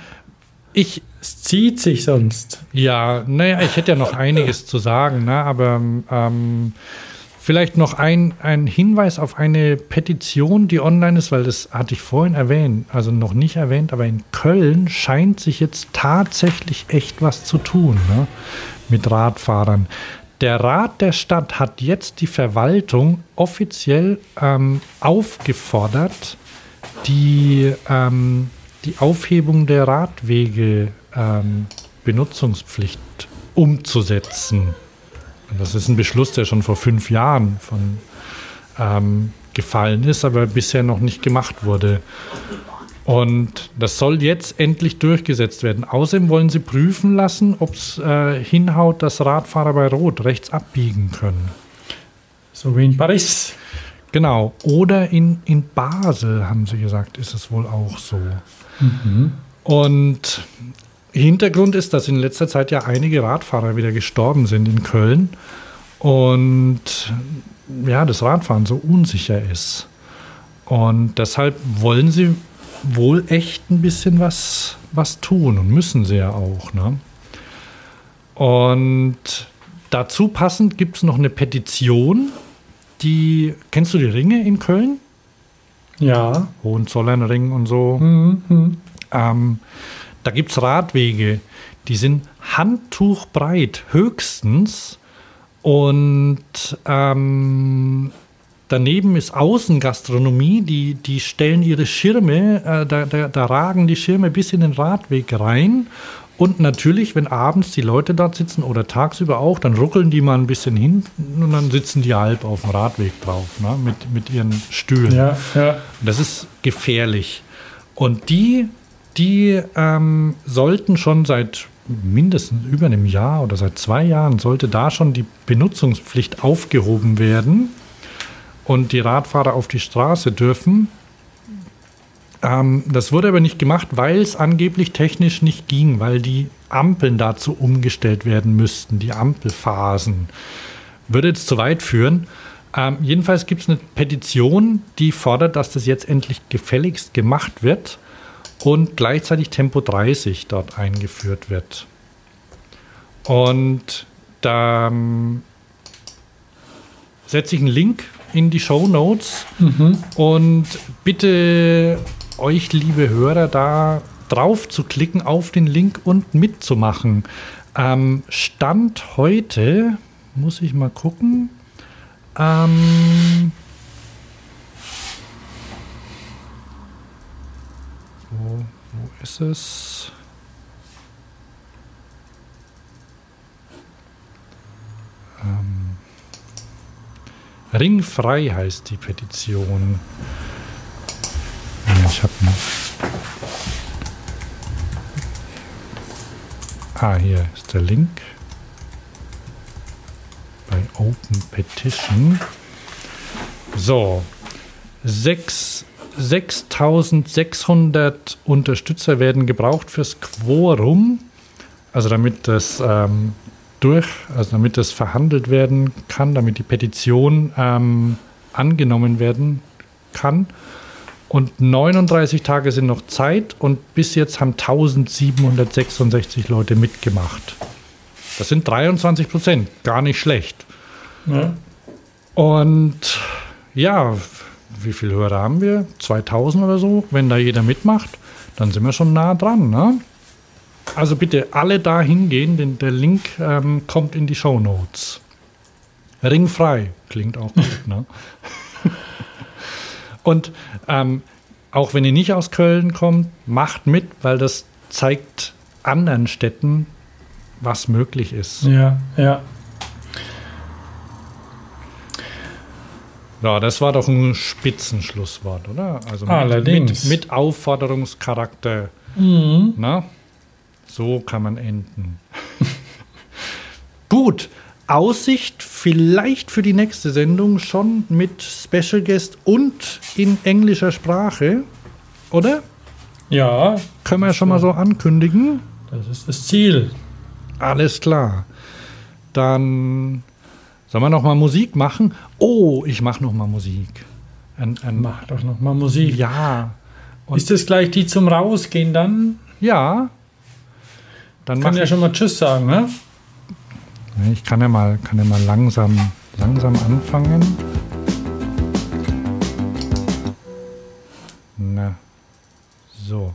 Speaker 1: ich,
Speaker 2: es zieht sich sonst.
Speaker 1: Ja, naja, ich hätte ja noch einiges zu sagen, ne? aber ähm, vielleicht noch ein, ein Hinweis auf eine Petition, die online ist, weil das hatte ich vorhin erwähnt, also noch nicht erwähnt, aber in Köln scheint sich jetzt tatsächlich echt was zu tun ne? mit Radfahrern. Der Rat der Stadt hat jetzt die Verwaltung offiziell ähm, aufgefordert, die ähm, die Aufhebung der Radwege-Benutzungspflicht ähm, umzusetzen. Das ist ein Beschluss, der schon vor fünf Jahren von, ähm, gefallen ist, aber bisher noch nicht gemacht wurde. Und das soll jetzt endlich durchgesetzt werden. Außerdem wollen sie prüfen lassen, ob es äh, hinhaut, dass Radfahrer bei Rot rechts abbiegen können.
Speaker 2: So wie in Paris.
Speaker 1: Genau. Oder in, in Basel, haben sie gesagt, ist es wohl auch so. Mhm. Und Hintergrund ist, dass in letzter Zeit ja einige Radfahrer wieder gestorben sind in Köln und ja, das Radfahren so unsicher ist. Und deshalb wollen sie wohl echt ein bisschen was, was tun und müssen sie ja auch. Ne? Und dazu passend gibt es noch eine Petition, die, kennst du die Ringe in Köln?
Speaker 2: Ja.
Speaker 1: Hohenzollernring und so. Mhm. Ähm, da gibt es Radwege, die sind handtuchbreit, höchstens. Und ähm, daneben ist Außengastronomie, die, die stellen ihre Schirme, äh, da, da, da ragen die Schirme bis in den Radweg rein und natürlich, wenn abends die Leute dort sitzen oder tagsüber auch, dann ruckeln die mal ein bisschen hin und dann sitzen die halb auf dem Radweg drauf, ne? mit, mit ihren Stühlen.
Speaker 2: Ja, ja.
Speaker 1: Das ist gefährlich. Und die, die ähm, sollten schon seit mindestens über einem Jahr oder seit zwei Jahren, sollte da schon die Benutzungspflicht aufgehoben werden und die Radfahrer auf die Straße dürfen. Ähm, das wurde aber nicht gemacht, weil es angeblich technisch nicht ging, weil die Ampeln dazu umgestellt werden müssten, die Ampelphasen. Würde jetzt zu weit führen. Ähm, jedenfalls gibt es eine Petition, die fordert, dass das jetzt endlich gefälligst gemacht wird und gleichzeitig Tempo 30 dort eingeführt wird. Und da ähm, setze ich einen Link in die Show Notes mhm. und bitte euch, liebe Hörer, da drauf zu klicken auf den Link und mitzumachen. Ähm, Stand heute, muss ich mal gucken. Ähm, wo, wo ist es? Ähm, Ringfrei heißt die Petition. Ich habe noch. Ah, hier ist der Link bei Open Petition. So, 6600 Unterstützer werden gebraucht fürs Quorum. Also damit das ähm, durch, also damit das verhandelt werden kann, damit die Petition ähm, angenommen werden kann. Und 39 Tage sind noch Zeit und bis jetzt haben 1766 Leute mitgemacht. Das sind 23 Prozent, gar nicht schlecht. Ja. Und ja, wie viele Hörer haben wir? 2000 oder so. Wenn da jeder mitmacht, dann sind wir schon nah dran. Ne? Also bitte alle da hingehen, denn der Link ähm, kommt in die Show Notes. Ringfrei klingt auch gut, ne? Und ähm, auch wenn ihr nicht aus Köln kommt, macht mit, weil das zeigt anderen Städten, was möglich ist.
Speaker 2: Ja, ja.
Speaker 1: Ja, das war doch ein Spitzenschlusswort, oder?
Speaker 2: Also mit, Allerdings.
Speaker 1: Mit, mit Aufforderungscharakter. Mhm. Na? So kann man enden. Gut, Aussicht vielleicht für die nächste Sendung schon mit Special Guest und in englischer Sprache, oder?
Speaker 2: Ja.
Speaker 1: Können wir schon mal so ankündigen.
Speaker 2: Das ist das Ziel.
Speaker 1: Alles klar. Dann sollen wir noch mal Musik machen? Oh, ich mache noch mal Musik.
Speaker 2: Ein, ein Mach doch noch mal Musik.
Speaker 1: Ja.
Speaker 2: Und ist das gleich die zum Rausgehen dann?
Speaker 1: Ja.
Speaker 2: Dann kann ja schon mal Tschüss sagen, ne?
Speaker 1: Ich kann ja mal, kann ja mal langsam, langsam anfangen. Na, so.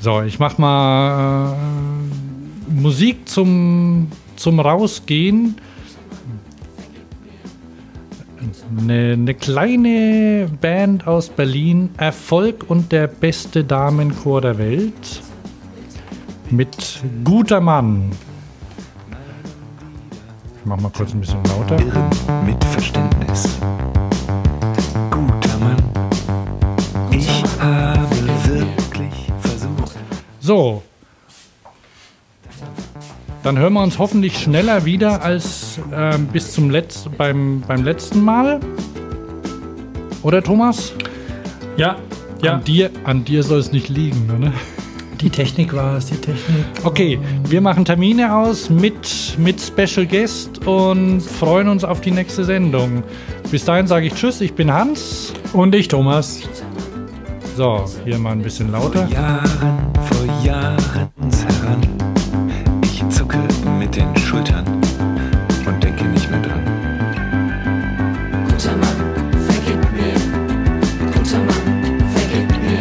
Speaker 1: So, ich mach mal äh, Musik zum, zum Rausgehen eine, eine, kleine Band aus Berlin, Erfolg und der beste Damenchor der Welt mit Guter Mann. Ich mach mal kurz ein bisschen lauter.
Speaker 12: Irren mit Verständnis.
Speaker 1: So, dann hören wir uns hoffentlich schneller wieder als äh, bis zum Letz beim, beim letzten Mal. Oder Thomas?
Speaker 2: Ja, ja.
Speaker 1: An dir, an dir soll es nicht liegen, ne?
Speaker 2: Die Technik war es, die Technik.
Speaker 1: Okay, wir machen Termine aus mit, mit Special Guest und freuen uns auf die nächste Sendung. Bis dahin sage ich Tschüss, ich bin Hans.
Speaker 2: Und ich Thomas.
Speaker 1: So, hier mal ein bisschen lauter.
Speaker 12: Vor Jahren heran mit den Schultern und denke nicht mehr dran.
Speaker 13: Guter Mann, vergib mir. Guter Mann, vergib mir.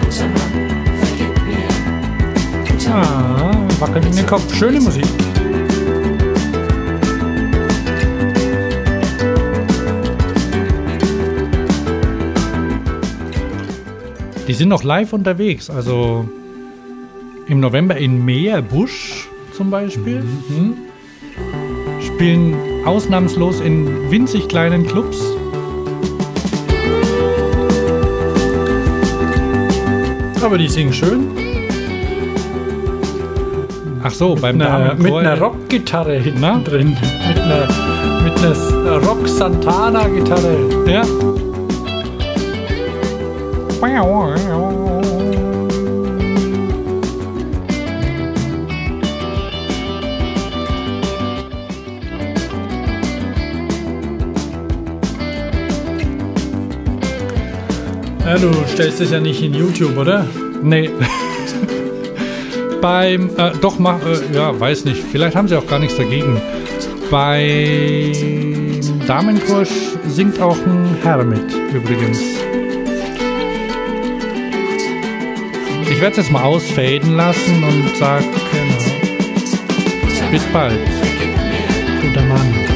Speaker 13: Guter Mann, vergib mir. Guter
Speaker 1: ah, wackelt in den Kopf. Schöne Musik. Die sind noch live unterwegs, also im November in Meerbusch zum Beispiel. Mhm. Spielen ausnahmslos in winzig kleinen Clubs.
Speaker 2: Aber die singen schön.
Speaker 1: Ach so, beim
Speaker 2: mit einer, mit einer Rockgitarre hinten drin. Mit einer, mit einer Rock-Santana-Gitarre.
Speaker 1: Ja.
Speaker 2: Ja, du stellst es ja nicht in YouTube, oder?
Speaker 1: Nee. Beim, äh, doch, mach, äh, ja, weiß nicht. Vielleicht haben sie auch gar nichts dagegen. Bei Damenkurs singt auch ein Herr mit, übrigens. Ich werde es jetzt mal ausfaden lassen und sage genau. bis bald.
Speaker 13: Guter Mann,